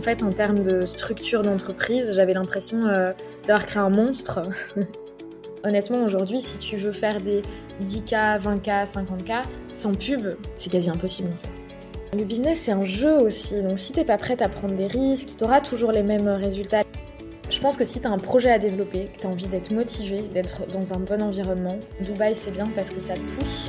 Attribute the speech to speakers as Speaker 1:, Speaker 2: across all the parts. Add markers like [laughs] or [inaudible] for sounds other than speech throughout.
Speaker 1: en fait, en termes de structure d'entreprise, j'avais l'impression euh, d'avoir créé un monstre. [laughs] Honnêtement, aujourd'hui, si tu veux faire des 10K, 20K, 50K sans pub, c'est quasi impossible. Le business, c'est un jeu aussi, donc si t'es pas prête à prendre des risques, t'auras toujours les mêmes résultats. Je pense que si tu as un projet à développer, que tu as envie d'être motivé, d'être dans un bon environnement, Dubaï c'est bien parce que ça te pousse.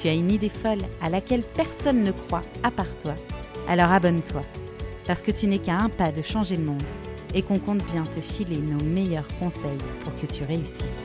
Speaker 2: tu as une idée folle à laquelle personne ne croit à part toi, alors abonne-toi, parce que tu n'es qu'à un pas de changer le monde et qu'on compte bien te filer nos meilleurs conseils pour que tu réussisses.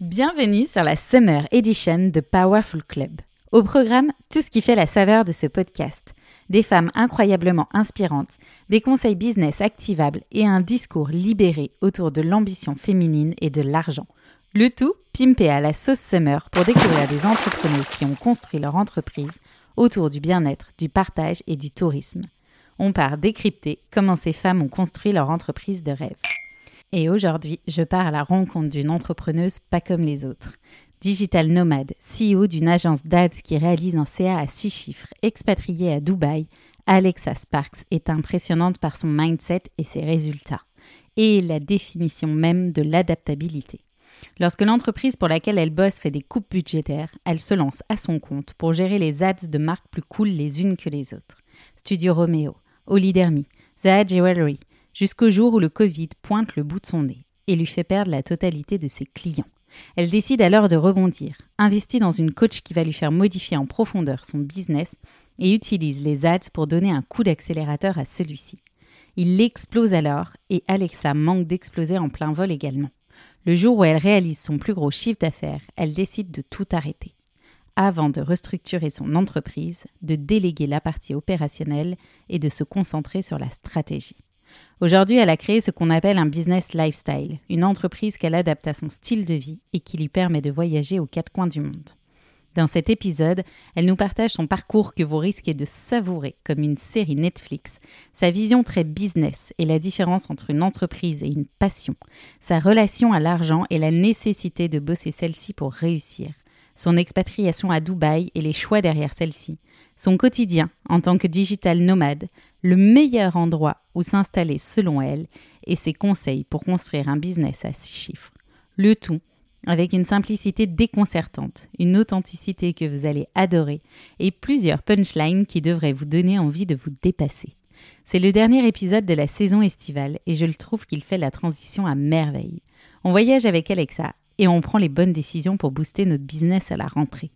Speaker 2: Bienvenue sur la Summer Edition de Powerful Club. Au programme, tout ce qui fait la saveur de ce podcast. Des femmes incroyablement inspirantes des conseils business activables et un discours libéré autour de l'ambition féminine et de l'argent. Le tout pimpé à la sauce summer pour découvrir des entrepreneuses qui ont construit leur entreprise autour du bien-être, du partage et du tourisme. On part décrypter comment ces femmes ont construit leur entreprise de rêve. Et aujourd'hui, je pars à la rencontre d'une entrepreneuse pas comme les autres. Digital nomade, CEO d'une agence d'ADS qui réalise un CA à six chiffres, expatriée à Dubaï, Alexa Sparks est impressionnante par son mindset et ses résultats, et la définition même de l'adaptabilité. Lorsque l'entreprise pour laquelle elle bosse fait des coupes budgétaires, elle se lance à son compte pour gérer les ads de marques plus cool les unes que les autres. Studio Romeo, Olidermy, Zaha Jewelry, jusqu'au jour où le Covid pointe le bout de son nez et lui fait perdre la totalité de ses clients. Elle décide alors de rebondir, investit dans une coach qui va lui faire modifier en profondeur son business et utilise les ads pour donner un coup d'accélérateur à celui-ci. Il l'explose alors et Alexa manque d'exploser en plein vol également. Le jour où elle réalise son plus gros chiffre d'affaires, elle décide de tout arrêter. Avant de restructurer son entreprise, de déléguer la partie opérationnelle et de se concentrer sur la stratégie. Aujourd'hui, elle a créé ce qu'on appelle un business lifestyle, une entreprise qu'elle adapte à son style de vie et qui lui permet de voyager aux quatre coins du monde. Dans cet épisode, elle nous partage son parcours que vous risquez de savourer comme une série Netflix, sa vision très business et la différence entre une entreprise et une passion, sa relation à l'argent et la nécessité de bosser celle-ci pour réussir, son expatriation à Dubaï et les choix derrière celle-ci, son quotidien en tant que digital nomade, le meilleur endroit où s'installer selon elle et ses conseils pour construire un business à six chiffres. Le tout avec une simplicité déconcertante, une authenticité que vous allez adorer et plusieurs punchlines qui devraient vous donner envie de vous dépasser. C'est le dernier épisode de la saison estivale et je le trouve qu'il fait la transition à merveille. On voyage avec Alexa et on prend les bonnes décisions pour booster notre business à la rentrée.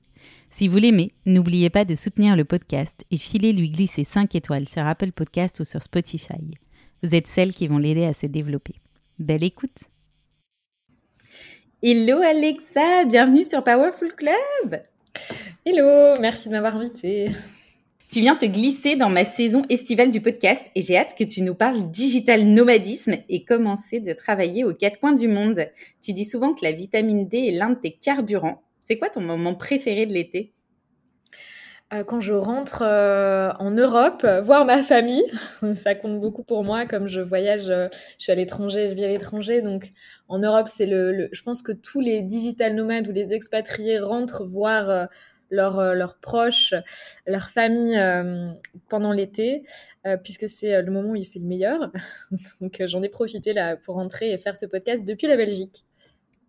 Speaker 2: Si vous l'aimez, n'oubliez pas de soutenir le podcast et filez lui glisser 5 étoiles sur Apple Podcast ou sur Spotify. Vous êtes celles qui vont l'aider à se développer. Belle écoute Hello Alexa, bienvenue sur Powerful Club.
Speaker 1: Hello, merci de m'avoir invitée.
Speaker 2: Tu viens te glisser dans ma saison estivale du podcast et j'ai hâte que tu nous parles digital nomadisme et commencer de travailler aux quatre coins du monde. Tu dis souvent que la vitamine D est l'un de tes carburants. C'est quoi ton moment préféré de l'été?
Speaker 1: Quand je rentre euh, en Europe, voir ma famille, [laughs] ça compte beaucoup pour moi. Comme je voyage, euh, je suis à l'étranger, je vis à l'étranger, donc en Europe, c'est le, Je pense que tous les digital nomades ou les expatriés rentrent voir leurs leurs proches, leur famille pendant l'été, puisque c'est le moment où il fait le meilleur. [laughs] donc j'en ai profité là pour rentrer et faire ce podcast depuis la Belgique.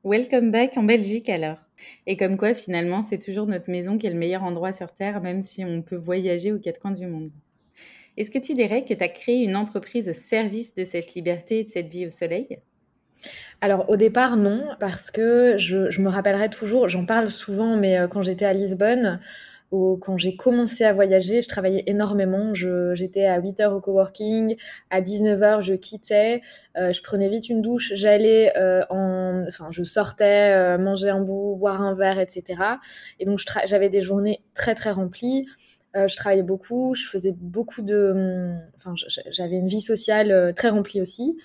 Speaker 2: Welcome back en Belgique alors. Et comme quoi, finalement, c'est toujours notre maison qui est le meilleur endroit sur Terre, même si on peut voyager aux quatre coins du monde. Est-ce que tu dirais que tu as créé une entreprise au service de cette liberté et de cette vie au soleil?
Speaker 1: Alors au départ non, parce que je, me rappellerai toujours, j'en parle souvent, mais euh, quand j'étais à Lisbonne, quand j'ai commencé à voyager, je travaillais énormément. J'étais à 8 heures au coworking, à 19 heures, je quittais, euh, je prenais vite une douche, j'allais euh, en, enfin, je sortais, euh, manger un bout, boire un verre, etc. Et donc, j'avais des journées très très remplies. je travaillais beaucoup, je faisais beaucoup de, enfin, j'avais une vie sociale très remplie aussi.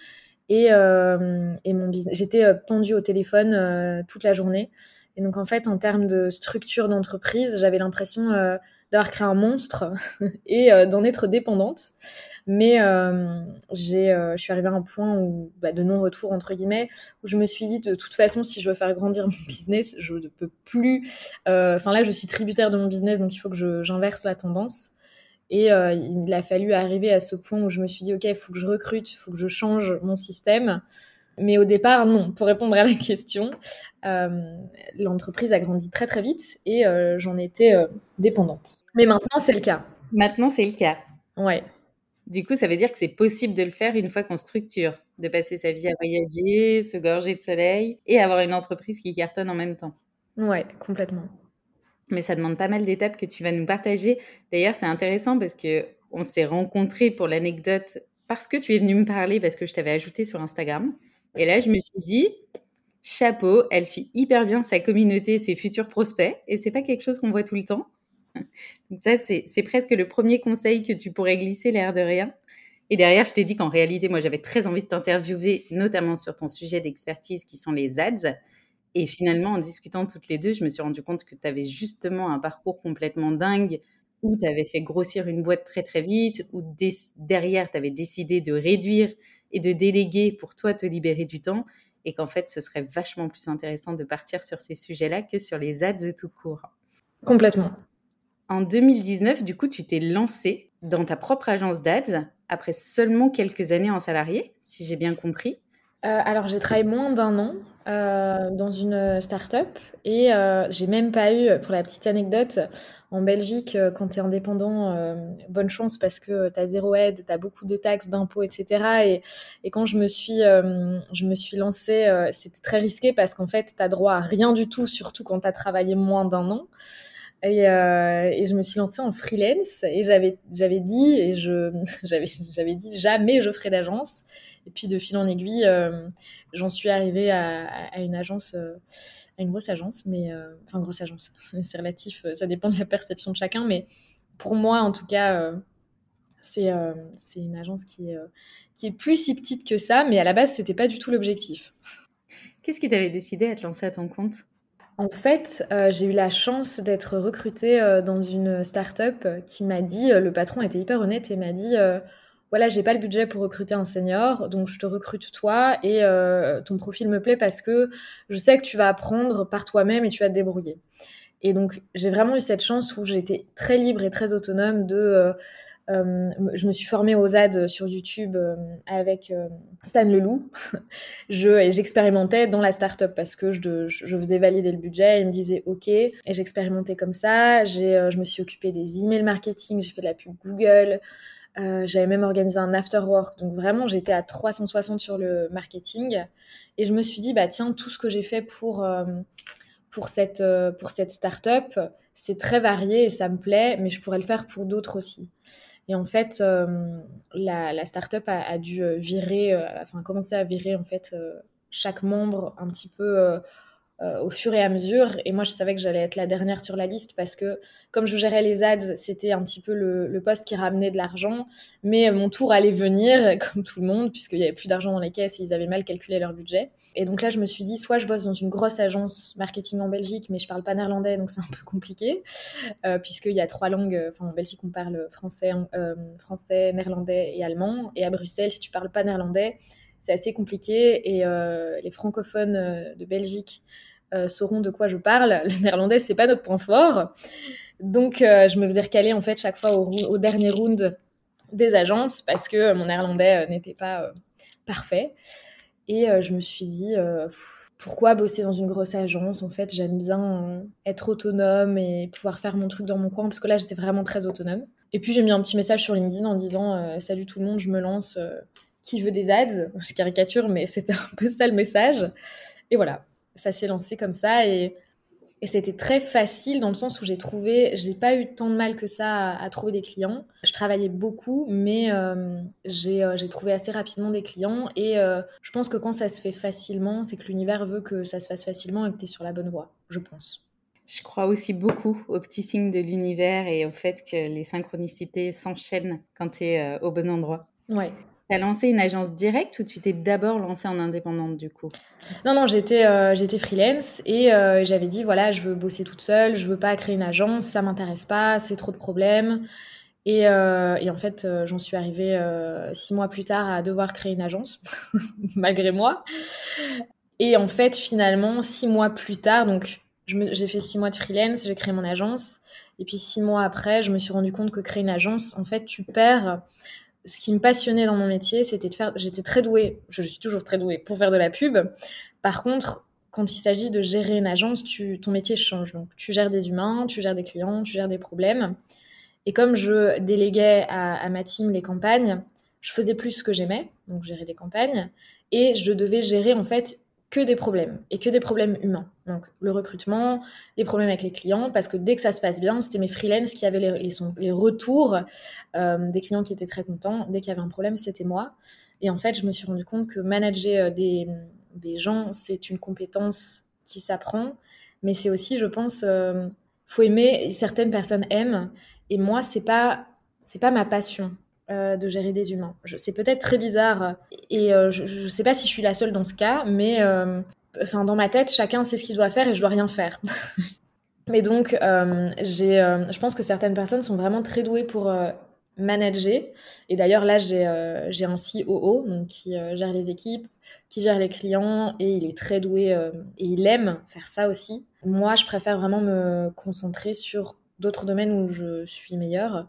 Speaker 1: Et, et mon j'étais pendue au téléphone toute la journée. Et donc, en fait, en termes de structure d'entreprise, j'avais l'impression euh, d'avoir créé un monstre [laughs] et euh, d'en être dépendante. Mais euh, j'ai, je suis arrivée à un point où, bah, de non-retour, entre guillemets, où je me suis dit, de toute façon, si je veux faire grandir mon [laughs] business, je ne peux plus. Enfin, là, je suis tributaire de mon business, donc il faut que j'inverse la tendance. Et il a fallu arriver à ce point où je me suis dit, OK, il faut que je recrute, il faut que je change mon système. Mais au départ, non. Pour répondre à la question, euh, l'entreprise a grandi très très vite et euh, j'en étais euh, dépendante. Mais maintenant, c'est le cas.
Speaker 2: Maintenant, c'est le cas.
Speaker 1: Ouais.
Speaker 2: Du coup, ça veut dire que c'est possible de le faire une fois qu'on structure, de passer sa vie à voyager, se gorger de soleil et avoir une entreprise qui cartonne en même temps.
Speaker 1: Ouais, complètement.
Speaker 2: Mais ça demande pas mal d'étapes que tu vas nous partager. D'ailleurs, c'est intéressant parce que on s'est rencontrés pour l'anecdote parce que tu es venu me parler parce que je t'avais ajouté sur Instagram. Et là, je me suis dit, chapeau, elle suit hyper bien sa communauté, ses futurs prospects, et c'est pas quelque chose qu'on voit tout le temps. [laughs] Donc ça, c'est presque le premier conseil que tu pourrais glisser, l'air de rien. Et derrière, je t'ai dit qu'en réalité, moi, j'avais très envie de t'interviewer, notamment sur ton sujet d'expertise qui sont les ads. Et finalement, en discutant toutes les deux, je me suis rendu compte que tu avais justement un parcours complètement dingue, où tu avais fait grossir une boîte très très vite, où derrière, tu avais décidé de réduire et de déléguer pour toi te libérer du temps et qu'en fait ce serait vachement plus intéressant de partir sur ces sujets-là que sur les ads tout court.
Speaker 1: Complètement.
Speaker 2: En 2019, du coup, tu t'es lancé dans ta propre agence d'ads après seulement quelques années en salarié, si j'ai bien compris.
Speaker 1: Euh, alors, j'ai travaillé moins d'un an euh, dans une start-up et euh, j'ai même pas eu, pour la petite anecdote, en Belgique, quand tu es indépendant, bonne chance parce que tu as zéro aide, tu as beaucoup de taxes, d'impôts, etc. Et, quand je me suis, je me suis lancée, c'était très risqué parce qu'en fait, tu as droit à rien du tout, surtout quand tu as travaillé moins d'un an. Et, euh, je me suis lancée en freelance et j'avais j'avais dit et je [laughs] j'avais j'avais dit jamais je ferai d'agence et puis de fil en aiguille, euh, j'en suis arrivée à, une agence, euh, à une grosse agence, mais euh, enfin grosse agence, [laughs] c'est relatif, ça dépend de la perception de chacun, mais pour moi en tout cas, c'est c'est une agence qui est, qui est plus si petite que ça, mais à la base c'était pas du tout l'objectif.
Speaker 2: Qu'est-ce qui t'avait décidé à te lancer à ton compte?
Speaker 1: En fait, j'ai eu la chance d'être recrutée dans une start-up qui m'a dit, le patron était hyper honnête et m'a dit voilà, j'ai pas le budget pour recruter un senior, donc je te recrute toi et euh, ton profil me plaît parce que je sais que tu vas apprendre par toi-même et tu vas te débrouiller. Et donc j'ai vraiment eu cette chance où j'étais très libre et très autonome de euh, euh, je me suis formée aux ads sur YouTube avec Stan Leloup. [laughs] je, j'expérimentais dans la startup parce que je, faisais valider le budget. Il me disait OK. Et j'expérimentais comme ça. J'ai, je me suis occupée des emails marketing. J'ai fait de la pub Google. Euh, j'avais même organisé un after work. Donc vraiment, j'étais à 360 sur le marketing. Et je me suis dit, bah tiens, tout ce que j'ai fait pour, euh, pour, cette, euh, pour cette start-up, c'est très varié et ça me plaît, mais je pourrais le faire pour d'autres aussi. Et en fait, la, la start-up a, a dû virer, enfin commencer à virer en fait chaque membre un petit peu euh, au fur et à mesure. Et moi, je savais que j'allais être la dernière sur la liste parce que comme je gérais les ads, c'était un petit peu le, poste qui ramenait de l'argent. Mais mon tour allait venir, [laughs] comme tout le monde, puisqu'il n'y avait plus d'argent dans les caisses et ils avaient mal calculé leur budget. Et donc là, je me suis dit, soit je bosse dans une grosse agence marketing en Belgique, mais je parle pas néerlandais, donc c'est un peu compliqué, euh, puisqu'il y a trois langues. En Belgique, on parle français, euh, français, néerlandais et allemand. Et à Bruxelles, si tu parles pas néerlandais, c'est assez compliqué. Et les francophones de Belgique euh, sauront de quoi je parle. Le néerlandais, c'est pas notre point fort. Donc, euh, je me faisais recaler en fait chaque fois au, dernier round des agences parce que mon néerlandais euh, n'était pas parfait. Et je me suis dit, pourquoi bosser dans une grosse agence? En fait, j'aime bien être autonome et pouvoir faire mon truc dans mon coin parce que là, j'étais vraiment très autonome. Et puis, j'ai mis un petit message sur LinkedIn en disant Salut tout le monde, je me lance. qui veut des ads? Je caricature, mais c'était un peu ça le message. Et voilà, ça s'est lancé comme ça et Et c'était très facile dans le sens où j'ai trouvé, j'ai pas eu tant de mal que ça à, trouver des clients. Je travaillais beaucoup, mais euh, euh, j'ai trouvé assez rapidement des clients. Et euh, je pense que quand ça se fait facilement, c'est que l'univers veut que ça se fasse facilement et que tu es sur la bonne voie, je pense.
Speaker 2: Je crois aussi beaucoup aux petits signes de l'univers et au fait que les synchronicités s'enchaînent quand tu es au bon endroit.
Speaker 1: Ouais,
Speaker 2: tu as lancé une agence directe ou tu t'es d'abord lancée en indépendante du coup?
Speaker 1: Non, non, j'étais euh, freelance et euh, j'avais dit voilà, je veux bosser toute seule, je veux pas créer une agence, ça m'intéresse pas, c'est trop de problèmes. Et, euh, et en fait, j'en suis arrivée six mois plus tard à devoir créer une agence, [laughs] malgré moi. Et en fait, finalement, six mois plus tard, donc j'ai fait six mois de freelance, j'ai créé mon agence. Et puis six mois après, je me suis rendu compte que créer une agence, en fait, tu perds ce qui me passionnait dans mon métier, c'était de faire. J'étais très douée, je suis toujours très douée pour faire de la pub. Par contre, quand il s'agit de gérer une agence, tu, ton métier change. Donc, tu gères des humains, tu gères des clients, tu gères des problèmes. Et comme je déléguais à, ma team les campagnes, je faisais plus ce que j'aimais, donc gérer des campagnes, et je devais gérer en fait que des problèmes et que des problèmes humains. Donc le recrutement, les problèmes avec les clients, parce que dès que ça se passe bien, c'était mes freelances qui avaient les, les, retours euh, des clients qui étaient très contents. Dès qu'il y avait un problème, c'était moi. Et en fait, je me suis rendu compte que manager euh, des, des gens, c'est une compétence qui s'apprend, mais c'est aussi, je pense, euh, faut aimer. Certaines personnes aiment, et moi, c'est pas c'est pas ma passion. Euh, de gérer des humains. C'est peut-être très bizarre et euh, je ne sais pas si je suis la seule dans ce cas, mais euh, dans ma tête, chacun sait ce qu'il doit faire et je dois rien faire. [laughs] mais donc, j'ai, je pense que certaines personnes sont vraiment très douées pour manager. Et d'ailleurs, là, j'ai un COO donc, qui gère les équipes, qui gère les clients et il est très doué et il aime faire ça aussi. Moi, je préfère vraiment me concentrer sur d'autres domaines où je suis meilleure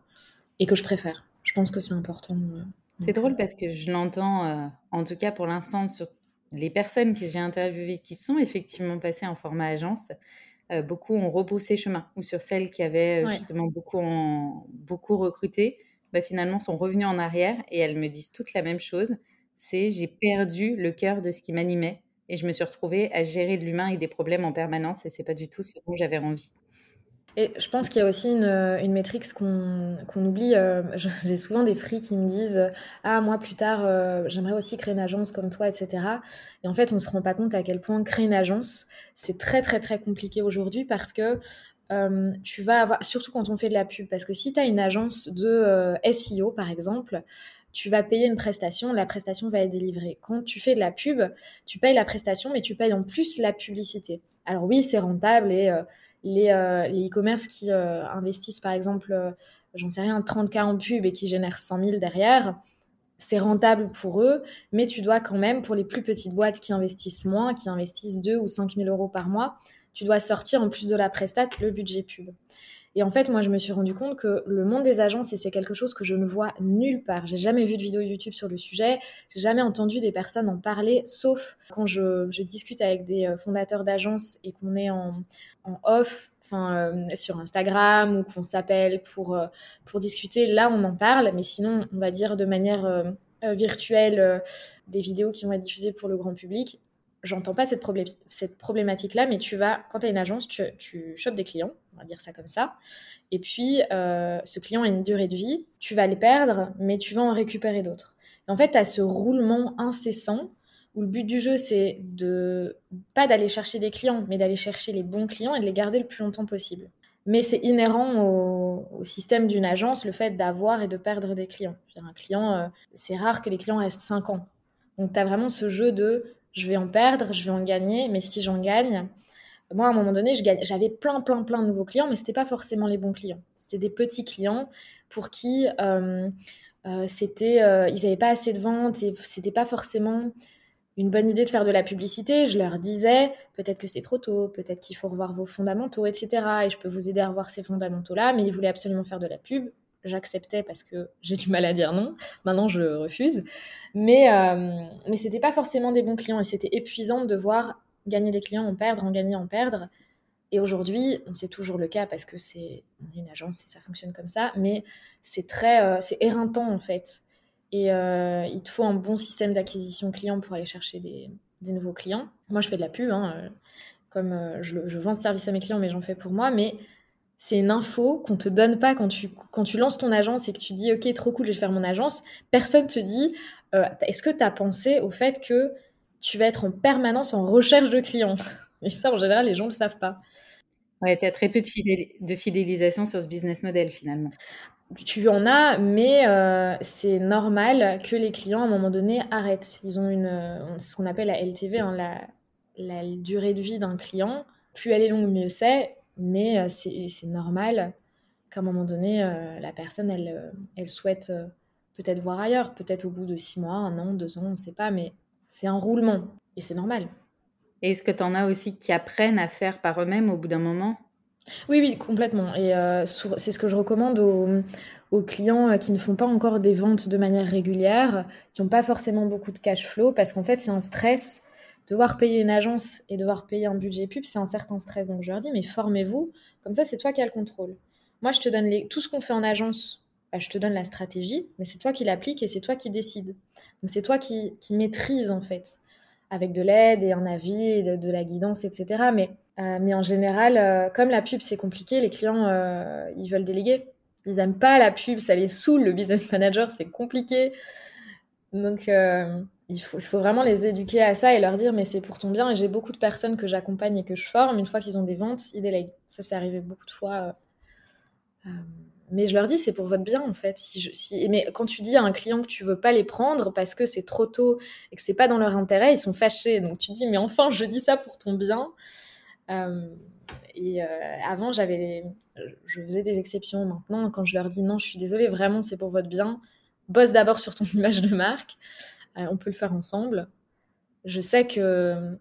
Speaker 1: et que je préfère je pense que c'est important. Euh,
Speaker 2: c'est drôle parce que je l'entends, euh, en tout cas pour l'instant, sur les personnes que j'ai interviewées qui sont effectivement passées en format agence. Euh, beaucoup ont repoussé chemin, ou sur celles qui avaient justement beaucoup, en, beaucoup recruté, bah, finalement sont revenues en arrière et elles me disent toutes la même chose. C'est j'ai perdu le cœur de ce qui m'animait et je me suis retrouvée à gérer de l'humain et des problèmes en permanence et c'est pas du tout ce dont j'avais envie.
Speaker 1: Et je pense qu'il y a aussi une, une métrique qu'on oublie. Euh, [laughs] j'ai souvent des fris qui me disent Ah, moi, plus tard, euh, j'aimerais aussi créer une agence comme toi, etc. Et en fait, on ne se rend pas compte à quel point créer une agence, c'est très, très, très compliqué aujourd'hui parce que euh, tu vas avoir, surtout quand on fait de la pub, parce que si tu as une agence de SEO, par exemple, tu vas payer une prestation, la prestation va être délivrée. Quand tu fais de la pub, tu payes la prestation, mais tu payes en plus la publicité. Alors oui, c'est rentable et euh, les e-commerce qui euh, investissent par exemple, euh, j'en sais rien, 30K en pub et qui génèrent 100 000 derrière, c'est rentable pour eux, mais tu dois quand même, pour les plus petites boîtes qui investissent moins, qui investissent 2 ou 5 000 euros par mois, tu dois sortir en plus de la prestate le budget pub. Et en fait, moi, je me suis rendu compte que le monde des agences, et c'est quelque chose que je ne vois nulle part. J'ai jamais vu de vidéo YouTube sur le sujet, j'ai jamais entendu des personnes en parler, sauf quand je, discute avec des euh, fondateurs d'agences et qu'on est en, off, enfin euh, sur Instagram ou qu'on s'appelle pour euh, pour discuter. Là, on en parle, mais sinon, on va dire de manière virtuelle, des vidéos qui vont être diffusées pour le grand public j'entends pas cette, cette problématique-là, mais tu vas, quand tu as une agence, tu, tu chopes des clients, on va dire ça comme ça, et puis euh, ce client a une durée de vie, tu vas les perdre, mais tu vas en récupérer d'autres. en fait, tu as ce roulement incessant où le but du jeu, c'est de pas d'aller chercher des clients, mais d'aller chercher les bons clients et de les garder le plus longtemps possible. Mais c'est inhérent au, système d'une agence, le fait d'avoir et de perdre des clients. un client, euh, c'est rare que les clients restent 5 ans. Donc, tu as vraiment ce jeu de je vais en perdre, je vais en gagner, mais si j'en gagne, moi, à un moment donné, j'avais plein, plein, plein de nouveaux clients, mais ce n'était pas forcément les bons clients. C'était des petits clients pour qui euh, euh, c'était, euh, ils n'avaient pas assez de ventes et c'était pas forcément une bonne idée de faire de la publicité. Je leur disais, peut-être que c'est trop tôt, peut-être qu'il faut revoir vos fondamentaux, etc. Et je peux vous aider à revoir ces fondamentaux-là, mais ils voulaient absolument faire de la pub j'acceptais parce que j'ai du mal à dire non. Maintenant, je refuse. Mais, euh, mais c'était pas forcément des bons clients et c'était épuisant de voir gagner des clients, en perdre, en gagner, en perdre. Et aujourd'hui, c'est toujours le cas parce que c'est une agence et ça fonctionne comme ça, mais c'est très, euh, c'est éreintant en fait. Et euh, il te faut un bon système d'acquisition client pour aller chercher des, nouveaux clients. Moi, je fais de la pub, hein, comme je, je, vends ce service à mes clients, mais j'en fais pour moi. Mais c'est une info qu'on te donne pas quand tu, quand tu lances ton agence et que tu dis, OK, trop cool, je vais faire mon agence. Personne te dit, est-ce que tu as pensé au fait que tu vas être en permanence en recherche de clients? [laughs] Et ça, en général, les gens ne le savent pas.
Speaker 2: Ouais, tu as très peu de, fidélisation sur ce business model finalement.
Speaker 1: Tu en as, mais euh, c'est normal que les clients, à un moment donné, arrêtent. Ils ont une, euh, ce qu'on appelle la LTV, hein, la, la, durée de vie d'un client. Plus elle est longue, mieux c'est, mais euh, c'est normal qu'à un moment donné, la personne, elle, elle souhaite peut-être voir ailleurs, peut-être au bout de six mois, un an, deux ans, on ne sait pas, mais c'est un roulement et c'est normal.
Speaker 2: Et est-ce que tu en as aussi qui apprennent à faire par eux-mêmes au bout d'un moment?
Speaker 1: Oui, oui, complètement. Et euh, c'est ce que je recommande aux, clients euh, qui ne font pas encore des ventes de manière régulière, qui n'ont pas forcément beaucoup de cash flow, parce qu'en fait, c'est un stress. Devoir payer une agence et devoir payer un budget pub, c'est un certain stress. Donc je leur dis, mais formez-vous, comme ça, c'est toi qui as le contrôle. Moi, je te donne tout ce qu'on fait en agence, bah, je te donne la stratégie, mais c'est toi qui l'appliques et c'est toi qui décides. Donc c'est toi qui, qui maîtrise en fait avec de l'aide et un avis et de, la guidance, etc. Mais, euh, mais en général, euh, comme la pub, c'est compliqué, les clients, euh, ils veulent déléguer. Ils n'aiment pas la pub, ça les saoule. Le business manager, c'est compliqué. Donc, il faut, vraiment les éduquer à ça et leur dire, mais c'est pour ton bien. Et j'ai beaucoup de personnes que j'accompagne et que je forme. Une fois qu'ils ont des ventes, ils délèguent. Ça, c'est arrivé beaucoup de fois mais je leur dis, c'est pour votre bien, en fait. Si si, mais quand tu dis à un client que tu veux pas les prendre parce que c'est trop tôt et que c'est pas dans leur intérêt, ils sont fâchés. Donc tu dis, mais enfin, je dis ça pour ton bien. Euh, et euh, avant, j'avais, je faisais des exceptions. Maintenant, quand je leur dis non, je suis désolée, vraiment, c'est pour votre bien. Bosse d'abord sur ton [laughs] image de marque. Euh, on peut le faire ensemble. Je sais que,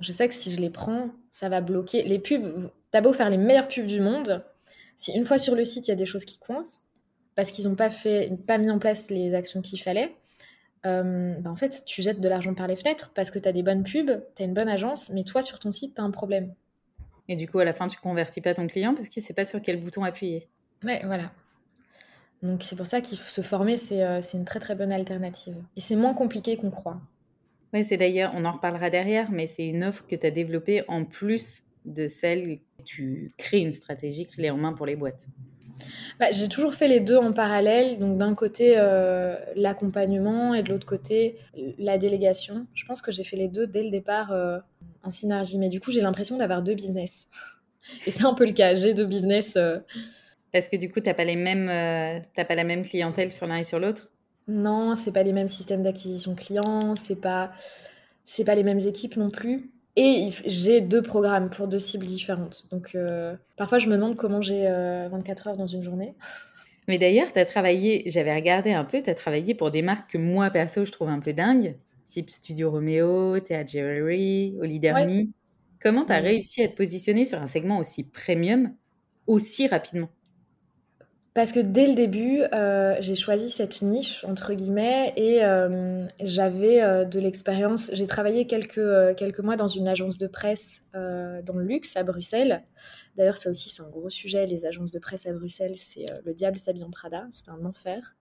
Speaker 1: je sais que si je les prends, ça va bloquer. Les pubs, t'as beau faire les meilleures pubs du monde, si une fois sur le site, il y a des choses qui coincent, parce qu'ils n'ont pas, fait, pas mis en place les actions qu'il fallait, euh, bah, en fait, tu jettes de l'argent par les fenêtres parce que tu as des bonnes pubs, tu as une bonne agence, mais toi, sur ton site, tu as un problème.
Speaker 2: Et du coup, à la fin, tu convertis pas ton client parce qu'il ne sait pas sur quel bouton appuyer.
Speaker 1: Ouais, voilà. Donc, c'est pour ça qu'il faut se former, euh, c'est une très très bonne alternative. Et c'est moins compliqué qu'on croit.
Speaker 2: Oui, c'est d'ailleurs, on en reparlera derrière, mais c'est une offre que tu as développée en plus de celle tu crées une stratégie clé en main pour les boîtes
Speaker 1: bah, J'ai toujours fait les deux en parallèle. Donc d'un côté euh, l'accompagnement et de l'autre côté la délégation. Je pense que j'ai fait les deux dès le départ euh, en synergie. Mais du coup j'ai l'impression d'avoir deux business. [laughs] Et c'est un peu le cas. J'ai deux business. Euh.
Speaker 2: Parce que du coup tu n'as pas, les mêmes, pas la même clientèle sur l'un et sur l'autre?
Speaker 1: Non, c'est pas les mêmes systèmes d'acquisition clients. C'est pas, c'est pas les mêmes équipes non plus. Et j'ai deux programmes pour deux cibles différentes. Donc euh, parfois, je me demande comment j'ai 24 euh, heures dans une journée.
Speaker 2: Mais d'ailleurs, tu as travaillé, j'avais regardé un peu, tu as travaillé pour des marques que moi, perso, je trouve un peu dingues, type Studio Romeo, Thea Jewelry, Olidermi. Comment tu as réussi à te positionner sur un segment aussi premium aussi rapidement?
Speaker 1: Parce que dès le début, euh, j'ai choisi cette niche, entre guillemets, et euh, j'avais euh, de l'expérience. J'ai travaillé quelques, mois dans une agence de presse dans le luxe à Bruxelles. D'ailleurs, ça aussi, c'est un gros sujet. Les agences de presse à Bruxelles, c'est le diable s'habille Prada. C'est un enfer.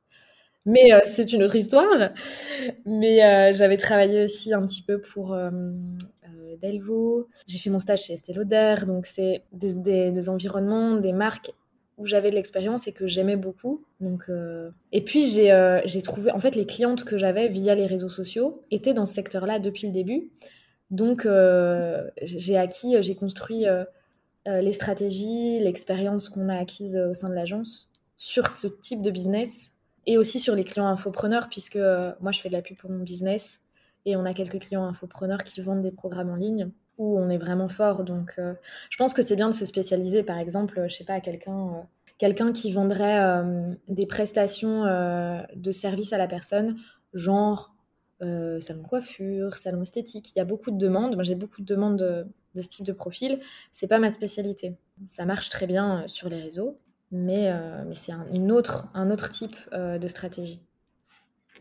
Speaker 1: Mais c'est une autre histoire. Mais j'avais travaillé aussi un petit peu pour Delvaux. J'ai fait mon stage chez Estée Lauder. Donc, c'est des environnements, des marques où j'avais de l'expérience et que j'aimais beaucoup. Donc, euh, Et puis euh, j'ai trouvé, en fait, les clientes que j'avais via les réseaux sociaux étaient dans ce secteur-là depuis le début. Donc euh, j'ai acquis, j'ai construit les stratégies, l'expérience qu'on a acquise au sein de l'agence sur ce type de business et aussi sur les clients infopreneurs, puisque moi je fais de la pub pour mon business et on a quelques clients infopreneurs qui vendent des programmes en ligne où on est vraiment fort. Donc, euh, je pense que c'est bien de se spécialiser, par exemple, je sais pas, à quelqu'un, euh, quelqu'un qui vendrait euh, des prestations de service à la personne, genre salon de coiffure, salon esthétique. Il y a beaucoup de demandes. Moi, j'ai beaucoup de demandes de, ce type de profil. C'est pas ma spécialité. Ça marche très bien sur les réseaux, mais, mais c'est un, une autre, un autre type de stratégie.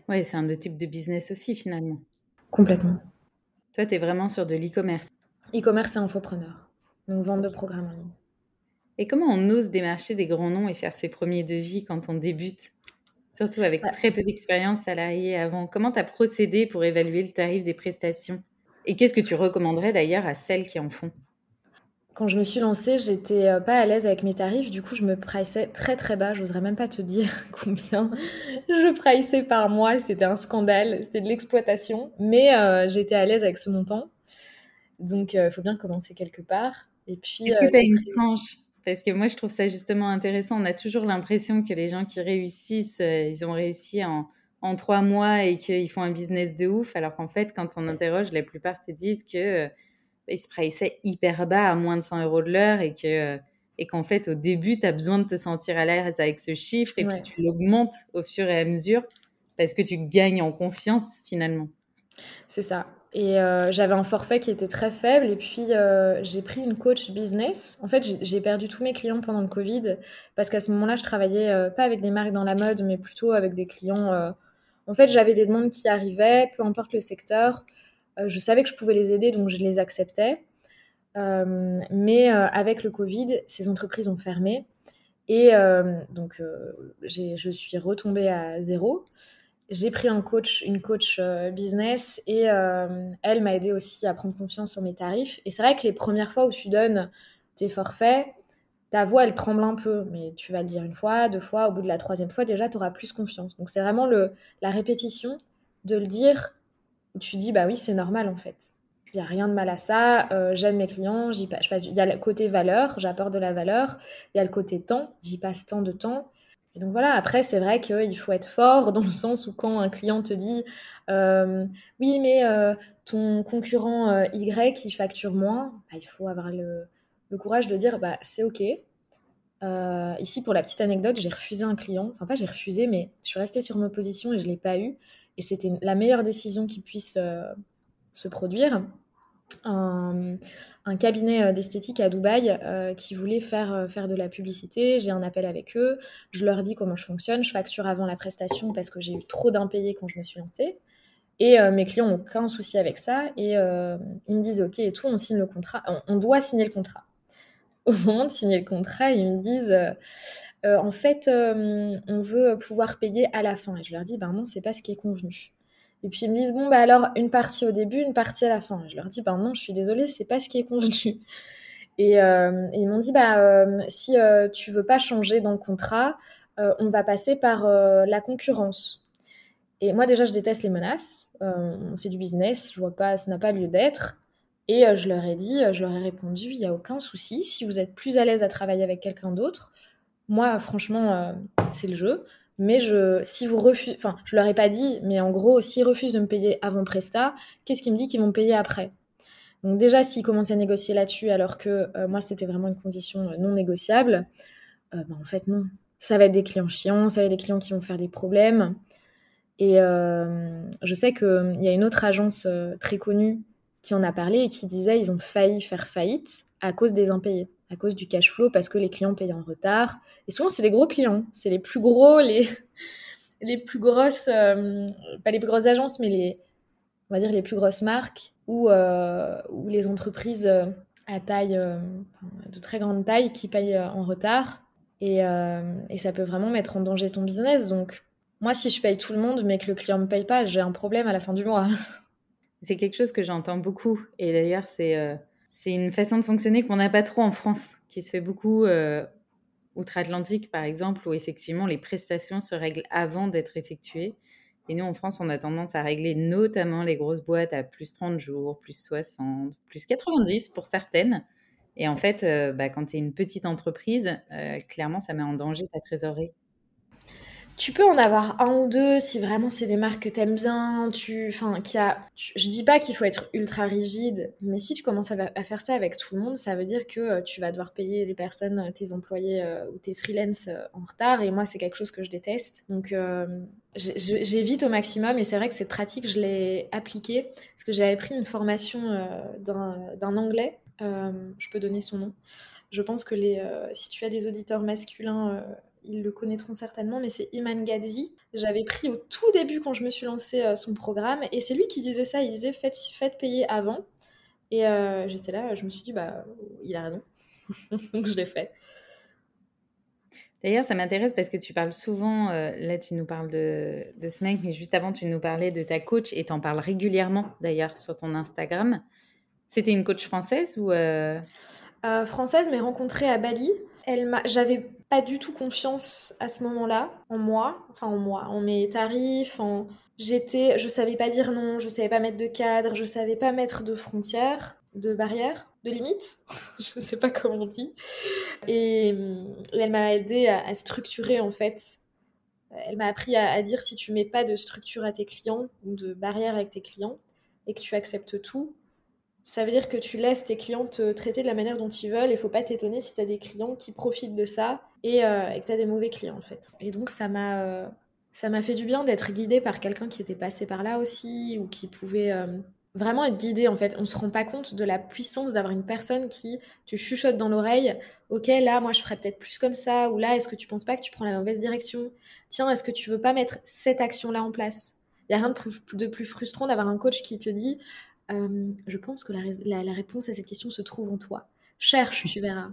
Speaker 2: Oui, c'est un autre type de business aussi, finalement.
Speaker 1: Complètement.
Speaker 2: Toi, tu es vraiment sur de l'e-commerce.
Speaker 1: E-commerce et infopreneur. Donc vente de programmes en ligne.
Speaker 2: Et comment on ose démarcher des grands noms et faire ses premiers devis quand on débute? Surtout avec très peu d'expérience salariée avant. Comment tu as procédé pour évaluer le tarif des prestations? Et qu'est-ce que tu recommanderais d'ailleurs à celles qui en font?
Speaker 1: Quand je me suis lancée, j'étais euh, pas à l'aise avec mes tarifs. Du coup, je me priceais très très bas. J'oserais même pas te dire [laughs] combien je priceais par mois. C'était un scandale. C'était de l'exploitation. Mais euh, j'étais à l'aise avec ce montant. Donc, il euh, faut bien commencer quelque part. Et puis.
Speaker 2: Est-ce que tu as une tranche? Parce que moi, je trouve ça justement intéressant. On a toujours l'impression que les gens qui réussissent, ils ont réussi en, en trois mois et qu'ils font un business de ouf. Alors qu'en fait, quand on interroge, la plupart te disent que il se hyper bas à moins de 100 euros de l'heure et que et qu'en fait au début tu as besoin de te sentir à l'aise avec ce chiffre et puis tu l'augmentes au fur et à mesure parce que tu gagnes en confiance finalement.
Speaker 1: C'est ça. Et euh, j'avais un forfait qui était très faible et puis euh, j'ai pris une coach business. En fait, j'ai perdu tous mes clients pendant le Covid parce qu'à ce moment-là, je travaillais euh, pas avec des marques dans la mode, mais plutôt avec des clients. En fait, j'avais des demandes qui arrivaient, peu importe le secteur. Je savais que je pouvais les aider, donc je les acceptais. Mais avec le Covid, ces entreprises ont fermé. Et donc, je suis retombée à zéro. J'ai pris un coach, une coach business et elle m'a aidé aussi à prendre confiance sur mes tarifs. Et c'est vrai que les premières fois où tu donnes tes forfaits, ta voix, elle tremble un peu, mais tu vas le dire une fois, deux fois, au bout de la troisième fois, déjà, tu auras plus confiance. Donc, c'est vraiment le, la répétition de le dire tu dis, bah oui, c'est normal en fait. Il n'y a rien de mal à ça. Euh, j'aime mes clients. J'y passe, il y a le côté valeur, j'apporte de la valeur. Il y a le côté temps, j'y passe tant de temps. Donc voilà, après, c'est vrai qu'il faut être fort dans le sens où quand un client te dit euh, Oui, mais euh, ton concurrent Y, il facture moins, bah, il faut avoir le, courage de dire bah, C'est OK. ici, pour la petite anecdote, j'ai refusé un client. Enfin, pas j'ai refusé, mais je suis restée sur ma position et je ne l'ai pas eu. Et c'était la meilleure décision qui puisse euh, se produire. Un, cabinet euh, d'esthétique à Dubaï euh, qui voulait faire, faire de la publicité. J'ai un appel avec eux. Je leur dis comment je fonctionne. Je facture avant la prestation parce que j'ai eu trop d'impayés quand je me suis lancée. Et mes clients n'ont aucun souci avec ça. Et ils me disent OK et tout, on signe le contrat. On, doit signer le contrat. [laughs] Au moment de signer le contrat, ils me disent euh, en fait, euh, on veut pouvoir payer à la fin. Et je leur dis, ben non, c'est pas ce qui est convenu. Et puis ils me disent, bon, bah alors, une partie au début, une partie à la fin. Et je leur dis, ben non, je suis désolée, c'est pas ce qui est convenu. [laughs] Et, euh, ils m'ont dit, bah, si tu veux pas changer dans le contrat, on va passer par la concurrence. Et moi, déjà, je déteste les menaces. on fait du business, je vois pas, ça n'a pas lieu d'être. Et je leur ai dit, je leur ai répondu, il n'y a aucun souci. Si vous êtes plus à l'aise à travailler avec quelqu'un d'autre, moi, franchement, euh, c'est le jeu. Mais je, si vous enfin, je leur ai pas dit, mais en gros, s'ils refusent de me payer avant Presta, qu'est-ce qui me dit qu'ils vont me payer après? Donc déjà, s'ils commencent à négocier là-dessus, alors que euh, moi, c'était vraiment une condition euh, non négociable, ben, en fait, non. Ça va être des clients chiants, ça va être des clients qui vont faire des problèmes. Et je sais qu'il y a une autre agence très connue qui en a parlé et qui disait ils ont failli faire faillite à cause des impayés à cause du cash flow parce que les clients payent en retard. Et souvent, c'est les gros clients, c'est les plus gros, les, [laughs] les plus grosses, euh, pas les plus grosses agences, mais les, on va dire les plus grosses marques ou, euh, ou les entreprises euh, à taille, de très grande taille qui payent en retard. Et, et, ça peut vraiment mettre en danger ton business. Donc, moi, si je paye tout le monde, mais que le client ne me paye pas, j'ai un problème à la fin du mois. [laughs]
Speaker 2: C'est quelque chose que j'entends beaucoup. Et d'ailleurs, c'est c'est une façon de fonctionner qu'on n'a pas trop en France, qui se fait beaucoup euh, outre-Atlantique, par exemple, où effectivement les prestations se règlent avant d'être effectuées. Et nous, en France, on a tendance à régler notamment les grosses boîtes à plus 30 jours, plus 60, plus 90 pour certaines. Et en fait, euh, bah, quand tu es une petite entreprise, euh, clairement, ça met en danger ta trésorerie.
Speaker 1: Tu peux en avoir un ou deux si vraiment c'est des marques que t'aimes bien. Tu, enfin, qui a. je dis pas qu'il faut être ultra rigide, mais si tu commences à, faire ça avec tout le monde, ça veut dire que euh, tu vas devoir payer les personnes, euh, tes employés euh, ou tes freelance en retard. Et moi, c'est quelque chose que je déteste. Donc, j'évite au maximum. Et c'est vrai que cette pratique, je l'ai appliquée parce que j'avais pris une formation d'un anglais. je peux donner son nom. Je pense que les, si tu as des auditeurs masculins ils le connaîtront certainement, mais c'est Iman Gadzi. J'avais pris au tout début quand je me suis lancé euh, son programme, et c'est lui qui disait ça. Il disait faites, faites payer avant. Et euh, j'étais là, je me suis dit bah il a raison, [laughs] donc je l'ai fait.
Speaker 2: D'ailleurs, ça m'intéresse parce que tu parles souvent, euh, là tu nous parles de, de, ce mec, mais juste avant tu nous parlais de ta coach et tu en parles régulièrement d'ailleurs sur ton Instagram. C'était une coach française ou
Speaker 1: Française, mais rencontrée à Bali. Elle m'a, j'avais pas du tout confiance à ce moment-là en moi, enfin en moi, en mes tarifs, en j'étais, je savais pas dire non, je savais pas mettre de cadre, je savais pas mettre de frontières, de barrières, de limites, [laughs] je sais pas comment on dit. Et, elle m'a aidé à, structurer en fait. Elle m'a appris à, à, dire si tu mets pas de structure à tes clients ou de barrières avec tes clients et que tu acceptes tout, ça veut dire que tu laisses tes clients te traiter de la manière dont ils veulent et faut pas t'étonner si tu as des clients qui profitent de ça et, euh, que tu as des mauvais clients en fait. Et donc ça m'a euh, ça m'a fait du bien d'être guidée par quelqu'un qui était passé par là aussi ou qui pouvait euh, vraiment être guidé en fait. On se rend pas compte de la puissance d'avoir une personne qui tu chuchotes dans l'oreille, OK, là moi je ferais peut-être plus comme ça ou là est-ce que tu penses pas que tu prends la mauvaise direction? Tiens, est-ce que tu veux pas mettre cette action là en place? Il n'y a rien de plus, frustrant d'avoir un coach qui te dit je pense que la, réponse à cette question se trouve en toi. Cherche, tu verras.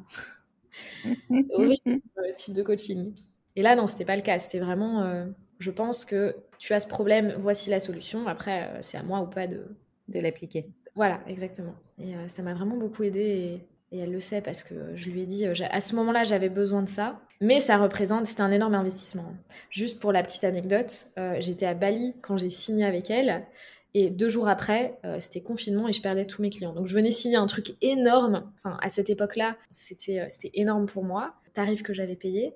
Speaker 1: [laughs] Horrible type de coaching. Et là, non, c'était pas le cas. C'était vraiment, euh, je pense que tu as ce problème, voici la solution. Après, euh, c'est à moi ou pas de,
Speaker 2: de l'appliquer.
Speaker 1: Voilà, exactement. Et ça m'a vraiment beaucoup aidé. Et, elle le sait parce que je lui ai dit, à ce moment-là, j'avais besoin de ça. Mais ça représente, c'était un énorme investissement. Juste pour la petite anecdote, j'étais à Bali quand j'ai signé avec elle. Et deux jours après, euh, c'était confinement et je perdais tous mes clients. Donc je venais signer un truc énorme. Enfin, à cette époque-là, c'était euh, énorme pour moi. Tarif que j'avais payé,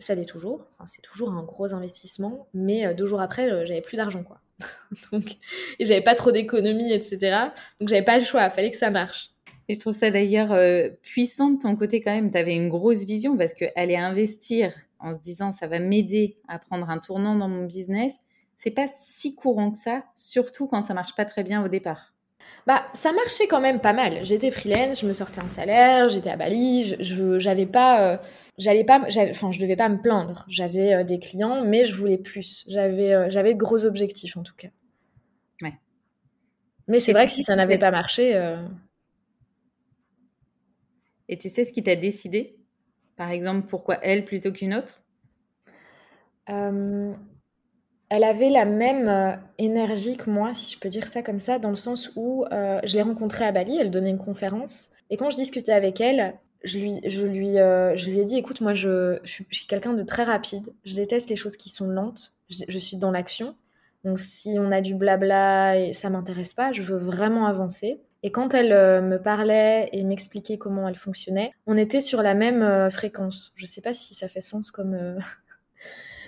Speaker 1: ça l'est toujours. Enfin, c'est toujours un gros investissement. Mais euh, deux jours après, j'avais plus d'argent, quoi. [laughs] Donc, et j'avais pas trop d'économies, etc. Donc j'avais pas le choix. Fallait que ça marche.
Speaker 2: Et je trouve ça d'ailleurs puissant de ton côté quand même. Tu avais une grosse vision parce qu'aller investir en se disant ça va m'aider à prendre un tournant dans mon business, c'est pas si courant que ça, surtout quand ça marche pas très bien au départ.
Speaker 1: Bah, ça marchait quand même pas mal. J'étais freelance, je me sortais un salaire, j'étais à Bali, je, j'avais pas, euh, j'allais pas, enfin, je devais pas me plaindre. J'avais euh, des clients, mais je voulais plus. J'avais, euh, j'avais de gros objectifs en tout cas.
Speaker 2: Ouais.
Speaker 1: Mais c'est vrai que si ça n'avait pas marché.
Speaker 2: Et tu sais ce qui t'a décidé? Par exemple, pourquoi elle plutôt qu'une autre?
Speaker 1: Elle avait la même euh, énergie que moi, si je peux dire ça comme ça, dans le sens où euh, je l'ai rencontrée à Bali, elle donnait une conférence, et quand je discutais avec elle, je lui, je lui, euh, je lui ai dit, écoute, moi je, je suis, quelqu'un de très rapide, je déteste les choses qui sont lentes, je, suis dans l'action, donc si on a du blabla et ça m'intéresse pas, je veux vraiment avancer. Et quand elle me parlait et m'expliquait comment elle fonctionnait, on était sur la même fréquence. Je sais pas si ça fait sens comme,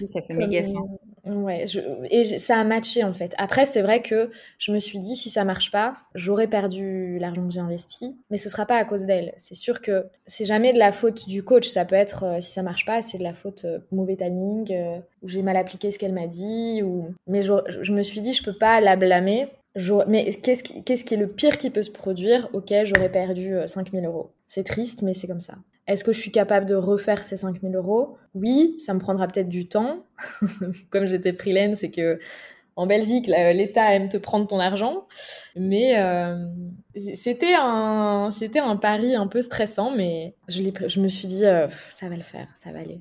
Speaker 2: ça fait [laughs] méga sens.
Speaker 1: Ouais, et ça a matché en fait. Après, c'est vrai que je me suis dit, si ça marche pas, j'aurais perdu l'argent que j'ai investi, mais ce sera pas à cause d'elle. C'est sûr que c'est jamais de la faute du coach. Ça peut être, euh, si ça marche pas, c'est de la faute euh, mauvais timing, euh, ou j'ai mal appliqué ce qu'elle m'a dit, ou. Mais je, me suis dit, je peux pas la blâmer. Mais qu'est-ce qui est le pire qui peut se produire? Ok, j'aurais perdu 5000 euros. C'est triste, mais c'est comme ça. Est-ce que je suis capable de refaire ces 5000 euros? Oui, ça me prendra peut-être du temps. [laughs] Comme j'étais freelance et que en Belgique, l'État aime te prendre ton argent. Mais euh, c'était un, un pari un peu stressant, mais je, je me suis dit, euh, ça va le faire, ça va aller.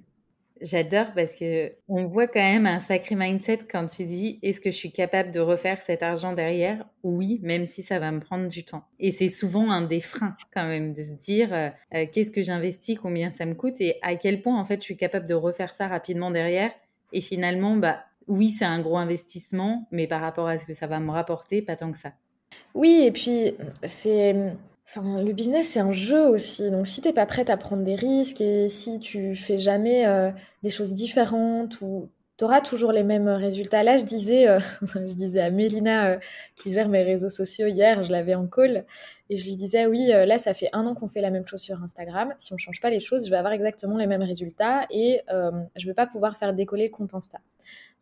Speaker 2: J'adore parce que on voit quand même un sacré mindset quand tu dis est-ce que je suis capable de refaire cet argent derrière? Oui, même si ça va me prendre du temps. Et c'est souvent un des freins quand même de se dire euh, euh, qu'est-ce que j'investis, combien ça me coûte et à quel point en fait je suis capable de refaire ça rapidement derrière. Et finalement, bah oui, c'est un gros investissement, mais par rapport à ce que ça va me rapporter, pas tant que ça.
Speaker 1: Oui, et puis c'est Le business, c'est un jeu aussi. Donc, si t'es pas prête à prendre des risques et si tu fais jamais euh, des choses différentes ou t'auras toujours les mêmes résultats. Là, je disais, euh, [laughs] à Mélina euh, qui gère mes réseaux sociaux hier, je l'avais en call et je lui disais oui, là, ça fait un an qu'on fait la même chose sur Instagram. Si on change pas les choses, je vais avoir exactement les mêmes résultats et je vais pas pouvoir faire décoller le compte Insta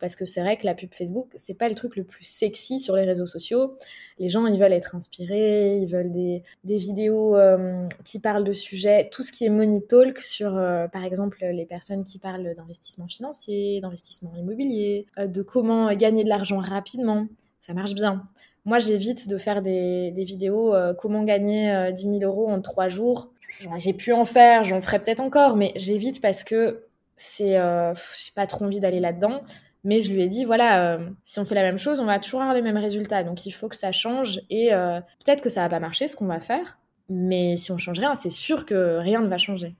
Speaker 1: parce que c'est vrai que la pub Facebook, c'est pas le truc le plus sexy sur les réseaux sociaux. Les gens, ils veulent être inspirés, ils veulent des, vidéos euh, qui parlent de sujets, tout ce qui est money talk sur, euh, par exemple, les personnes qui parlent d'investissement financier, d'investissement immobilier, euh, de comment gagner de l'argent rapidement. Ça marche bien. Moi, j'évite de faire des, des vidéos comment gagner 10 000 euros en trois jours. J'ai pu en faire, j'en ferai peut-être encore, mais j'évite parce que c'est, j'ai pas trop envie d'aller là-dedans. Mais je lui ai dit, voilà, euh, si on fait la même chose, on va toujours avoir les mêmes résultats. Donc il faut que ça change et euh, peut-être que ça va pas marcher ce qu'on va faire. Mais si on change rien, c'est sûr que rien ne va changer.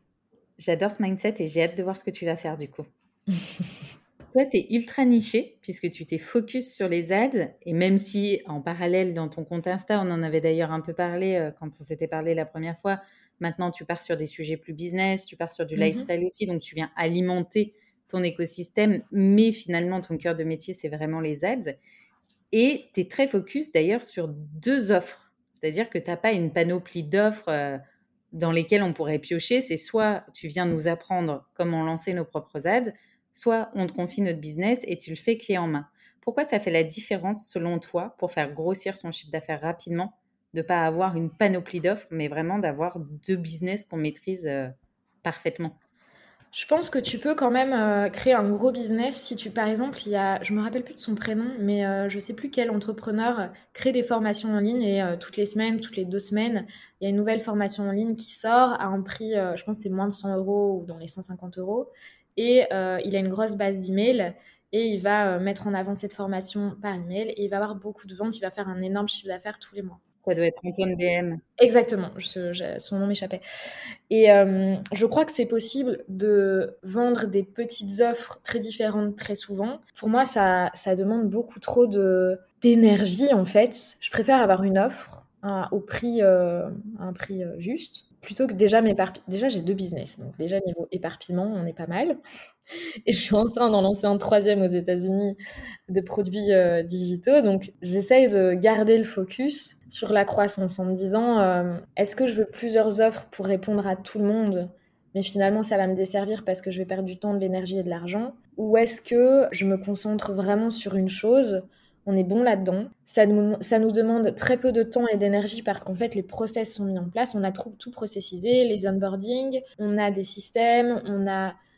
Speaker 2: J'adore ce mindset et j'ai hâte de voir ce que tu vas faire du coup. [laughs] Toi, tu es ultra niché puisque tu t'es focus sur les ads et même si en parallèle dans ton compte Insta, on en avait d'ailleurs un peu parlé euh, quand on s'était parlé la première fois, maintenant tu pars sur des sujets plus business, tu pars sur du mhm. lifestyle aussi, donc tu viens alimenter ton écosystème, mais finalement ton cœur de métier, c'est vraiment les ads. Et tu es très focus d'ailleurs sur deux offres, c'est-à-dire que tu n'as pas une panoplie d'offres. Euh, dans lesquelles on pourrait piocher, c'est soit tu viens nous apprendre comment lancer nos propres ads, soit on te confie notre business et tu le fais clé en main. Pourquoi ça fait la différence selon toi pour faire grossir son chiffre d'affaires rapidement, de ne pas avoir une panoplie d'offres, mais vraiment d'avoir deux business qu'on maîtrise euh, parfaitement?
Speaker 1: Je pense que tu peux quand même euh, créer un gros business si tu, par exemple, il y a, je me rappelle plus de son prénom, mais euh, je sais plus quel entrepreneur crée des formations en ligne et euh, toutes les semaines, toutes les deux semaines, il y a une nouvelle formation en ligne qui sort à un prix, je pense c'est moins de 100 euros ou dans les 150 euros, et il a une grosse base d'emails et il va mettre en avant cette formation par email et il va avoir beaucoup de ventes, il va faire un énorme chiffre d'affaires tous les mois.
Speaker 2: Ça doit être Antoine BM.
Speaker 1: Exactement, son nom m'échappait. Et euh, je crois que c'est possible de vendre des petites offres très différentes très souvent. Pour moi, ça, ça demande beaucoup trop d'énergie en fait. Je préfère avoir une offre au prix, euh, un prix euh, juste plutôt que déjà. Déjà, j'ai deux business. Donc, déjà, niveau éparpillement, on est pas mal. Et je suis en train d'en lancer un troisième aux États-Unis de produits euh, digitaux. Donc, j'essaye de garder le focus sur la croissance en me disant euh, est-ce que je veux plusieurs offres pour répondre à tout le monde mais finalement ça va me desservir parce que je vais perdre du temps, de l'énergie et de l'argent? Ou est-ce que je me concentre vraiment sur une chose on est bon là-dedans. Ça nous, demande très peu de temps et d'énergie parce qu'en fait, les process sont mis en place. On a tout, processisé, les onboarding, on a des systèmes,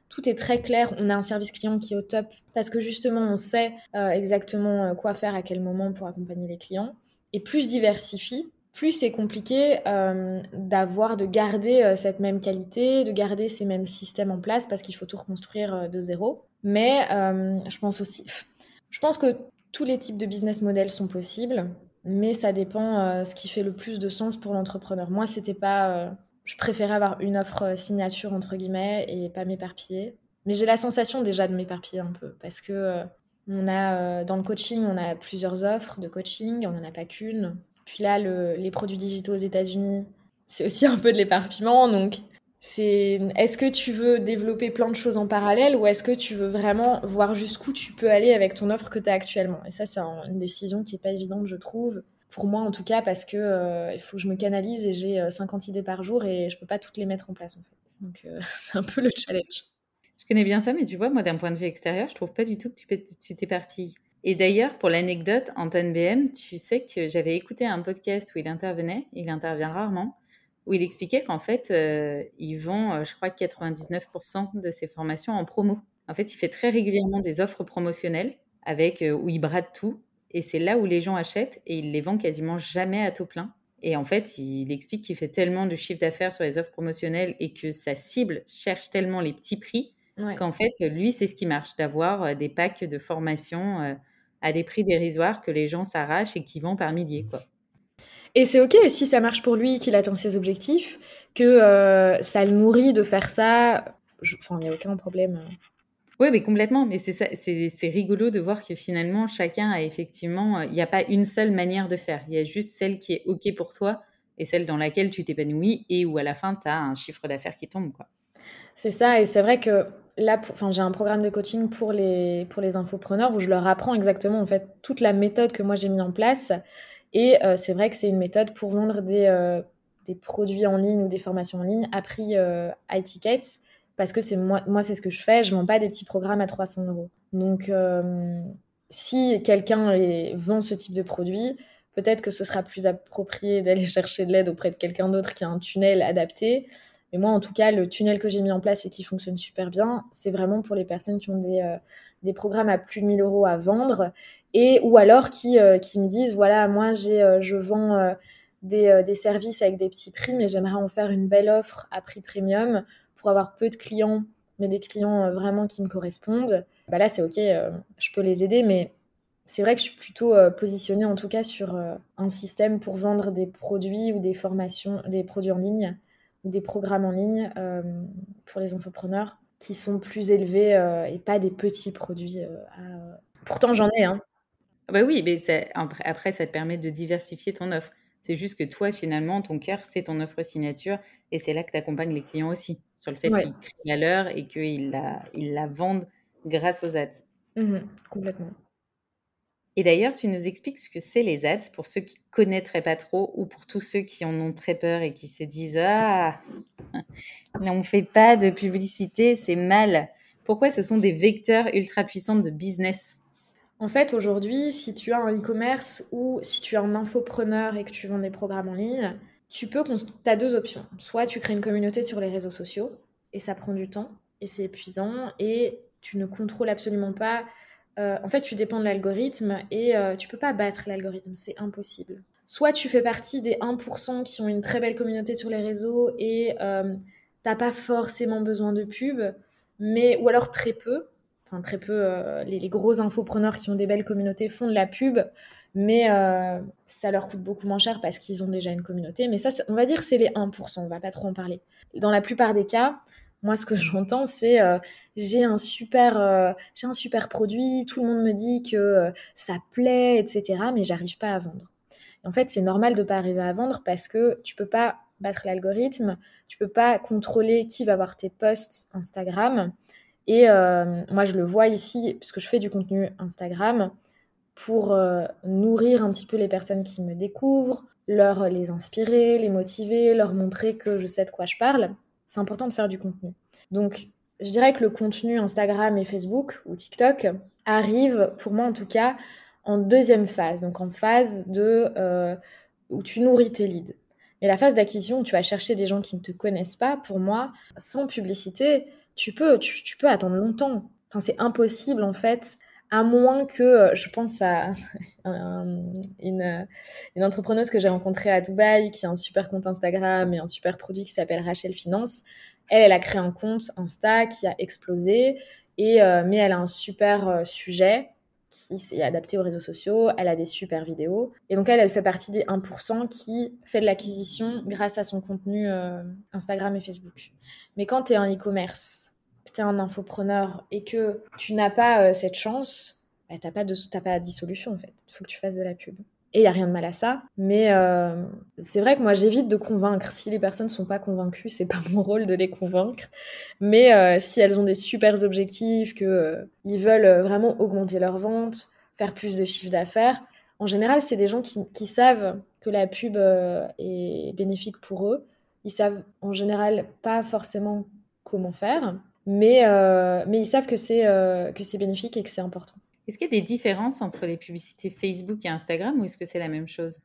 Speaker 1: tout est très clair. On a un service client qui est au top parce que justement, on sait euh, exactement euh, quoi faire à quel moment pour accompagner les clients. Et plus je diversifie, plus c'est compliqué euh, d'avoir, de garder cette même qualité, de garder ces mêmes systèmes en place parce qu'il faut tout reconstruire de zéro. Mais je pense aussi, je pense que tous les types de business models sont possibles, mais ça dépend euh, ce qui fait le plus de sens pour l'entrepreneur. Moi, c'était pas. Euh, je préférais avoir une offre euh, signature entre guillemets et pas m'éparpiller. Mais j'ai la sensation déjà de m'éparpiller un peu parce que on a dans le coaching, on a plusieurs offres de coaching, on n'en a pas qu'une. Puis là, les produits digitaux aux États-Unis, c'est aussi [laughs] un peu de l'éparpillement, donc c'est est-ce que tu veux développer plein de choses en parallèle ou est-ce que tu veux vraiment voir jusqu'où tu peux aller avec ton offre que tu as actuellement? Et ça, c'est une décision qui n'est pas évidente, je trouve. Pour moi, en tout cas, parce que euh, il faut que je me canalise et j'ai 50 euh, idées par jour et je peux pas toutes les mettre en place, en fait. Donc, euh, [laughs] c'est un peu le challenge.
Speaker 2: Je connais bien ça, mais tu vois, moi, d'un point de vue extérieur, je trouve pas du tout que tu t'éparpilles. Et d'ailleurs, pour l'anecdote, Antoine BM, tu sais que j'avais écouté un podcast où il intervenait, il intervient rarement, où il expliquait qu'en fait, euh, ils vend, euh, je crois, 99% de ses formations en promo. En fait, il fait très régulièrement des offres promotionnelles avec euh, où il brade tout. Et c'est là où les gens achètent et il les vend quasiment jamais à taux plein. Et en fait, il explique qu'il fait tellement de chiffre d'affaires sur les offres promotionnelles et que sa cible cherche tellement les petits prix qu'en fait, lui, c'est ce qui marche, d'avoir des packs de formation à des prix dérisoires que les gens s'arrachent et qui vendent par milliers. Quoi.
Speaker 1: Et c'est ok si ça marche pour lui, qu'il atteint ses objectifs, que euh, ça le nourrit de faire ça. Enfin, il n'y a aucun problème.
Speaker 2: Oui, mais complètement. Mais c'est rigolo de voir que finalement, chacun a effectivement, il n'y a pas une seule manière de faire. Il y a juste celle qui est OK pour toi et celle dans laquelle tu t'épanouis et où à la fin, tu as un chiffre d'affaires qui tombe. quoi.
Speaker 1: C'est ça. Et c'est vrai que là, enfin, j'ai un programme de coaching pour les, pour les infopreneurs où je leur apprends exactement en fait toute la méthode que moi j'ai mis en place et euh, c'est vrai que c'est une méthode pour vendre des, euh, des, produits en ligne ou des formations en ligne à prix euh, high ticket, parce que c'est moi, moi c'est ce que je fais, je vends pas des petits programmes à 300 euros. Donc, si quelqu'un vend ce type de produit, peut-être que ce sera plus approprié [laughs] d'aller chercher de l'aide auprès de quelqu'un d'autre qui a un tunnel adapté. Mais moi, en tout cas, le tunnel que j'ai mis en place et qui fonctionne super bien, c'est vraiment pour les personnes qui ont des, des programmes à plus de 1000 euros à vendre et ou alors qui, euh, qui me disent voilà moi j'ai euh, je vends euh, des, des, services avec des petits prix mais j'aimerais en faire une belle offre à prix premium pour avoir peu de clients mais des clients vraiment qui me correspondent bah là c'est ok je peux les aider mais c'est vrai que je suis plutôt positionnée en tout cas sur un système pour vendre des produits ou des formations, des produits en ligne ou des programmes en ligne pour les entrepreneurs qui sont plus élevés et pas des petits produits. Pourtant, j'en ai. Hein.
Speaker 2: Bah oui, mais après, ça te permet de diversifier ton offre. C'est juste que toi, finalement, ton cœur, c'est ton offre signature et c'est là que tu accompagnes les clients aussi, sur le fait qu'ils créent la leur et qu'ils la, ils la vendent grâce aux ads.
Speaker 1: Mmh complètement.
Speaker 2: Et d'ailleurs, tu nous expliques ce que c'est les ads pour ceux qui connaîtraient pas trop ou pour tous ceux qui en ont très peur et qui se disent Ah, on ne fait pas de publicité, c'est mal. Pourquoi ce sont des vecteurs ultra puissants de business?
Speaker 1: En fait, aujourd'hui, si tu as un e-commerce ou si tu es un infopreneur et que tu vends des programmes en ligne, tu peux, as deux options. Soit tu crées une communauté sur les réseaux sociaux et ça prend du temps et c'est épuisant et tu ne contrôles absolument pas euh, en fait, tu dépends de l'algorithme et euh, tu peux pas battre l'algorithme, c'est impossible. Soit tu fais partie des 1% qui ont une très belle communauté sur les réseaux et euh, t'as pas forcément besoin de pub, mais ou alors très peu. Enfin, très peu, les, les, gros infopreneurs qui ont des belles communautés font de la pub, mais ça leur coûte beaucoup moins cher parce qu'ils ont déjà une communauté. Mais ça, on va dire c'est les 1%, on va pas trop en parler. Dans la plupart des cas, moi, ce que [laughs] j'entends, c'est euh, j'ai un super, euh, j'ai un super produit, tout le monde me dit que euh, ça plaît, etc. Mais j'arrive pas à vendre. en fait, c'est normal de pas arriver à vendre parce que tu peux pas battre l'algorithme, tu peux pas contrôler qui va voir tes posts Instagram. Et moi, je le vois ici, puisque je fais du contenu Instagram, pour nourrir un petit peu les personnes qui me découvrent, leur les inspirer, les motiver, leur montrer que je sais de quoi je parle c'est important de faire du contenu. Donc, je dirais que le contenu Instagram et Facebook ou TikTok arrive, pour moi en tout cas, en deuxième phase. Donc, en phase de euh, où tu nourris tes leads. Mais la phase d'acquisition tu vas chercher des gens qui ne te connaissent pas, pour moi, sans publicité, tu peux, tu peux attendre longtemps. Enfin, c'est impossible en fait à moins que euh, je pense à [laughs] une, entrepreneuse que j'ai rencontrée à Dubaï qui a un super compte Instagram et un super produit qui s'appelle Rachel Finance. Elle, elle a créé un compte Insta qui a explosé, et, euh, mais elle a un super euh, sujet qui est adapté aux réseaux sociaux, elle a des super vidéos. Et donc elle, elle fait partie des 1% qui fait de l'acquisition grâce à son contenu Instagram et Facebook. Mais quand tu es un e-commerce, tu es un infopreneur et que tu n'as pas euh, cette chance, bah, tu n'as pas, de, pas de solution en fait. Il faut que tu fasses de la pub. Et il n'y a rien de mal à ça. Mais euh, c'est vrai que moi, j'évite de convaincre. Si les personnes ne sont pas convaincues, c'est pas [laughs] mon rôle de les convaincre. Mais euh, si elles ont des super objectifs, qu'ils ils veulent vraiment augmenter leurs ventes, faire plus de chiffre d'affaires, en général, c'est des gens qui, savent que la pub est bénéfique pour eux. Ils savent en général pas forcément comment faire mais, euh, mais ils savent que c'est euh, c'est bénéfique et que c'est important.
Speaker 2: Est-ce qu'il y a des différences entre les publicités Facebook et Instagram ou est-ce que c'est la même chose?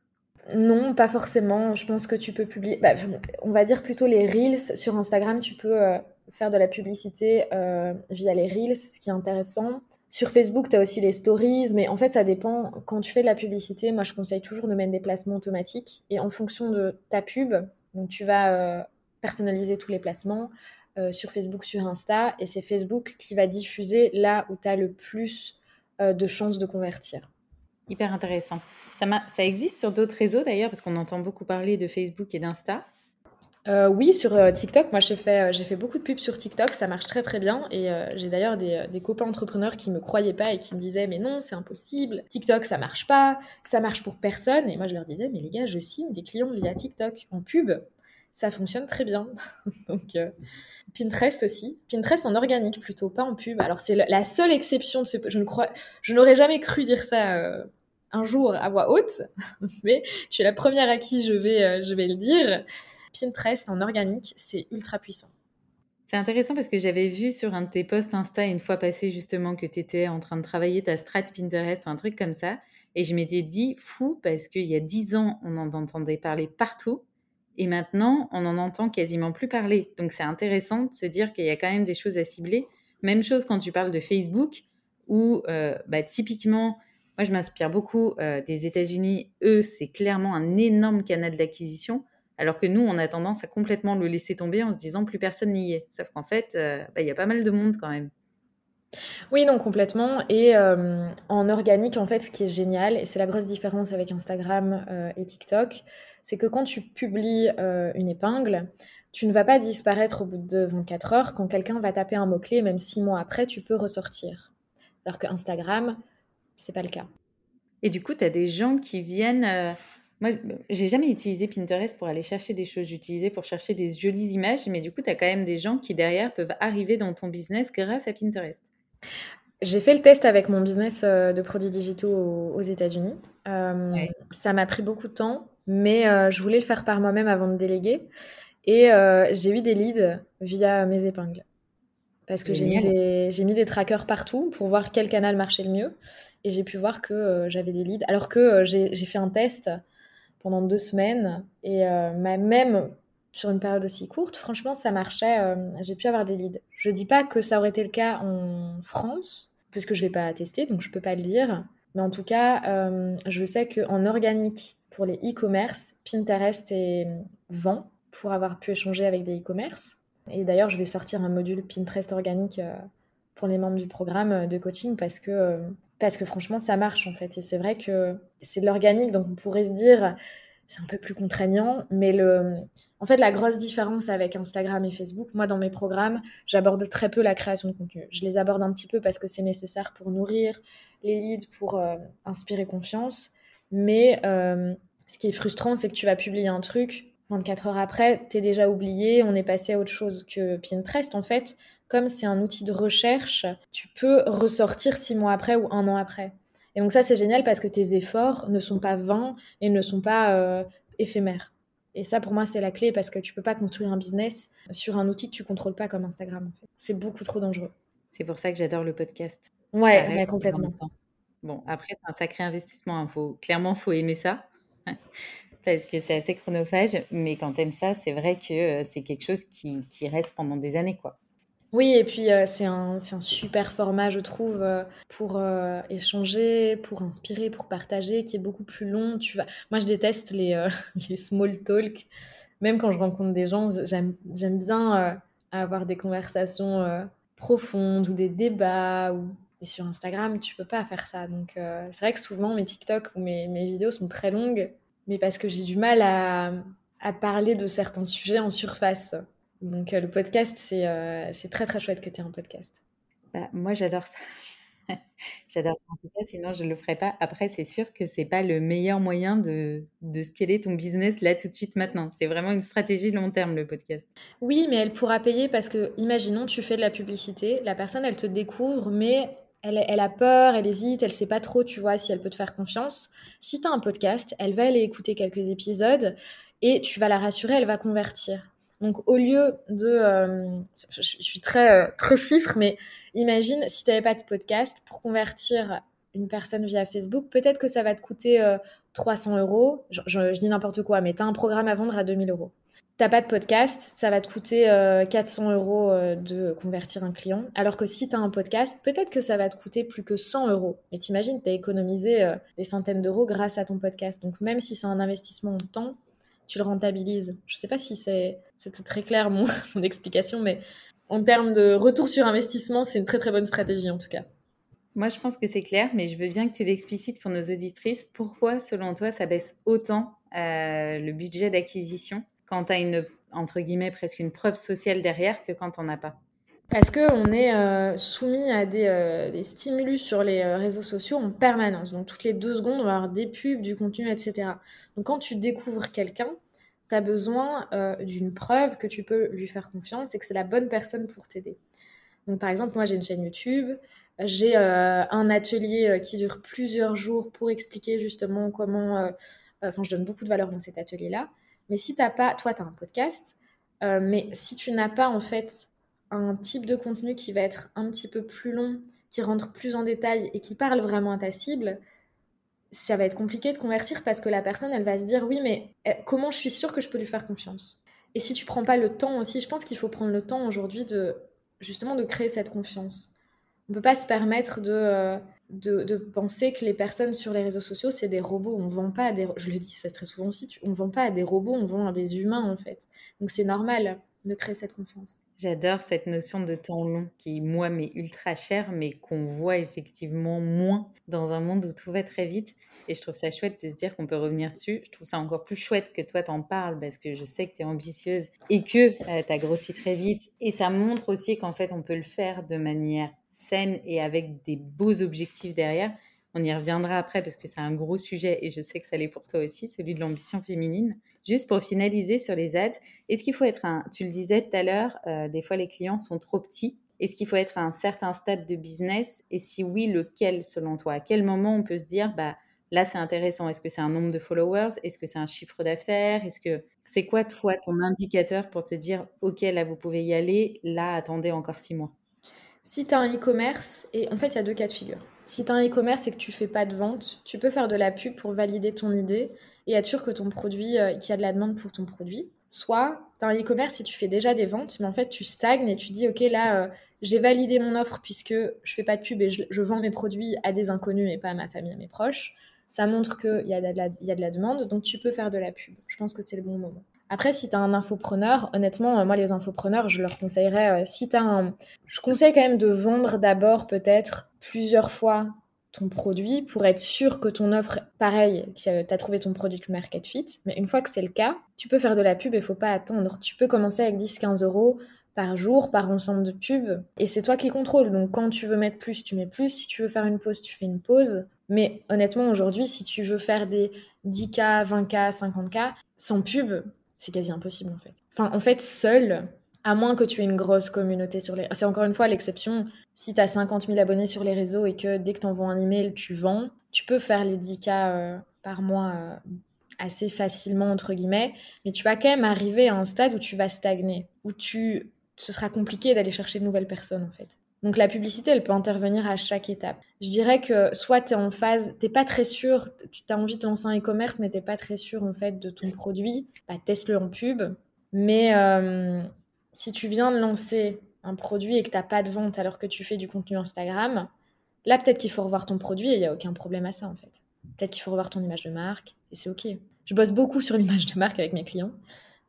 Speaker 1: Non, pas forcément. Je pense que tu peux publier, bah, on va dire plutôt les Reels. Sur Instagram, tu peux euh, faire de la publicité via les Reels, ce qui est intéressant. Sur Facebook, tu as aussi les stories, mais en fait, ça dépend. Quand tu fais de la publicité, moi, je conseille toujours de mettre des placements automatiques. Et en fonction de ta pub, donc tu vas personnaliser tous les placements. Euh, sur Facebook, sur Insta, et c'est Facebook qui va diffuser là où tu as le plus euh, de chances de convertir.
Speaker 2: Hyper intéressant. Ça, ça existe sur d'autres réseaux d'ailleurs, parce qu'on entend beaucoup parler de Facebook et d'Insta.
Speaker 1: Euh, oui, sur TikTok, moi j'ai fait, j'ai fait beaucoup de pubs sur TikTok, ça marche très très bien. Et j'ai d'ailleurs des, des, copains entrepreneurs qui me croyaient pas et qui me disaient Mais non, c'est impossible, TikTok ça marche pas, ça marche pour personne. Et moi je leur disais Mais les gars, je signe des clients via TikTok en pub, ça fonctionne très bien. [laughs] Donc Pinterest aussi. Pinterest en organique plutôt, pas en pub. Alors c'est la seule exception de ce. Je ne crois, je n'aurais jamais cru dire ça euh, un jour à voix haute, [laughs] mais tu es la première à qui je vais, euh, je vais le dire. Pinterest en organique, c'est ultra puissant.
Speaker 2: C'est intéressant parce que j'avais vu sur un de tes posts Insta une fois passé justement que tu étais en train de travailler ta strat Pinterest ou un truc comme ça. Et je m'étais dit fou parce qu'il y a dix ans, on en entendait parler partout. Et maintenant, on n'en entend quasiment plus parler. Donc c'est intéressant de se dire qu'il y a quand même des choses à cibler. Même chose quand tu parles de Facebook, où euh, bah, typiquement, moi je m'inspire beaucoup euh, des États-Unis. Eux, c'est clairement un énorme canal d'acquisition, alors que nous, on a tendance à complètement le laisser tomber en se disant plus personne n'y est. Sauf qu'en fait, euh, bah, il y a pas mal de monde quand même.
Speaker 1: Oui, non, complètement. Et en organique, en fait, ce qui est génial, et c'est la grosse différence avec Instagram et TikTok, c'est que quand tu publies euh, une épingle, tu ne vas pas disparaître au bout de 24 heures. Quand quelqu'un va taper un mot-clé, même six mois après, tu peux ressortir. Alors que Instagram, c'est pas le cas.
Speaker 2: Et du coup, tu as des gens qui viennent moi, j'ai jamais utilisé Pinterest pour aller chercher des choses. J'utilisais pour chercher des jolies images, mais du coup, tu as quand même des gens qui derrière peuvent arriver dans ton business grâce à Pinterest.
Speaker 1: J'ai fait le test avec mon business euh, de produits digitaux aux, États-Unis. Euh, ça m'a pris beaucoup de temps, mais euh, je voulais le faire par moi-même avant de déléguer. Et j'ai eu des leads via mes épingles. Parce que j'ai mis, des, mis des trackers partout pour voir quel canal marchait le mieux. Et j'ai pu voir que j'avais des leads. Alors que j'ai fait un test pendant deux semaines. Et euh, même sur une période aussi courte, franchement, ça marchait. Euh, j'ai pu avoir des leads. Je dis pas que ça aurait été le cas en France, puisque je l'ai pas testé, donc je peux pas le dire. Mais en tout cas, euh, je sais qu'en organique, pour les e-commerce, Pinterest est vent pour avoir pu échanger avec des e-commerce. Et d'ailleurs, je vais sortir un module Pinterest organique pour les membres du programme de coaching parce que parce que franchement, ça marche en fait. Et c'est vrai que c'est de l'organique, donc on pourrait se dire, c'est un peu plus contraignant, mais le, en fait, la grosse différence avec Instagram et Facebook, moi dans mes programmes, j'aborde très peu la création de contenu. Je les aborde un petit peu parce que c'est nécessaire pour nourrir les leads, pour euh, inspirer confiance. Mais euh, ce qui est frustrant, c'est que tu vas publier un truc, 24 heures après, t'es déjà oublié, on est passé à autre chose que Pinterest. En fait, comme c'est un outil de recherche, tu peux ressortir six mois après ou un an après. Et donc ça, c'est génial parce que tes efforts ne sont pas vains et ne sont pas euh, éphémères. Et ça, pour moi, c'est la clé parce que tu peux pas construire un business sur un outil que tu contrôles pas comme Instagram. C'est beaucoup trop dangereux.
Speaker 2: C'est pour ça que j'adore le podcast.
Speaker 1: Ouais, complètement.
Speaker 2: Bon, après, c'est un sacré investissement. Hein. Clairement, faut aimer ça parce que c'est assez chronophage. Mais quand tu aimes ça, c'est vrai que euh, c'est quelque chose qui, qui reste pendant des années, quoi.
Speaker 1: Oui, et puis euh, c'est un, un, super format, je trouve, euh, pour échanger, pour inspirer, pour partager, qui est beaucoup plus long. Tu. Moi, je déteste les, [laughs] les small talk. Même quand je rencontre des gens, j'aime bien avoir des conversations profondes ou des débats. Ou... Et sur Instagram, tu peux pas faire ça. Donc, c'est vrai que souvent, mes TikTok ou mes, mes vidéos sont très longues, mais parce que j'ai du mal à, à parler de certains sujets en surface. Donc euh, le podcast, euh, c'est très très chouette que tu aies un podcast.
Speaker 2: Bah, moi, j'adore ça. [laughs] j'adore ça en tout cas, sinon je ne le ferais pas. Après, c'est sûr que c'est pas le meilleur moyen de, de scaler ton business là tout de suite maintenant. C'est vraiment une stratégie long terme, le podcast.
Speaker 1: Oui, mais elle pourra payer parce que, imaginons, tu fais de la publicité, la personne, elle te découvre, mais elle, a peur, elle hésite, elle sait pas trop, tu vois, si elle peut te faire confiance. Si tu as un podcast, elle va aller écouter quelques épisodes et tu vas la rassurer, elle va convertir. Donc au lieu de, euh, je, suis très euh, très chiffre, mais imagine si tu n'avais pas de podcast pour convertir une personne via Facebook, peut-être que ça va te coûter 300 euh, euros. Je, dis n'importe quoi, mais tu as un programme à vendre à 2000 euros. T'as pas de podcast, ça va te coûter 400 euros de convertir un client. Alors que si tu as un podcast, peut-être que ça va te coûter plus que 100 euros. Mais t'imagines, tu as économisé des centaines d'euros grâce à ton podcast. Donc même si c'est un investissement en temps, tu le rentabilises. Je sais pas si c'est très clair [laughs] mon, explication, mais en termes de retour sur investissement, c'est une très très bonne stratégie en tout cas.
Speaker 2: Moi, je pense que c'est clair, mais je veux bien que tu l'explicites pour nos auditrices. Pourquoi, selon toi, ça baisse autant euh, le budget d'acquisition quand tu as une, entre guillemets, presque une preuve sociale derrière que quand on as pas
Speaker 1: parce qu'on est euh, soumis à euh, des, stimulus sur les euh, réseaux sociaux en permanence. Donc, toutes les deux secondes, on va avoir des pubs, du contenu, etc. Donc, quand tu découvres quelqu'un, tu as besoin d'une preuve que tu peux lui faire confiance et que c'est la bonne personne pour t'aider. Donc, par exemple, moi, j'ai une chaîne YouTube. J'ai un atelier qui dure plusieurs jours pour expliquer justement comment. Enfin, je donne beaucoup de valeur dans cet atelier-là. Mais si t'as pas. Toi, tu as un podcast. mais si tu n'as pas, en fait, un type de contenu qui va être un petit peu plus long, qui rentre plus en détail et qui parle vraiment à ta cible, ça va être compliqué de convertir parce que la personne, elle va se dire oui, mais eh, comment je suis sûre que je peux lui faire confiance? Et si tu prends pas le temps aussi, je pense qu'il faut prendre le temps aujourd'hui de justement de créer cette confiance. On peut pas se permettre de, euh, de, penser que les personnes sur les réseaux sociaux, c'est des robots. On vend pas à des... Je le dis ça très souvent aussi, on vend pas à des robots, on vend à des humains en fait. Donc c'est normal de créer cette confiance.
Speaker 2: J'adore cette notion de temps long qui, moi, m'est ultra chère, mais qu'on voit effectivement moins dans un monde où tout va très vite. Et je trouve ça chouette de se dire qu'on peut revenir dessus. Je trouve ça encore plus chouette que toi t'en parles parce que je sais que tu es ambitieuse et que euh, tu as grossi très vite. Et ça montre aussi qu'en fait, on peut le faire de manière saine et avec des beaux objectifs derrière. On y reviendra après parce que c'est un gros sujet et je sais que ça l'est pour toi aussi, celui de l'ambition féminine. Juste pour finaliser sur les ads, est-ce qu'il faut être un, tu le disais tout à l'heure, euh, des fois les clients sont trop petits. Est-ce qu'il faut être à un certain stade de business Et si oui, lequel selon toi? À quel moment on peut se dire, bah là c'est intéressant? Est-ce que c'est un nombre de followers? Est-ce que c'est un chiffre d'affaires? Est-ce que c'est quoi toi ton indicateur pour te dire, ok là vous pouvez y aller, là attendez encore six mois?
Speaker 1: Si tu as un e-commerce, et en fait il y a deux cas de figure. Si tu as un e-commerce et que tu fais pas de vente, tu peux faire de la pub pour valider ton idée et être sûr que ton produit, euh, qu'il y a de la demande pour ton produit. Soit tu as un e-commerce et tu fais déjà des ventes, mais en fait tu stagnes et tu dis ok là euh, j'ai validé mon offre puisque je fais pas de pub et je, vends mes produits à des inconnus et pas à ma famille, à mes proches. Ça montre qu'il y, a de la, y a de la demande, donc tu peux faire de la pub. Je pense que c'est le bon moment. Après, si tu as un infopreneur, honnêtement, euh, moi, les infopreneurs, je leur conseillerais, si tu un... Je conseille quand même de vendre d'abord peut-être plusieurs fois ton produit pour être sûr que ton offre, pareil, que tu as trouvé ton produit market fit. Mais une fois que c'est le cas, tu peux faire de la pub et il faut pas attendre. Tu peux commencer avec 10-15 euros par jour, par ensemble de pubs. Et c'est toi qui contrôles. Donc quand tu veux mettre plus, tu mets plus. Si tu veux faire une pause, tu fais une pause. Mais honnêtement, aujourd'hui, si tu veux faire des 10K, 20K, 50K, sans pub, c'est quasi impossible en fait. Enfin, en fait, seul, à moins que tu aies une grosse communauté sur les... C'est encore une fois l'exception. Si tu as 50 000 abonnés sur les réseaux et que dès que tu envoies un email, tu vends, tu peux faire les 10 cas euh, par mois euh, assez facilement, entre guillemets. Mais tu vas quand même arriver à un stade où tu vas stagner, où tu... ce sera compliqué d'aller chercher de nouvelles personnes, en fait. Donc la publicité, elle peut intervenir à chaque étape. Je dirais que soit tu es en phase, t'es pas très sûr, tu as envie de lancer un e-commerce, mais t'es pas très sûr en fait de ton produit, bah, teste-le en pub. Mais euh, si tu viens de lancer un produit et que tu n'as pas de vente alors que tu fais du contenu Instagram, là peut-être qu'il faut revoir ton produit et il n'y a aucun problème à ça en fait. Peut-être qu'il faut revoir ton image de marque et c'est ok. Je bosse beaucoup sur l'image de marque avec mes clients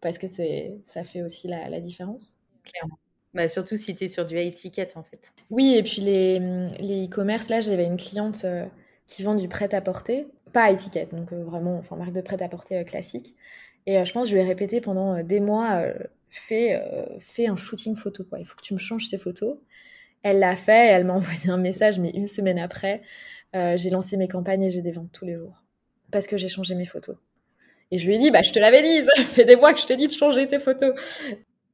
Speaker 1: parce que c'est ça fait aussi la, différence.
Speaker 2: Clairement. Bah, surtout si tu es sur du high ticket en fait.
Speaker 1: Oui, et puis les e-commerce, là j'avais une cliente euh, qui vend du prêt-à-porter, pas high ticket, donc euh, vraiment, enfin marque de prêt-à-porter euh, classique. Et je pense que je lui ai répété pendant des mois fais, euh, un shooting photo, quoi. Il faut que tu me changes ces photos. Elle l'a fait, elle m'a [laughs] envoyé un message, mais une semaine après, j'ai lancé mes campagnes et j'ai des ventes tous les jours. Parce que j'ai changé mes photos. Et je lui ai dit, bah, je te l'avais dit, [laughs] ça fait des mois que je te dis de changer tes photos.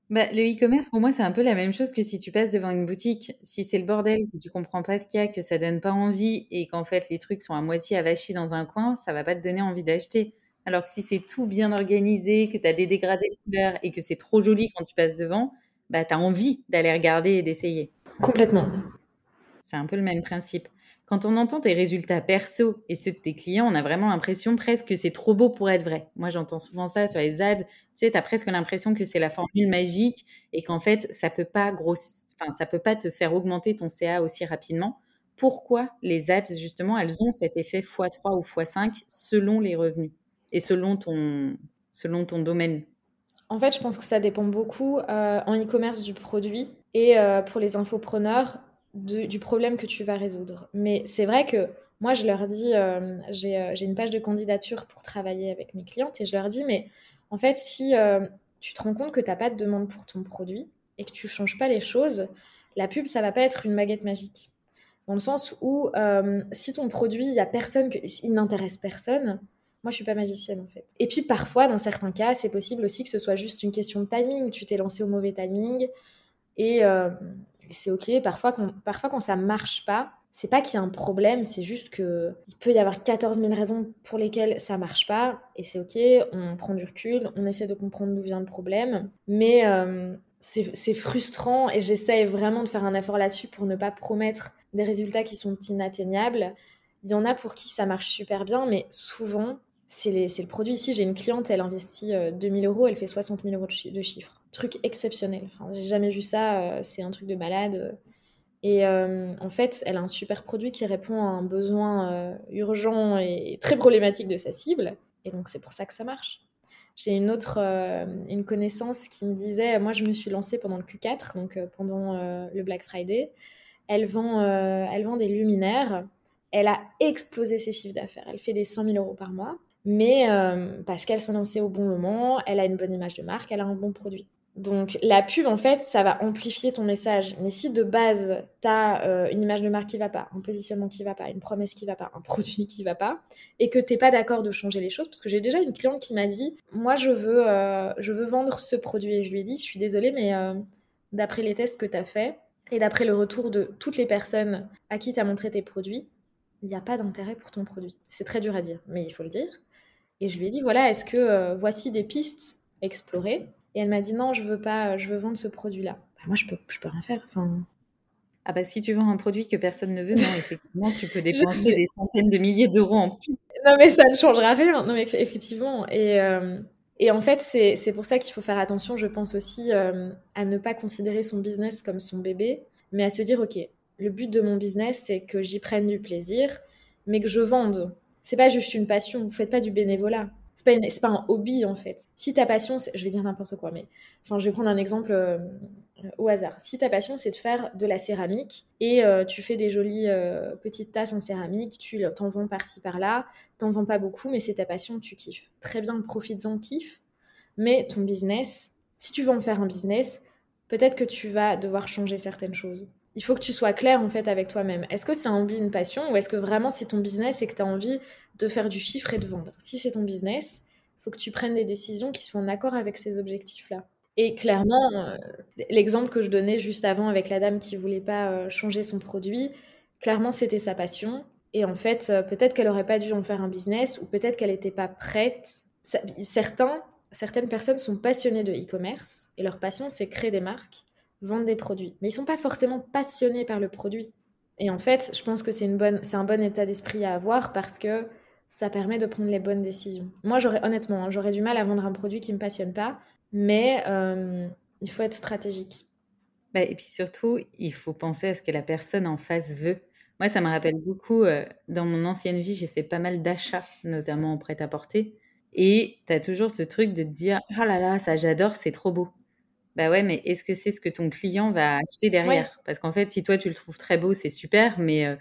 Speaker 2: Bah, le e-commerce, pour moi, c'est un peu la même chose que si tu passes devant une boutique. Si c'est le bordel, que tu comprends pas ce qu'il y a, que ça donne pas envie et qu'en fait les trucs sont à moitié avachis dans un coin, ça va pas te donner envie d'acheter. Alors que si c'est tout bien organisé, que tu as des dégradés de couleurs et que c'est trop joli quand tu passes devant, bah, tu as envie d'aller regarder et d'essayer.
Speaker 1: Complètement.
Speaker 2: C'est un peu le même principe. Quand on entend tes résultats perso et ceux de tes clients, on a vraiment l'impression presque que c'est trop beau pour être vrai. Moi, j'entends souvent ça sur les ads. Tu sais, as presque l'impression que c'est la formule magique et qu'en fait, ça peut pas enfin, ça peut pas te faire augmenter ton CA aussi rapidement. Pourquoi les ads, justement, elles ont cet effet x3 ou x5 selon les revenus et selon ton, selon ton domaine?
Speaker 1: En fait, je pense que ça dépend beaucoup euh, en e-commerce du produit et euh, pour les infopreneurs du problème que tu vas résoudre. Mais c'est vrai que moi, je leur dis, euh, j'ai une page de candidature pour travailler avec mes clientes et je leur dis, mais en fait, si tu te rends compte que tu n'as pas de demande pour ton produit et que tu changes pas les choses, la pub, ça va pas être une baguette magique. Dans le sens où si ton produit, y a personne, il n'intéresse personne, moi, je suis pas magicienne en fait. Et puis parfois, dans certains cas, c'est possible aussi que ce soit juste une question de timing. Tu t'es lancé au mauvais timing et euh, c'est ok. Parfois, quand, parfois, quand ça marche pas, c'est pas qu'il y a un problème, c'est juste que il peut y avoir 14 000 raisons pour lesquelles ça marche pas et c'est ok. On prend du recul, on essaie de comprendre d'où vient le problème, mais euh, c'est frustrant et j'essaie vraiment de faire un effort là-dessus pour ne pas promettre des résultats qui sont inatteignables. Il y en a pour qui ça marche super bien, mais souvent, c'est le produit. Ici, j'ai une cliente, elle investit 2000 euh, euros, elle fait 60 000 euros de, chiffre. Truc exceptionnel. Enfin, j'ai jamais vu ça, euh, c'est un truc de malade. Et euh, en fait, elle a un super produit qui répond à un besoin urgent et très problématique de sa cible. Et donc, c'est pour ça que ça marche. j'ai une autre une connaissance qui me disait, moi je me suis lancée pendant le Q4, donc pendant le Black Friday. Elle vend, elle vend des luminaires. Elle a explosé ses chiffres d'affaires. Elle fait des 100 000 euros par mois. Mais parce qu'elle s'est lancée au bon moment, elle a une bonne image de marque, elle a un bon produit. Donc la pub, en fait, ça va amplifier ton message. Mais si de base, tu as euh, une image de marque qui va pas, un positionnement qui va pas, une promesse qui va pas, un produit qui va pas, et que t'es pas d'accord de changer les choses, parce que j'ai déjà une cliente qui m'a dit, moi je veux, euh, je veux vendre ce produit, et je lui ai dit, je suis désolée, mais euh, d'après les tests que tu as fait, et d'après le retour de toutes les personnes à qui tu as montré tes produits, il n'y a pas d'intérêt pour ton produit. C'est très dur à dire, mais il faut le dire. Et je lui ai dit, voilà, est-ce que voici des pistes explorées? Et elle m'a dit non, je veux pas, je veux vendre ce produit-là. Bah, moi, je peux, je peux rien faire. Enfin.
Speaker 2: Ah bah si tu vends un produit que personne ne veut, non, effectivement, tu peux [laughs] dépenser des centaines de milliers d'euros en plus.
Speaker 1: Non mais ça ne changera rien. Non mais effectivement. Et, euh, et en fait, c'est pour ça qu'il faut faire attention, je pense aussi, euh, à ne pas considérer son business comme son bébé, mais à se dire, ok, le but de mon business, c'est que j'y prenne du plaisir, mais que je vende. C'est pas juste une passion, vous faites pas du bénévolat c'est pas, pas un hobby en fait. Si ta passion, je vais dire n'importe quoi, mais enfin, je vais prendre un exemple euh, au hasard. Si ta passion, c'est de faire de la céramique et euh, tu fais des jolies euh, petites tasses en céramique, tu t'en vends par-ci par-là, t'en vends pas beaucoup, mais c'est ta passion, tu kiffes. Très bien, profites-en, kiffe. Mais ton business, si tu veux en faire un business, peut-être que tu vas devoir changer certaines choses. Il faut que tu sois clair en fait avec toi-même. Est-ce que c'est hobby, une passion, ou est-ce que vraiment c'est ton business et que tu as envie de faire du chiffre et de vendre? Si c'est ton business, il faut que tu prennes des décisions qui soient en accord avec ces objectifs-là. Et clairement, euh, l'exemple que je donnais juste avant avec la dame qui voulait pas euh, changer son produit, clairement c'était sa passion. Et en fait, euh, peut-être qu'elle aurait pas dû en faire un business ou peut-être qu'elle n'était pas prête. certains, certaines personnes sont passionnées de e-commerce et leur passion c'est créer des marques, vendre des produits. Mais ils sont pas forcément passionnés par le produit. Et en fait, je pense que c'est un bon état d'esprit à avoir parce que ça permet de prendre les bonnes décisions. Moi, j'aurais honnêtement, hein, j'aurais du mal à vendre un produit qui me passionne pas, mais euh, il faut être stratégique.
Speaker 2: Bah, et puis surtout, il faut penser à ce que la personne en face veut. Moi, ça me rappelle beaucoup, euh, dans mon ancienne vie, j'ai fait pas mal d'achats, notamment en prêt-à-porter. Et tu as toujours ce truc de te dire Ah là là, ça j'adore, c'est trop beau. Bah ouais, mais est-ce que c'est ce que ton client va acheter derrière? Parce qu'en fait, si toi tu le trouves très beau, c'est super, mais euh,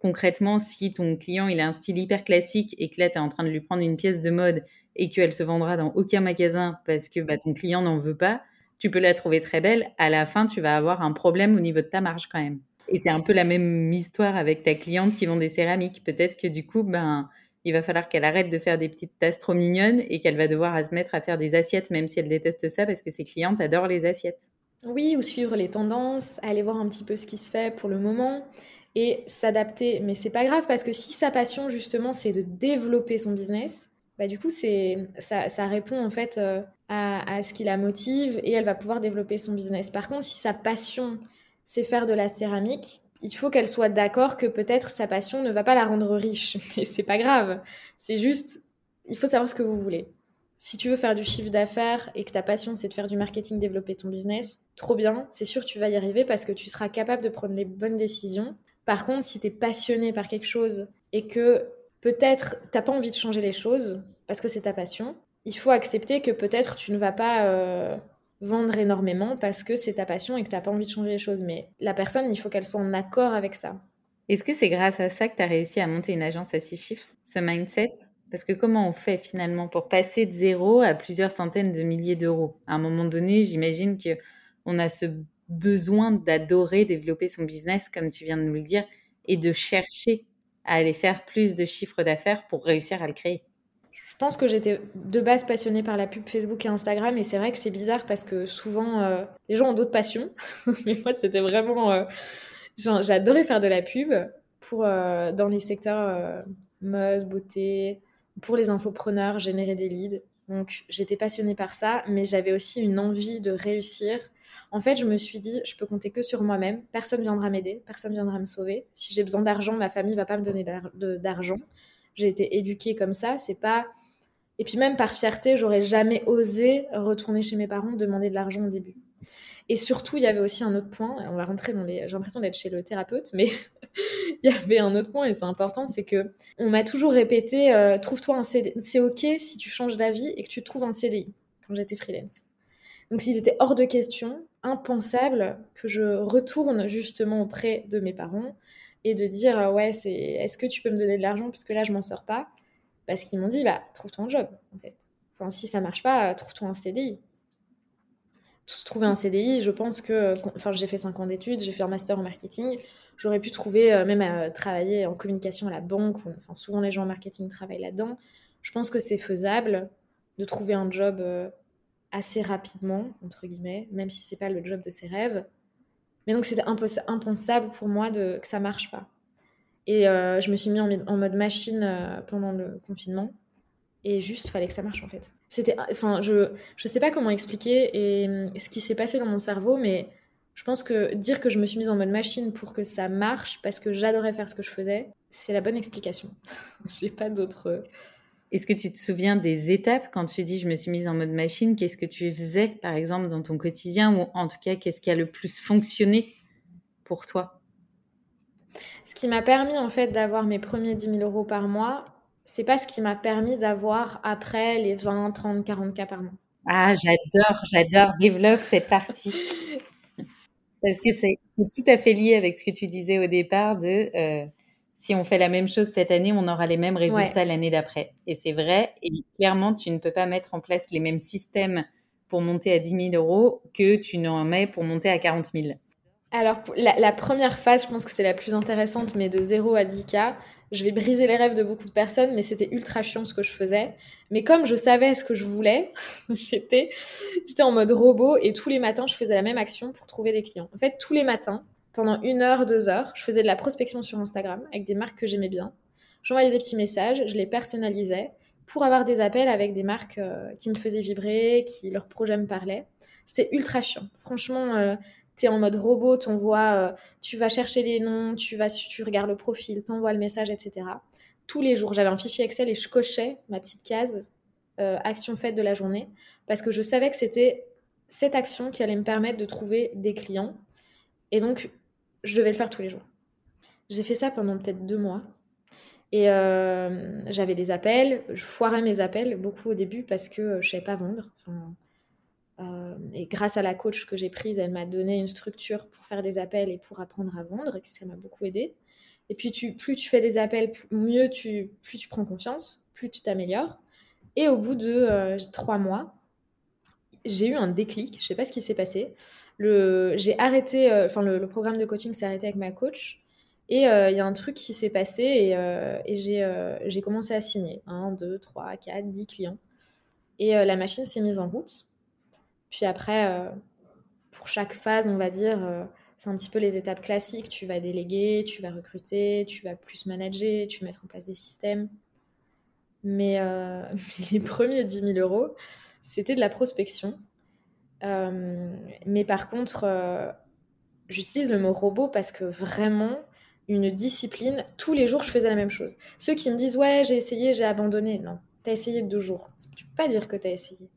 Speaker 2: concrètement, si ton client il a un style hyper classique et que là, tu es en train de lui prendre une pièce de mode et qu'elle se vendra dans aucun magasin parce que bah, ton client n'en veut pas, tu peux la trouver très belle. À la fin, tu vas avoir un problème au niveau de ta marge quand même. Et c'est un peu la même histoire avec ta cliente qui vend des céramiques. Peut-être que du coup, ben, il va falloir qu'elle arrête de faire des petites tasses trop mignonnes et qu'elle va devoir se mettre à faire des assiettes, même si elle déteste ça parce que ses clientes adorent les assiettes.
Speaker 1: Oui, ou suivre les tendances, aller voir un petit peu ce qui se fait pour le moment et s'adapter. Mais c'est pas grave parce que si sa passion justement c'est de développer son business, bah du coup c'est ça, répond en fait euh, à, à, ce qui la motive et elle va pouvoir développer son business. Par contre, si sa passion c'est faire de la céramique, il faut qu'elle soit d'accord que peut-être sa passion ne va pas la rendre riche. [laughs] Mais c'est pas grave. C'est juste, il faut savoir ce que vous voulez. Si tu veux faire du chiffre d'affaires et que ta passion c'est de faire du marketing, développer ton business, trop bien, c'est sûr que tu vas y arriver parce que tu seras capable de prendre les bonnes décisions par contre, si tu es passionné par quelque chose et que peut-être t'as pas envie de changer les choses parce que c'est ta passion, il faut accepter que peut-être tu ne vas pas euh, vendre énormément parce que c'est ta passion et que t'as pas envie de changer les choses. Mais la personne, il faut qu'elle soit en accord avec ça.
Speaker 2: Est-ce que c'est grâce à ça que tu as réussi à monter une agence à six chiffres, ce mindset? Parce que comment on fait finalement pour passer de zéro à plusieurs centaines de milliers d'euros? À un moment donné, j'imagine que on a ce besoin d'adorer développer son business, comme tu viens de nous le dire, et de chercher à aller faire plus de chiffres d'affaires pour réussir à le créer.
Speaker 1: Je pense que j'étais de base passionnée par la pub Facebook et Instagram, et c'est vrai que c'est bizarre parce que souvent, euh, les gens ont d'autres passions, [laughs] mais moi, c'était vraiment... Euh, j'adorais faire de la pub pour, euh, dans les secteurs mode, beauté, pour les infopreneurs, générer des leads. Donc j'étais passionnée par ça, mais j'avais aussi une envie de réussir en fait, je me suis dit, je peux compter que sur moi-même. Personne viendra m'aider, personne viendra me sauver. Si j'ai besoin d'argent, ma famille va pas me donner d'argent. J'ai été éduquée comme ça. C'est pas. Et puis même par fierté, j'aurais jamais osé retourner chez mes parents demander de l'argent au début. Et surtout, il y avait aussi un autre point, on va rentrer dans les... J'ai l'impression d'être chez le thérapeute, mais [laughs] il y avait un autre point et c'est important, c'est que on m'a toujours répété, euh, trouve-toi un. C'est ok si tu changes d'avis et que tu trouves un CDI quand j'étais freelance. Donc s'il était hors de question, impensable que je retourne justement auprès de mes parents et de dire euh, ouais c'est est-ce que tu peux me donner de l'argent? Parce que là je m'en sors pas parce qu'ils m'ont dit bah trouve-toi un job en fait. Si ça marche pas, trouve-toi un CDI trouver un CDI, je pense que, enfin, j'ai fait 5 ans d'études, j'ai fait un master en marketing, j'aurais pu trouver, euh, même à travailler en communication à la banque, enfin, souvent les gens en marketing travaillent là-dedans. Je pense que c'est faisable de trouver un job euh, assez rapidement, entre guillemets, même si c'est pas le job de ses rêves. Mais donc c'était impensable pour moi que ça marche pas. Et euh, je me suis mis en, mode machine pendant le confinement. Et juste, fallait que ça marche en fait. C'était, enfin, je, je sais pas comment expliquer et, ce qui s'est passé dans mon cerveau, mais je pense que dire que je me suis mise en mode machine pour que ça marche, parce que j'adorais faire ce que je faisais, c'est la bonne explication. [laughs] J'ai pas d'autre. Euh,
Speaker 2: Est-ce que tu te souviens des étapes quand tu dis je me suis mise en mode machine? Qu'est-ce que tu faisais, par exemple, dans ton quotidien? Ou en tout cas, qu'est-ce qui a le plus fonctionné pour toi?
Speaker 1: Ce qui m'a permis, en fait, d'avoir mes premiers 10 000 euros par mois, c'est pas ce qui m'a permis d'avoir après les 20, 30, 40 cas par mois.
Speaker 2: Ah, j'adore, j'adore. Développe cette partie. [laughs] Parce que c'est tout à fait lié avec ce que tu disais au départ de euh, si on fait la même chose cette année, on aura les mêmes résultats l'année d'après. Et c'est vrai. Et clairement, tu ne peux pas mettre en place les mêmes systèmes pour monter à 10 000 euros que tu n'en mets pour monter à 40 000.
Speaker 1: Alors, la, première phase, je pense que c'est la plus intéressante, mais de 0 à 10 cas, je vais briser les rêves de beaucoup de personnes, mais c'était ultra chiant ce que je faisais. Mais comme je savais ce que je voulais, [laughs] j'étais, j'étais en mode robot et tous les matins, je faisais la même action pour trouver des clients. En fait, tous les matins, pendant une heure, deux heures, je faisais de la prospection sur Instagram avec des marques que j'aimais bien. J'envoyais des petits messages, je les personnalisais pour avoir des appels avec des marques euh, qui me faisaient vibrer, qui leur projet me parlait. C'était ultra chiant. Franchement, euh, en mode robot, t'envoies, euh, tu vas chercher les noms, tu, vas, tu regardes le profil, t'envoies le message, etc. Tous les jours, j'avais un fichier Excel et je cochais ma petite case euh, action faite de la journée parce que je savais que c'était cette action qui allait me permettre de trouver des clients. Et donc, je devais le faire tous les jours. J'ai fait ça pendant peut-être deux mois. Et euh, j'avais des appels, je foirais mes appels beaucoup au début parce que je savais pas vendre. Euh, et grâce à la coach que j'ai prise, elle m'a donné une structure pour faire des appels et pour apprendre à vendre, et ça m'a beaucoup aidé. Et puis, plus tu fais des appels, mieux tu, plus tu prends confiance, plus tu t'améliores. Et au bout de euh, trois mois, j'ai eu un déclic. Je sais pas ce qui s'est passé. j'ai arrêté, euh, enfin, le, programme de coaching s'est arrêté avec ma coach. Et il y a un truc qui s'est passé et j'ai commencé à signer 1, 2, 3, 4, 10 clients. Et la machine s'est mise en route. Puis après, euh, pour chaque phase, on va dire, euh, c'est un petit peu les étapes classiques. Tu vas déléguer, tu vas recruter, tu vas plus manager, tu vas mettre en place des systèmes. Mais euh, [laughs] les premiers 10 000 euros, c'était de la prospection. mais par contre, j'utilise le mot robot parce que vraiment, une discipline, tous les jours, je faisais la même chose. Ceux qui me disent, ouais, j'ai essayé, j'ai abandonné. Non, t'as essayé deux jours. Tu peux pas dire que t'as essayé.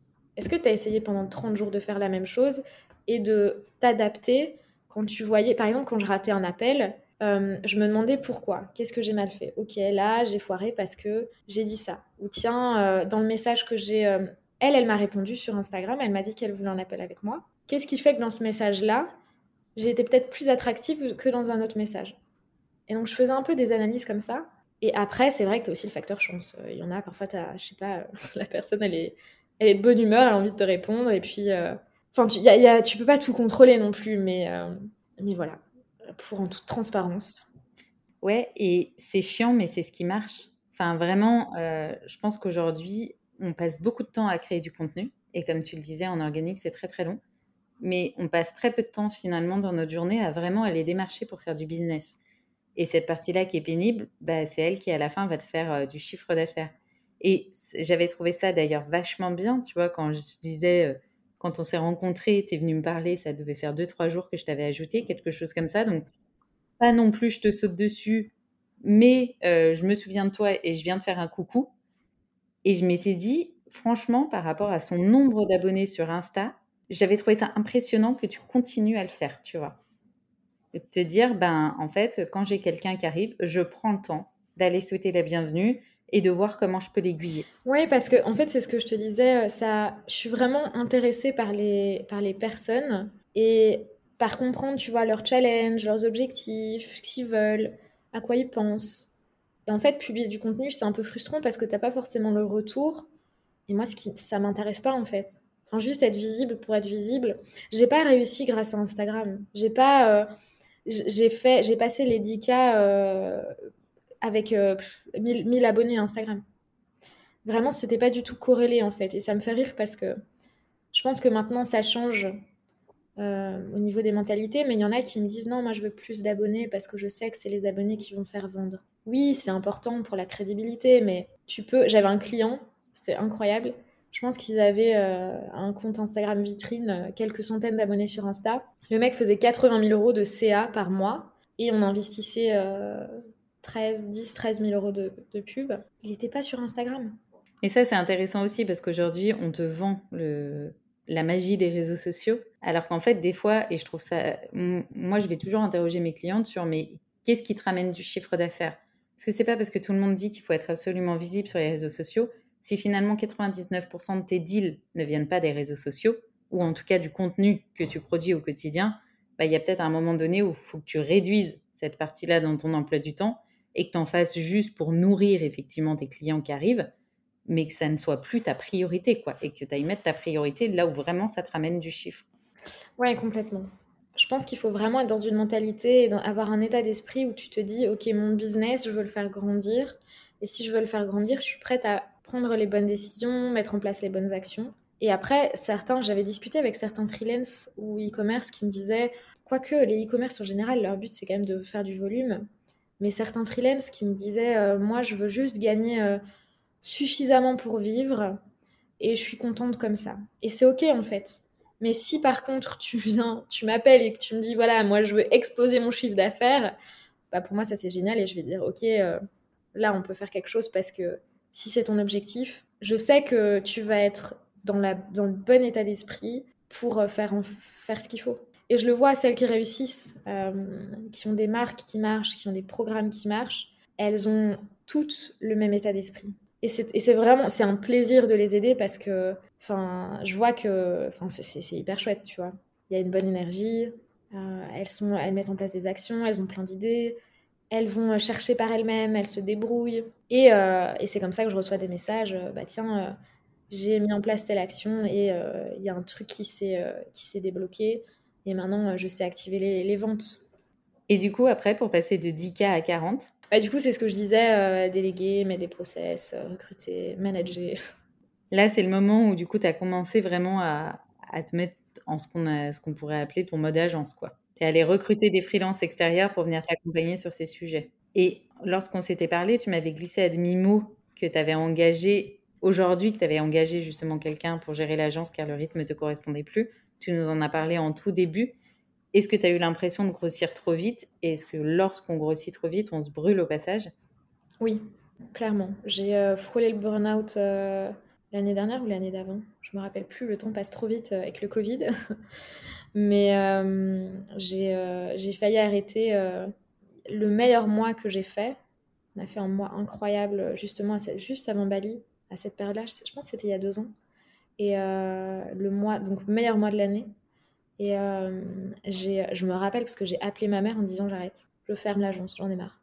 Speaker 1: Est-ce que tu as essayé pendant 30 jours de faire la même chose et de t'adapter quand tu voyais, par exemple, quand je ratais un appel, euh, je me demandais pourquoi, qu'est-ce que j'ai mal fait? Ok, là, j'ai foiré parce que j'ai dit ça. Ou tiens, euh, dans le message que j'ai... Euh, elle, elle m'a répondu sur Instagram, elle m'a dit qu'elle voulait un appel avec moi. Qu'est-ce qui fait que dans ce message-là, j'ai été peut-être plus attractive que dans un autre message? Et donc, je faisais un peu des analyses comme ça. Et après, c'est vrai que tu as aussi le facteur chance. Il y en a, parfois, as, je sais pas, [laughs] la personne, elle est elle est de bonne humeur, elle a envie de te répondre. Et puis, euh, enfin, tu, y tu peux pas tout contrôler non plus, mais, euh, mais voilà, pour en toute transparence.
Speaker 2: Ouais, et c'est chiant, mais c'est ce qui marche. Enfin, vraiment, euh, je pense qu'aujourd'hui, on passe beaucoup de temps à créer du contenu. Et comme tu le disais, en organique, c'est très très long. Mais on passe très peu de temps finalement dans notre journée à vraiment aller démarcher pour faire du business. Et cette partie-là qui est pénible, bah, c'est elle qui à la fin va te faire du chiffre d'affaires. Et j'avais trouvé ça d'ailleurs vachement bien, tu vois, quand je disais, euh, quand on s'est rencontrés, tu es venu me parler, ça devait faire deux, trois jours que je t'avais ajouté, quelque chose comme ça. Donc, pas non plus, je te saute dessus, mais euh, je me souviens de toi et je viens de faire un coucou. Et je m'étais dit, franchement, par rapport à son nombre d'abonnés sur Insta, j'avais trouvé ça impressionnant que tu continues à le faire, tu vois. De te dire, ben, en fait, quand j'ai quelqu'un qui arrive, je prends le temps d'aller souhaiter la bienvenue et de voir comment je peux l'aiguiller.
Speaker 1: Oui, parce que en fait, c'est ce que je te disais, ça, je suis vraiment intéressée par les, par les personnes et par comprendre, tu vois, leurs challenges, leurs objectifs, ce qu'ils veulent, à quoi ils pensent. Et en fait, publier du contenu, c'est un peu frustrant parce que t'as pas forcément le retour. Et moi, ce qui, ça m'intéresse pas en fait. Enfin, juste être visible pour être visible. J'ai pas réussi grâce à Instagram. J'ai pas, euh, j'ai fait, j'ai passé les 10K euh, avec 1000, euh, abonnés Instagram. Vraiment, c'était pas du tout corrélé en fait. Et ça me fait rire parce que je pense que maintenant ça change au niveau des mentalités, mais il y en a qui me disent non, moi je veux plus d'abonnés parce que je sais que c'est les abonnés qui vont faire vendre. Oui, c'est important pour la crédibilité, mais tu peux. J'avais un client, c'est incroyable. Je pense qu'ils avaient un compte Instagram vitrine, quelques centaines d'abonnés sur Insta. Le mec faisait 80 000 euros de CA par mois et on investissait 13, 10, 13 000 euros de, pub. Il n'était pas sur Instagram.
Speaker 2: Et ça, c'est intéressant aussi parce qu'aujourd'hui, on te vend le, la magie des réseaux sociaux. Alors qu'en fait, des fois, et je trouve ça. Moi, je vais toujours interroger mes clientes sur mais qu'est-ce qui te ramène du chiffre d'affaires? Parce que c'est pas parce que tout le monde dit qu'il faut être absolument visible sur les réseaux sociaux. Si finalement 99% de tes deals ne viennent pas des réseaux sociaux, ou en tout cas du contenu que tu produis au quotidien, bah, il y a peut-être un moment donné où il faut que tu réduises cette partie-là dans ton emploi du temps et que tu en fasses juste pour nourrir effectivement tes clients qui arrivent, mais que ça ne soit plus ta priorité, quoi, et que tu ailles mettre ta priorité là où vraiment ça te ramène du chiffre.
Speaker 1: Ouais, complètement. Je pense qu'il faut vraiment être dans une mentalité avoir un état d'esprit où tu te dis, ok, mon business, je veux le faire grandir, et si je veux le faire grandir, je suis prête à prendre les bonnes décisions, mettre en place les bonnes actions. Et après, certains, j'avais discuté avec certains freelance ou e-commerce qui me disaient, quoique les e-commerce en général, leur but c'est quand même de faire du volume, mais certains freelance qui me disaient, euh, moi je veux juste gagner euh, suffisamment pour vivre et je suis contente comme ça. Et c'est ok en fait. Mais si par contre tu viens, tu m'appelles et que tu me dis, voilà, moi je veux exploser mon chiffre d'affaires, bah pour moi ça c'est génial et je vais dire, ok, euh, là on peut faire quelque chose parce que si c'est ton objectif, je sais que tu vas être dans, dans le bon état d'esprit pour faire, faire ce qu'il faut. Et je le vois, celles qui réussissent, euh, qui ont des marques qui marchent, qui ont des programmes qui marchent, elles ont toutes le même état d'esprit. Et c'est vraiment, c'est un plaisir de les aider parce que, enfin, je vois que, enfin, c'est hyper chouette, tu vois. Il y a une bonne énergie, euh, elles, sont, elles mettent en place des actions, elles ont plein d'idées, elles vont chercher par elles-mêmes, elles se débrouillent. Et, c'est comme ça que je reçois des messages, bah tiens, j'ai mis en place telle action et euh, il y a un truc euh, qui s'est débloqué et maintenant euh, je sais activer les, ventes.
Speaker 2: Et du coup, après, pour passer de 10K à 40
Speaker 1: bah, Du coup, c'est ce que je disais, déléguer, mettre des process, recruter, manager. [laughs]
Speaker 2: Là, c'est le moment où du coup, tu as commencé vraiment à, à, te mettre en ce qu'on pourrait appeler ton mode agence. quoi. Tu es allé recruter des freelances extérieurs pour venir t'accompagner sur ces sujets. Et lorsqu'on s'était parlé, tu m'avais glissé à demi-mot que tu avais engagé aujourd'hui que tu avais engagé justement quelqu'un pour gérer l'agence car le rythme ne te correspondait plus. Tu nous en as parlé en tout début. Est-ce que tu as eu l'impression de grossir trop vite? Et est-ce que lorsqu'on grossit trop vite, on se brûle au passage?
Speaker 1: Oui, clairement. J'ai euh, frôlé le burn-out euh, l'année dernière ou l'année d'avant. Je me rappelle plus, le temps passe trop vite euh, avec le Covid. [laughs] Mais j'ai failli arrêter le meilleur mois que j'ai fait. On a fait un mois incroyable justement juste avant Bali à cette période-là. Je, pense que c'était il y a deux ans. Et euh, le mois, donc meilleur mois de l'année. Et euh, je me rappelle parce que j'ai appelé ma mère en disant j'arrête, je ferme l'agence, j'en ai marre.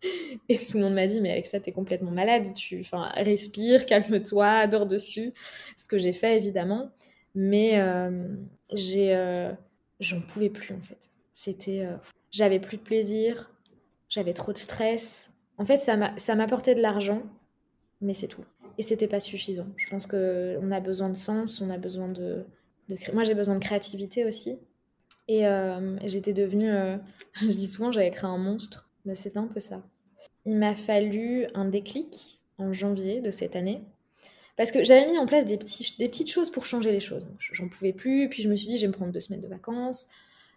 Speaker 1: [laughs] Et tout le monde m'a dit, mais avec ça, t'es complètement malade. Tu, enfin, respire, calme-toi, dors dessus. Ce que j'ai fait, évidemment. Mais euh, j'ai, j'en pouvais plus, en fait. C'était, j'avais plus de plaisir. J'avais trop de stress. En fait, ça m'apportait de l'argent, mais c'est tout et c'était pas suffisant. Je pense qu'on a besoin de sens, on a besoin de. Moi, j'ai besoin de créativité aussi. Et euh, j'étais devenue. Euh, [laughs] je dis souvent, j'avais créé un monstre, mais c'était un peu ça. Il m'a fallu un déclic en janvier de cette année. Parce que j'avais mis en place des petites choses pour changer les choses. J'en pouvais plus, puis je me suis dit, je vais me prendre deux semaines de vacances,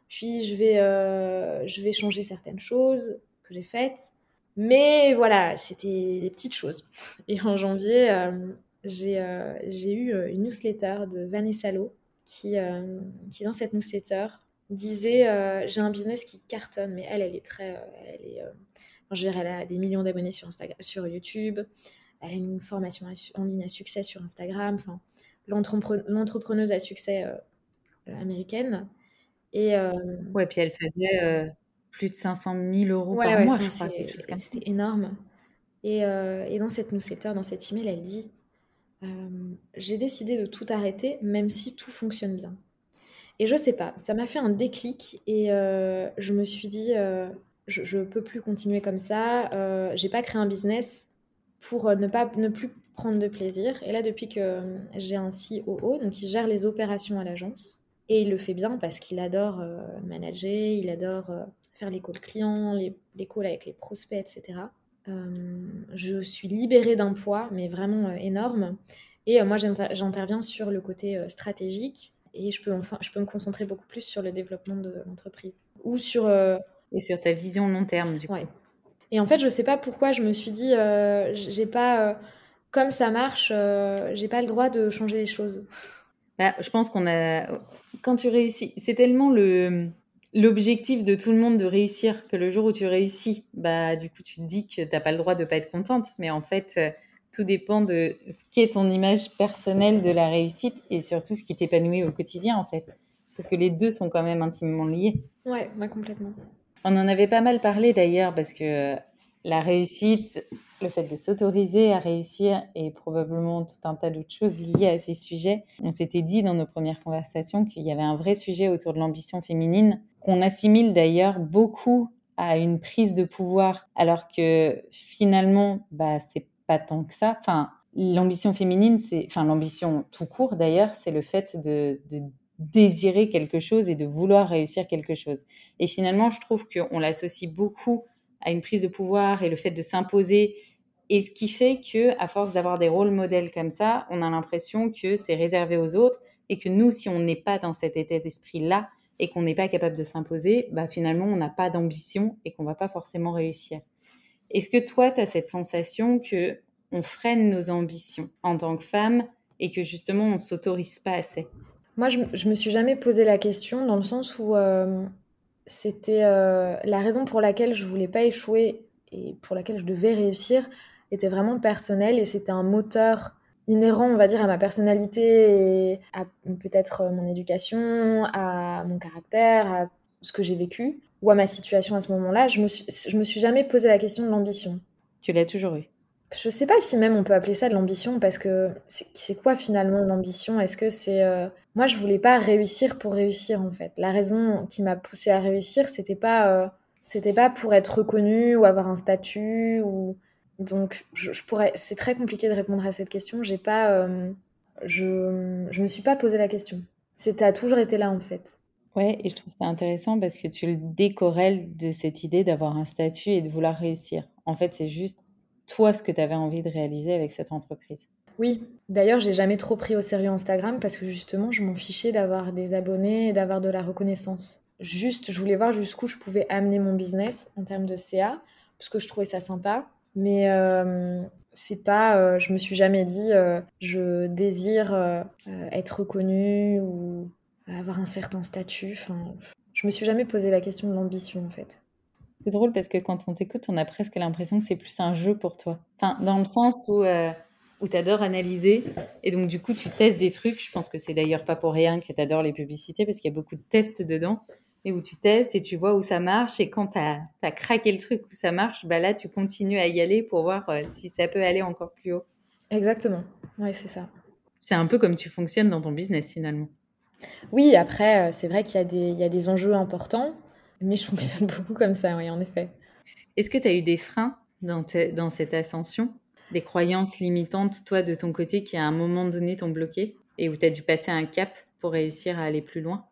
Speaker 1: puis je vais, euh, je vais changer certaines choses que j'ai faites. Mais voilà, c'était des petites choses. Et en janvier, euh, euh, j'ai eu euh, une newsletter de Vanessa Lowe, qui, qui dans cette newsletter, disait J'ai un business qui cartonne, mais elle, elle est très. elle est, je elle a des millions d'abonnés sur, Instagram, sur YouTube, elle a une formation en ligne à succès sur Instagram, enfin, l'entrepreneuse à succès américaine. Et,
Speaker 2: ouais, puis elle faisait plus de 500 000 euros par mois, je crois,
Speaker 1: C'était énorme. Et, et, dans cette newsletter, dans cet email, elle dit J'ai décidé de tout arrêter, même si tout fonctionne bien. Et je sais pas, ça m'a fait un déclic et je me suis dit je ne peux plus continuer comme ça. j'ai pas créé un business pour ne, pas, ne plus prendre de plaisir. Et là, depuis que j'ai un COO, donc qui gère les opérations à l'agence, et il le fait bien parce qu'il adore manager, il adore faire les calls clients, les, les, calls avec les prospects, etc. Euh, je suis libérée d'un poids, mais vraiment euh, énorme. Et euh, moi, j'interviens sur le côté stratégique et je peux, enfin, je peux me concentrer beaucoup plus sur le développement de l'entreprise. Ou sur...
Speaker 2: et sur ta vision long terme, du coup.
Speaker 1: Et en fait, je sais pas pourquoi je me suis dit, j'ai pas... comme ça marche, j'ai pas le droit de changer les choses.
Speaker 2: Bah, je pense qu'on a... Quand tu réussis, c'est tellement le l'objectif de tout le monde de réussir, que le jour où tu réussis, bah du coup tu te dis que t'as pas le droit de pas être contente, mais en fait euh, tout dépend de ce qui est ton image personnelle de la réussite et surtout ce qui t'épanouit au quotidien en fait, parce que les deux sont quand même intimement liés.
Speaker 1: Ouais, bah complètement.
Speaker 2: On en avait pas mal parlé d'ailleurs parce que la réussite, le fait de s'autoriser à réussir et probablement tout un tas d'autres choses liées à ces sujets. On s'était dit dans nos premières conversations qu'il y avait un vrai sujet autour de l'ambition féminine qu'on assimile d'ailleurs beaucoup à une prise de pouvoir alors que finalement bah c'est pas tant que ça. Enfin, l'ambition féminine, c'est enfin l'ambition tout court d'ailleurs, c'est le fait de, de désirer quelque chose et de vouloir réussir quelque chose. Et finalement, je trouve qu'on l'associe beaucoup à une prise de pouvoir et le fait de s'imposer. Et ce qui fait que, à force d'avoir des rôles modèles comme ça, on a l'impression que c'est réservé aux autres et que nous, si on n'est pas dans cet état d'esprit-là et qu'on n'est pas capable de s'imposer, bah finalement, on n'a pas d'ambition et qu'on va pas forcément réussir. Est-ce que toi, tu as cette sensation que on freine nos ambitions en tant que femme et que justement, on s'autorise pas assez?
Speaker 1: Moi, je, je me suis jamais posé la question dans le sens où c'était la raison pour laquelle je voulais pas échouer et pour laquelle je devais réussir était vraiment personnelle et c'était un moteur inhérent, on va dire, à ma personnalité et à peut-être mon éducation, à mon caractère, à ce que j'ai vécu ou à ma situation à ce moment-là. Je me suis, je me suis jamais posé la question de l'ambition.
Speaker 2: Tu l'as toujours eu.
Speaker 1: Je sais pas si même on peut appeler ça de l'ambition parce que c'est quoi finalement l'ambition? Est-ce que c'est euh, moi je voulais pas réussir pour réussir en fait. La raison qui m'a poussée à réussir c'était pas euh, c'était pas pour être reconnue ou avoir un statut ou donc je, pourrais c'est très compliqué de répondre à cette question. J'ai pas euh, je je me suis pas posé la question. C'était a toujours été là en fait.
Speaker 2: Ouais, et je trouve ça intéressant parce que tu le décorrèles de cette idée d'avoir un statut et de vouloir réussir. En fait, c'est juste toi ce que tu avais envie de réaliser avec cette entreprise.
Speaker 1: Oui, d'ailleurs, j'ai jamais trop pris au sérieux Instagram parce que justement, je m'en fichais d'avoir des abonnés et d'avoir de la reconnaissance. Juste, je voulais voir jusqu'où je pouvais amener mon business en termes de CA, parce que je trouvais ça sympa. Mais euh, c'est pas, euh, je me suis jamais dit, euh, je désire être reconnue ou avoir un certain statut. Enfin, je me suis jamais posé la question de l'ambition en fait.
Speaker 2: C'est drôle parce que quand on t'écoute, on a presque l'impression que c'est plus un jeu pour toi. Enfin, dans le sens où, où tu adores analyser et donc du coup tu testes des trucs. Je pense que c'est d'ailleurs pas pour rien que tu adores les publicités parce qu'il y a beaucoup de tests dedans et où tu testes et tu vois où ça marche. Et quand tu as, craqué le truc où ça marche, bah là tu continues à y aller pour voir euh, si ça peut aller encore plus haut.
Speaker 1: Exactement, ouais, c'est ça.
Speaker 2: C'est un peu comme tu fonctionnes dans ton business finalement.
Speaker 1: Oui, après, euh, c'est vrai qu'il y, y, a des enjeux importants. Mais je fonctionne [laughs] beaucoup comme ça, oui, en effet.
Speaker 2: Est-ce que tu as eu des freins dans, dans cette ascension? Des croyances limitantes, toi, de ton côté, qui à un moment donné t'ont bloqué et où tu as dû passer un cap pour réussir à aller plus loin?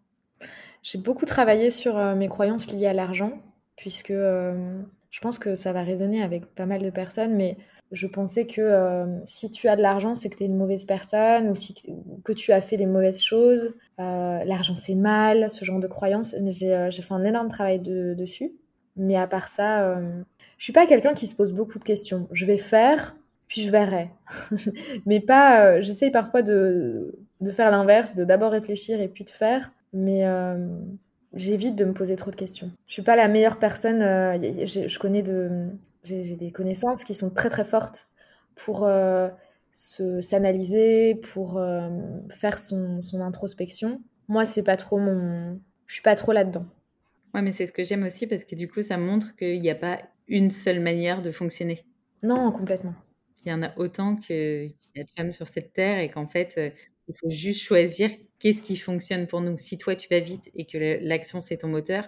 Speaker 1: J'ai beaucoup travaillé sur euh, mes croyances liées à l'argent, puisque euh, je pense que ça va résonner avec pas mal de personnes, mais je pensais que euh, si tu as de l'argent, c'est que tu es une mauvaise personne ou, que tu as fait des mauvaises choses. L'argent, c'est mal, ce genre de croyances. J'ai fait un énorme travail dessus. Mais à part ça, je suis pas quelqu'un qui se pose beaucoup de questions. Je vais faire, puis je verrai. [laughs] mais pas. J'essaye parfois de faire l'inverse, de d'abord réfléchir et puis de faire. Mais j'évite de me poser trop de questions. Je suis pas la meilleure personne. je connais de, j'ai des connaissances qui sont très très fortes pour s'analyser, pour faire son, son introspection. Moi, c'est pas trop mon, je suis pas trop là-dedans.
Speaker 2: Ouais, mais c'est ce que j'aime aussi parce que du coup, ça montre qu'il n'y a pas une seule manière de fonctionner.
Speaker 1: Non, complètement.
Speaker 2: Il y en a autant qu'il y a de femmes sur cette terre et qu'en fait, euh, il faut juste choisir qu'est-ce qui fonctionne pour nous. Si toi, tu vas vite et que l'action, c'est ton moteur,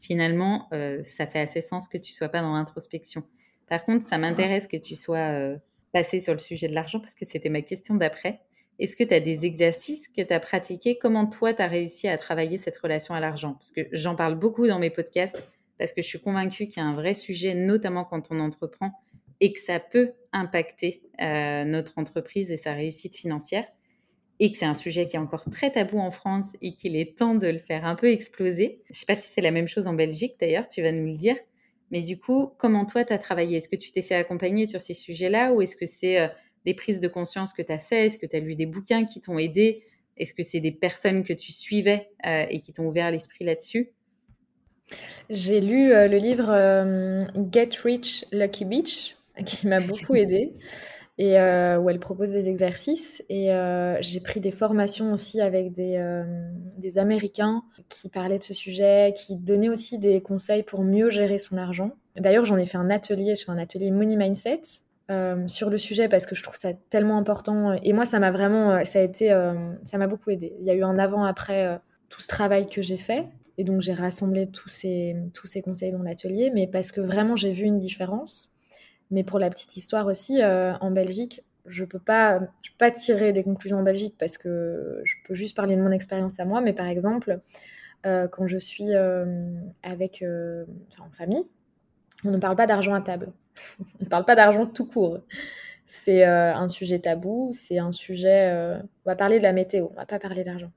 Speaker 2: finalement, euh, ça fait assez sens que tu sois pas dans l'introspection. Par contre, ça m'intéresse que tu sois euh, passé sur le sujet de l'argent parce que c'était ma question d'après. Est-ce que tu as des exercices que tu as pratiqués? Comment toi, tu as réussi à travailler cette relation à l'argent? Parce que j'en parle beaucoup dans mes podcasts, parce que je suis convaincue qu'il y a un vrai sujet, notamment quand on entreprend, et que ça peut impacter euh, notre entreprise et sa réussite financière, et que c'est un sujet qui est encore très tabou en France et qu'il est temps de le faire un peu exploser. Je ne sais pas si c'est la même chose en Belgique d'ailleurs, tu vas nous le dire. Mais du coup, comment toi, tu as travaillé? Est-ce que tu t'es fait accompagner sur ces sujets-là ou est-ce que c'est... Euh, des prises de conscience que tu as fait? Est-ce que tu as lu des bouquins qui t'ont aidé? Est-ce que c'est des personnes que tu suivais euh, et qui t'ont ouvert l'esprit là-dessus?
Speaker 1: J'ai lu euh, le livre Get Rich Lucky Beach qui m'a beaucoup [laughs] aidé et où elle propose des exercices. Et j'ai pris des formations aussi avec des, des Américains qui parlaient de ce sujet, qui donnaient aussi des conseils pour mieux gérer son argent. D'ailleurs, j'en ai fait un atelier, je fais un atelier Money Mindset euh, sur le sujet parce que je trouve ça tellement important. Et moi, ça m'a vraiment, euh, ça a été, euh, ça m'a beaucoup aidé. Il y a eu un avant-après tout ce travail que j'ai fait. Et donc, j'ai rassemblé tous ces, tous ces conseils dans l'atelier, mais parce que vraiment, j'ai vu une différence. Mais pour la petite histoire aussi, en Belgique, je peux pas, je peux pas tirer des conclusions en Belgique parce que je peux juste parler de mon expérience à moi. Mais par exemple, quand je suis avec, en famille, on ne parle pas d'argent à table. [laughs] on ne parle pas d'argent tout court. C'est euh, un sujet tabou, c'est un sujet... Euh, on va parler de la météo, on va pas parler d'argent.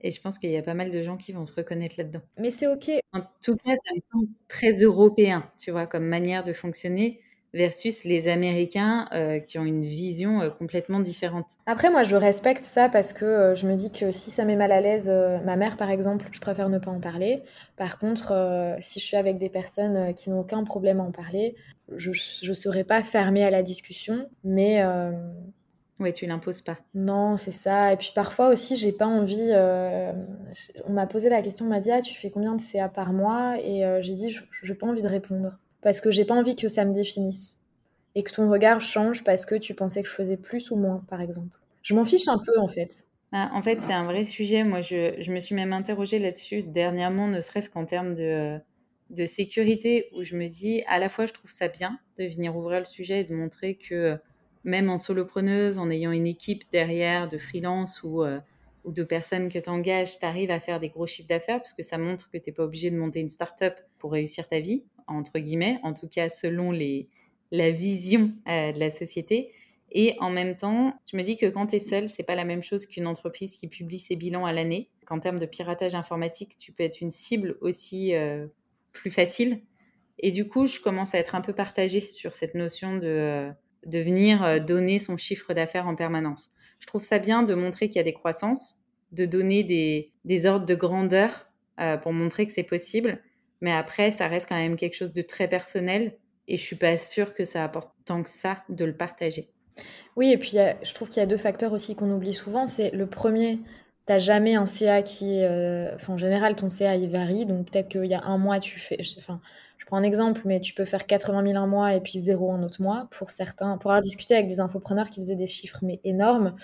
Speaker 2: Et je pense qu'il y a pas mal de gens qui vont se reconnaître là-dedans.
Speaker 1: Mais c'est OK.
Speaker 2: En tout cas, ça me semble très européen, tu vois, comme manière de fonctionner versus les Américains euh, qui ont une vision euh, complètement différente.
Speaker 1: Après, moi, je respecte ça parce que euh, je me dis que si ça met mal à l'aise ma mère, par exemple, je préfère ne pas en parler. Par contre, si je suis avec des personnes qui n'ont aucun problème à en parler, je ne serai pas fermée à la discussion, mais...
Speaker 2: Oui, tu l'imposes pas.
Speaker 1: Non, c'est ça. Et puis parfois aussi, j'ai pas envie. On m'a posé la question, on m'a dit ah, tu fais combien de CA par mois? Et j'ai dit je n'ai pas envie de répondre parce que j'ai pas envie que ça me définisse et que ton regard change parce que tu pensais que je faisais plus ou moins, par exemple. Je m'en fiche un peu en fait.
Speaker 2: Ah, en fait, c'est un vrai sujet. Moi, je, me suis même interrogée là-dessus dernièrement, ne serait-ce qu'en termes de, de sécurité, où je me dis, à la fois, je trouve ça bien de venir ouvrir le sujet et de montrer que même en solopreneuse, en ayant une équipe derrière de freelance ou, euh, ou de personnes que tu engages, tu arrives à faire des gros chiffres d'affaires parce que ça montre que tu n'es pas obligé de monter une start-up pour réussir ta vie entre guillemets, en tout cas selon les, la vision euh, de la société. Et en même temps, je me dis que quand tu es seul, c'est pas la même chose qu'une entreprise qui publie ses bilans à l'année. Qu'en termes de piratage informatique, tu peux être une cible aussi euh, plus facile. Et du coup, je commence à être un peu partagée sur cette notion de, euh, de venir donner son chiffre d'affaires en permanence. Je trouve ça bien de montrer qu'il y a des croissances, de donner des, des ordres de grandeur pour montrer que c'est possible. Mais après, ça reste quand même quelque chose de très personnel et je suis pas sûre que ça apporte tant que ça de le partager.
Speaker 1: Oui, et puis je trouve qu'il y a deux facteurs aussi qu'on oublie souvent. C'est le premier, tu n'as jamais un CA qui. Euh, enfin, en général, ton CA il varie. Donc peut-être qu'il y a un mois, tu fais. Enfin, je prends un exemple, mais tu peux faire 80 000 un mois et puis zéro un autre mois. Pour certains, pour avoir discuté avec des infopreneurs qui faisaient des chiffres mais énormes,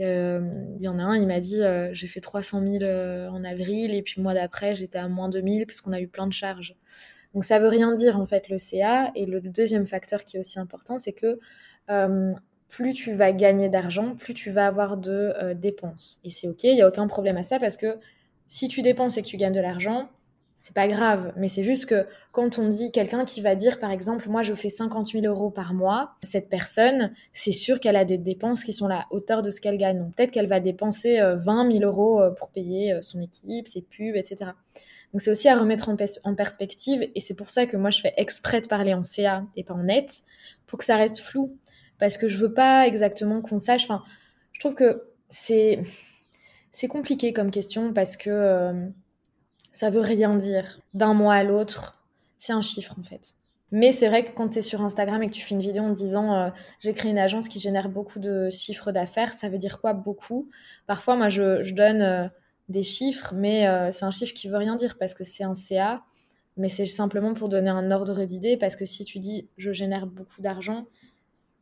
Speaker 1: euh, il y en a un, il m'a dit euh, j'ai fait 300 000 euh, en avril et puis le mois d'après j'étais à moins 2000 parce qu'on a eu plein de charges. Donc ça veut rien dire en fait le CA. Et le deuxième facteur qui est aussi important, c'est que plus tu vas gagner d'argent, plus tu vas avoir de dépenses. Et c'est ok, il n'y a aucun problème à ça parce que si tu dépenses et que tu gagnes de l'argent, c'est pas grave, mais c'est juste que quand on dit quelqu'un qui va dire, par exemple, moi je fais 50 000 euros par mois, cette personne, c'est sûr qu'elle a des dépenses qui sont à la hauteur de ce qu'elle gagne. Donc peut-être qu'elle va dépenser 20 euh, 000 euros euh, pour payer euh, son équipe, ses pubs, etc. Donc c'est aussi à remettre en, perspective, et c'est pour ça que moi je fais exprès de parler en CA et pas en net, pour que ça reste flou, parce que je veux pas exactement qu'on sache. Enfin, je trouve que c'est c'est compliqué comme question parce que ça veut rien dire d'un mois à l'autre. C'est un chiffre en fait. Mais c'est vrai que quand tu es sur Instagram et que tu fais une vidéo en disant euh, j'ai créé une agence qui génère beaucoup de chiffres d'affaires, ça veut dire quoi beaucoup? Parfois, moi, je, donne euh, des chiffres, mais c'est un chiffre qui veut rien dire parce que c'est un CA, mais c'est simplement pour donner un ordre d'idée parce que si tu dis je génère beaucoup d'argent,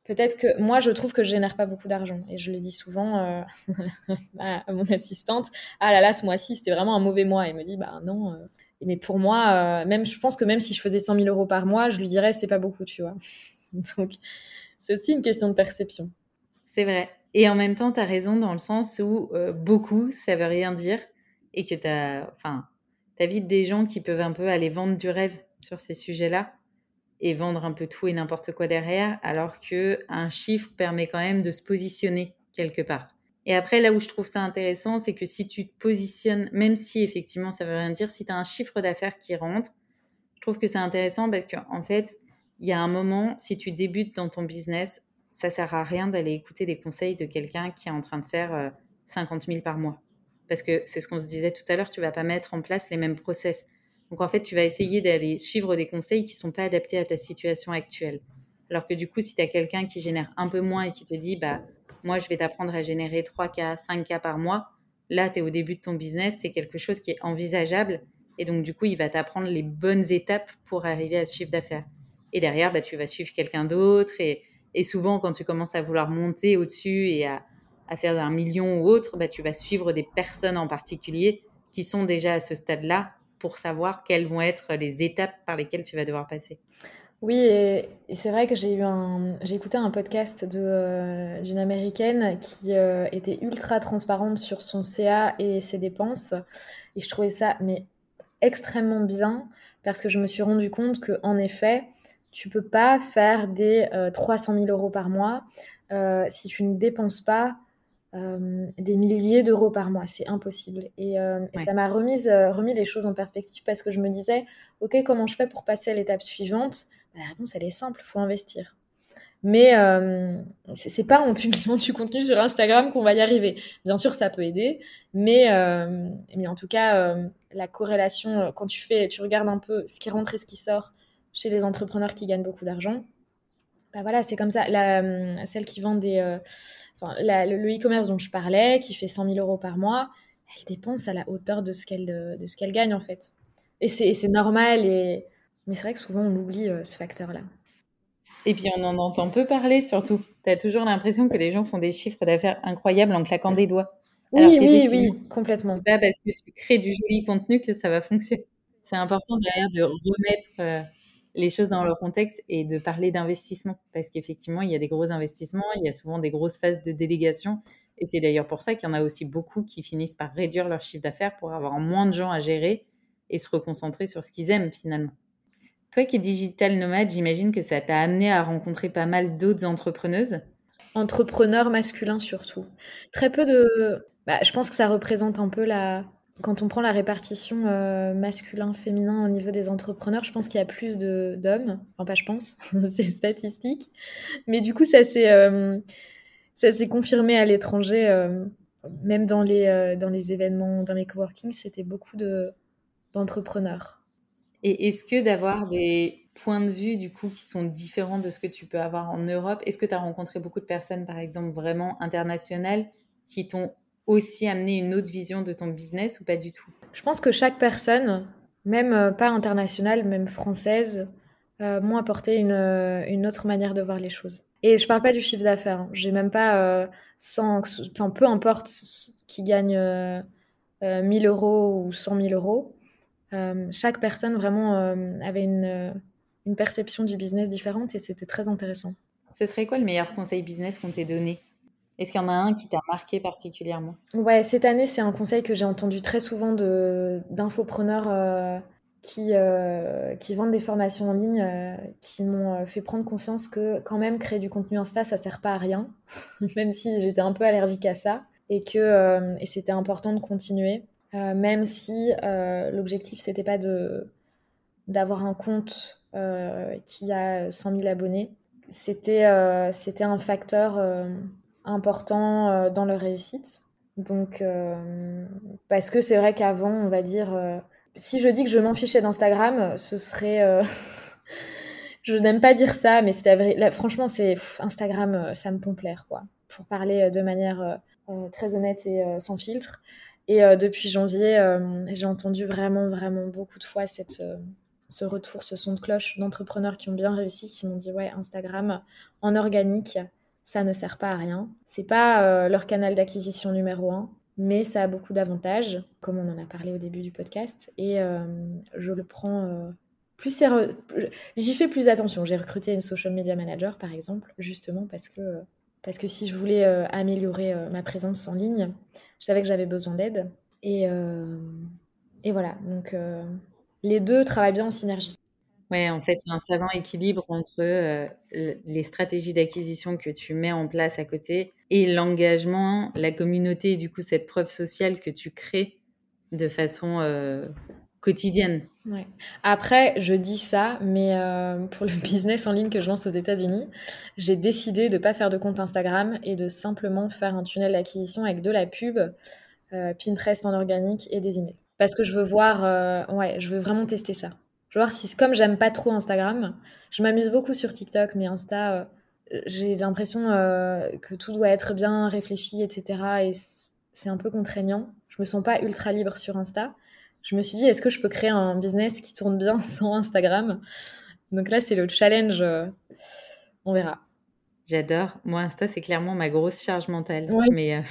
Speaker 1: Peut-être que moi, je trouve que je génère pas beaucoup d'argent. Et je le dis souvent euh, [laughs] à mon assistante. Ah là là, ce mois-ci, c'était vraiment un mauvais mois. Elle me dit, bah non. Euh. Mais pour moi, euh, même, je pense que même si je faisais 100 000 euros par mois, je lui dirais, c'est pas beaucoup, tu vois. [laughs] Donc, c'est aussi une question de perception.
Speaker 2: C'est vrai. Et en même temps, tu as raison dans le sens où beaucoup, ça veut rien dire. Et que tu as, enfin, vite des gens qui peuvent un peu aller vendre du rêve sur ces sujets-là et vendre un peu tout et n'importe quoi derrière, alors que un chiffre permet quand même de se positionner quelque part. Et après, là où je trouve ça intéressant, c'est que si tu te positionnes, même si effectivement ça veut rien dire, si tu as un chiffre d'affaires qui rentre, je trouve que c'est intéressant parce qu'en en fait, il y a un moment, si tu débutes dans ton business, ça sert à rien d'aller écouter des conseils de quelqu'un qui est en train de faire 50 euh, 000 par mois. Parce que c'est ce qu'on se disait tout à l'heure, tu vas pas mettre en place les mêmes process. Donc en fait, tu vas essayer d'aller suivre des conseils qui sont pas adaptés à ta situation actuelle. Alors que du coup, si tu as quelqu'un qui génère un peu moins et qui te dit, bah, moi, je vais t'apprendre à générer 3K, 5K par mois, là, tu es au début de ton business, c'est quelque chose qui est envisageable. Et donc, du coup, il va t'apprendre les bonnes étapes pour arriver à ce chiffre d'affaires. Et derrière, bah, tu vas suivre quelqu'un d'autre. Et, souvent, quand tu commences à vouloir monter au-dessus et à, faire un million ou autre, bah, tu vas suivre des personnes en particulier qui sont déjà à ce stade-là pour savoir quelles vont être les étapes par lesquelles tu vas devoir passer.
Speaker 1: Oui, et, c'est vrai que j'ai eu un, j'ai écouté un podcast euh, d'une américaine qui euh, était ultra transparente sur son CA et ses dépenses, et je trouvais ça mais extrêmement bien parce que je me suis rendu compte que en effet, tu peux pas faire des 300 euh, 000 euros par mois si tu ne dépenses pas euh, des milliers d'euros par mois. C'est impossible. Et, euh, ça m'a remise, euh, remis les choses en perspective parce que je me disais, OK, comment je fais pour passer à l'étape suivante? Bah, La réponse, elle est simple, il faut investir. Mais c'est pas en publiant [laughs] du contenu sur Instagram qu'on va y arriver. Bien sûr, ça peut aider, mais, mais en tout cas, la corrélation, quand tu fais, tu regardes un peu ce qui rentre et ce qui sort chez les entrepreneurs qui gagnent beaucoup d'argent, bah voilà, c'est comme ça. La, celle qui vend des, le e-commerce dont je parlais, qui fait 100 000 euros par mois, elle dépense à la hauteur de ce qu'elle de ce qu'elle gagne en fait. Et c'est normal. Et... Mais c'est vrai que souvent on oublie euh, ce facteur-là.
Speaker 2: Et puis on en entend peu parler surtout. Tu as toujours l'impression que les gens font des chiffres d'affaires incroyables en claquant des doigts.
Speaker 1: Oui, oui, oui, complètement.
Speaker 2: Pas parce que tu crées du joli contenu que ça va fonctionner. C'est important derrière de remettre euh, les choses dans leur contexte et de parler d'investissement. Parce qu'effectivement, il y a des gros investissements, il y a souvent des grosses phases de délégation. Et c'est d'ailleurs pour ça qu'il y en a aussi beaucoup qui finissent par réduire leur chiffre d'affaires pour avoir moins de gens à gérer et se reconcentrer sur ce qu'ils aiment finalement. Toi qui es digital nomade, j'imagine que ça t'a amené à rencontrer pas mal d'autres entrepreneuses.
Speaker 1: Entrepreneurs masculins surtout. Très peu de... Bah, je pense que ça représente un peu la, quand on prend la répartition euh, masculin-féminin au niveau des entrepreneurs, je pense qu'il y a plus d'hommes. Enfin, pas je pense, [laughs] c'est statistique. Mais du coup, ça s'est euh, confirmé à l'étranger, euh, même dans les, dans les événements, dans les coworking, c'était beaucoup d'entrepreneurs.
Speaker 2: Et est-ce que d'avoir des points de vue du coup qui sont différents de ce que tu peux avoir en Europe, est-ce que tu as rencontré beaucoup de personnes, par exemple, vraiment internationales qui t'ont aussi amener une autre vision de ton business ou pas du tout?
Speaker 1: Je pense que chaque personne, même euh, pas internationale, même française, euh, m'ont apporté une, euh, une, autre manière de voir les choses. Et je parle pas du chiffre d'affaires. Hein. J'ai même pas enfin peu importe qui gagne 1000 euros ou 100 000 euros. chaque personne vraiment avait une, une perception du business différente et c'était très intéressant.
Speaker 2: Ce serait quoi le meilleur conseil business qu'on t'ait donné? Est-ce qu'il y en a un qui t'a marqué particulièrement?
Speaker 1: Ouais, cette année, c'est un conseil que j'ai entendu très souvent d'infopreneurs euh, qui, euh, qui vendent des formations en ligne, euh, qui m'ont fait prendre conscience que quand même créer du contenu Insta, ça sert pas à rien, [laughs] même si j'étais un peu allergique à ça, et que et c'était important de continuer, même si l'objectif c'était pas de d'avoir un compte qui a 100 000 abonnés, c'était c'était un facteur important dans leur réussite. Donc, parce que c'est vrai qu'avant, on va dire, si je dis que je m'en fichais d'Instagram, ce serait. [laughs] je n'aime pas dire ça, mais c'est franchement, c'est Instagram, ça me pompe l'air, quoi. Pour parler de manière très honnête et sans filtre. Et depuis janvier, j'ai entendu vraiment, vraiment beaucoup de fois cette, ce retour, ce son de cloche d'entrepreneurs qui ont bien réussi, qui m'ont dit ouais, Instagram en organique, ça ne sert pas à rien. C'est pas leur canal d'acquisition numéro un mais ça a beaucoup d'avantages, comme on en a parlé au début du podcast, et euh, je le prends euh, plus sérieux. J'y fais plus attention. J'ai recruté une social media manager, par exemple, justement parce que, parce que si je voulais euh, améliorer ma présence en ligne, je savais que j'avais besoin d'aide. Et, et voilà, donc les deux travaillent bien en synergie.
Speaker 2: Ouais, en fait, c'est un savant équilibre entre euh, les stratégies d'acquisition que tu mets en place à côté et l'engagement, la communauté, du coup, cette preuve sociale que tu crées de façon euh, quotidienne.
Speaker 1: Ouais. Après, je dis ça, mais euh, pour le [laughs] business en ligne que je lance aux États-Unis, j'ai décidé de ne pas faire de compte Instagram et de simplement faire un tunnel d'acquisition avec de la pub, Pinterest en organique et des emails. Parce que je veux voir, ouais, je veux vraiment tester ça. Je veux voir si, comme j'aime pas trop Instagram, je m'amuse beaucoup sur TikTok, mais Insta, euh, j'ai l'impression euh, que tout doit être bien réfléchi, etc. Et c'est un peu contraignant. Je me sens pas ultra libre sur Insta. Je me suis dit, est-ce que je peux créer un business qui tourne bien [laughs] sans Instagram? Donc là, c'est le challenge. Euh, on verra.
Speaker 2: J'adore. Moi, Insta, c'est clairement ma grosse charge mentale. Mais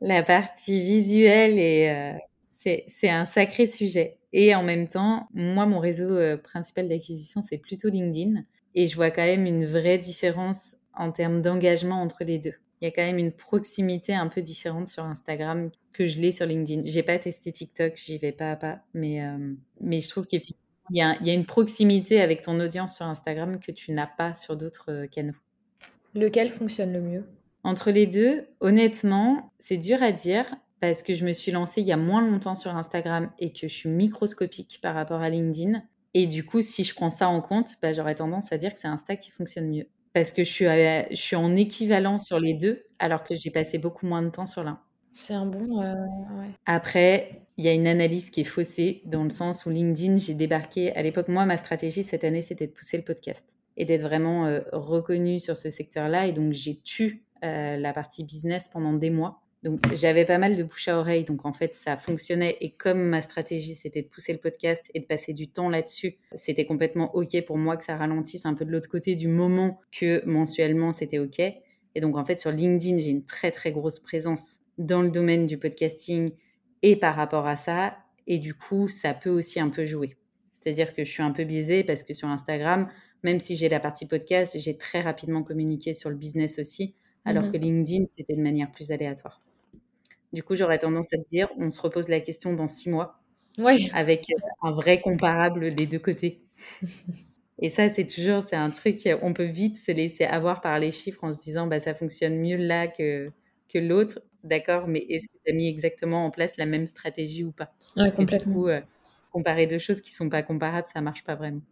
Speaker 2: la partie visuelle et c'est un sacré sujet. Et en même temps, moi, mon réseau euh, principal d'acquisition, c'est plutôt LinkedIn. Et je vois quand même une vraie différence en termes d'engagement entre les deux. Il y a quand même une proximité un peu différente sur Instagram que je l'ai sur LinkedIn. J'ai pas testé TikTok, j'y vais pas à pas, mais, euh, mais je trouve qu'il y, a, y a une proximité avec ton audience sur Instagram que tu n'as pas sur d'autres euh, canaux.
Speaker 1: Lequel fonctionne le mieux?
Speaker 2: Entre les deux, honnêtement, c'est dur à dire parce que je me suis lancée il y a moins longtemps sur Instagram et que je suis microscopique par rapport à LinkedIn. Et du coup, si je prends ça en compte, bah, j'aurais tendance à dire que c'est Insta qui fonctionne mieux. Parce que je suis, je suis en équivalent sur les deux, alors que j'ai passé beaucoup moins de temps sur l'un.
Speaker 1: C'est un bon. Euh,
Speaker 2: Après, il y a une analyse qui est faussée, dans le sens où LinkedIn, j'ai débarqué. À l'époque, moi, ma stratégie cette année, c'était de pousser le podcast et d'être vraiment euh, reconnue sur ce secteur-là. Et donc, j'ai tué euh, la partie business pendant des mois. Donc j'avais pas mal de bouche à oreille, donc en fait ça fonctionnait. Et comme ma stratégie c'était de pousser le podcast et de passer du temps là-dessus, c'était complètement ok pour moi que ça ralentisse un peu de l'autre côté du moment que mensuellement c'était ok. Et donc en fait sur LinkedIn j'ai une très très grosse présence dans le domaine du podcasting et par rapport à ça. Et du coup ça peut aussi un peu jouer. C'est-à-dire que je suis un peu biaisée parce que sur Instagram, même si j'ai la partie podcast, j'ai très rapidement communiqué sur le business aussi, alors mmh que LinkedIn c'était de manière plus aléatoire. Du coup, j'aurais tendance à te dire, on se repose la question dans six mois. Avec un vrai comparable des deux côtés. [laughs] Et ça, c'est toujours, c'est un truc, on peut vite se laisser avoir par les chiffres en se disant, bah, ça fonctionne mieux là que, que l'autre. D'accord, mais est-ce que tu as mis exactement en place la même stratégie ou pas?
Speaker 1: Ouais, complètement.
Speaker 2: du coup, euh, comparer deux choses qui sont pas comparables, ça marche pas vraiment.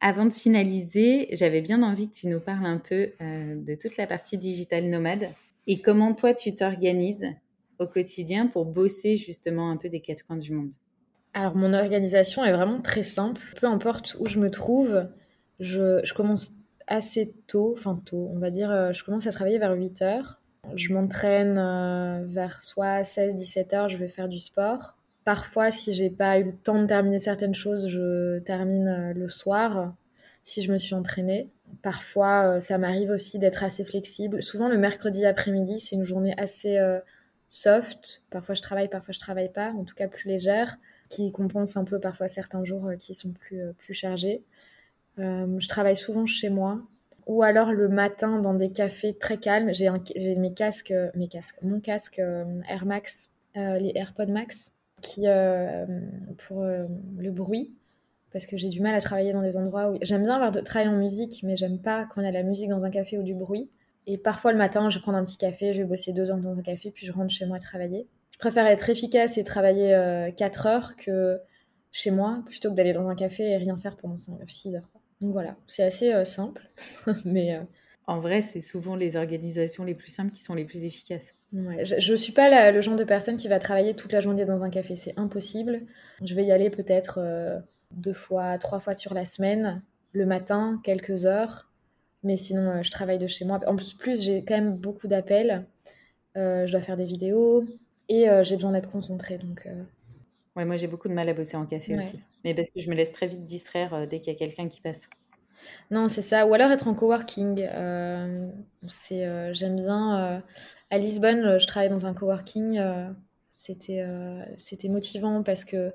Speaker 2: Avant de finaliser, j'avais bien envie que tu nous parles un peu euh, de toute la partie digital nomade et comment toi tu t'organises au quotidien pour bosser justement un peu des quatre coins du monde
Speaker 1: Alors mon organisation est vraiment très simple. Peu importe où je me trouve, je, commence assez tôt, enfin tôt, on va dire, euh, je commence à travailler vers 8 heures. Je m'entraîne euh, vers soit 16-17 heures, je vais faire du sport. Parfois, si j'ai pas eu le temps de terminer certaines choses, je termine euh, le soir si je me suis entraînée. Parfois, ça m'arrive aussi d'être assez flexible. Souvent, le mercredi après-midi, c'est une journée assez soft. Parfois je travaille, parfois je travaille pas, en tout cas plus légère, qui compense un peu parfois certains jours euh, qui sont plus, euh, plus chargés. Euh, je travaille souvent chez moi ou alors le matin dans des cafés très calmes. J'ai mes casques, mes casques, mon casque Air Max, les AirPods Max, qui pour le bruit, parce que j'ai du mal à travailler dans des endroits où j'aime bien avoir de travailler en musique, mais j'aime pas quand il a la musique dans un café ou du bruit. Et parfois le matin, je vais prendre un petit café, je vais bosser deux heures dans un café, puis je rentre chez moi travailler. Je préfère être efficace et travailler euh, quatre heures que chez moi, plutôt que d'aller dans un café et rien faire pendant 6 heures. Donc voilà, c'est assez euh, simple, [laughs] mais, euh,
Speaker 2: en vrai, c'est souvent les organisations les plus simples qui sont les plus efficaces.
Speaker 1: je ne suis pas le genre de personne qui va travailler toute la journée dans un café, c'est impossible. Je vais y aller peut-être euh, deux fois, trois fois sur la semaine, le matin, quelques heures, mais sinon euh, je travaille de chez moi. En plus, plus j'ai quand même beaucoup d'appels, euh, je dois faire des vidéos et j'ai besoin d'être concentrée. Donc,
Speaker 2: ouais, moi j'ai beaucoup de mal à bosser en café aussi, mais parce que je me laisse très vite distraire dès qu'il y a quelqu'un qui passe.
Speaker 1: Non, c'est ça. Ou alors être en coworking. Euh, c'est, euh, j'aime bien. Euh, à Lisbonne, je travaillais dans un coworking. c'était, c'était motivant parce que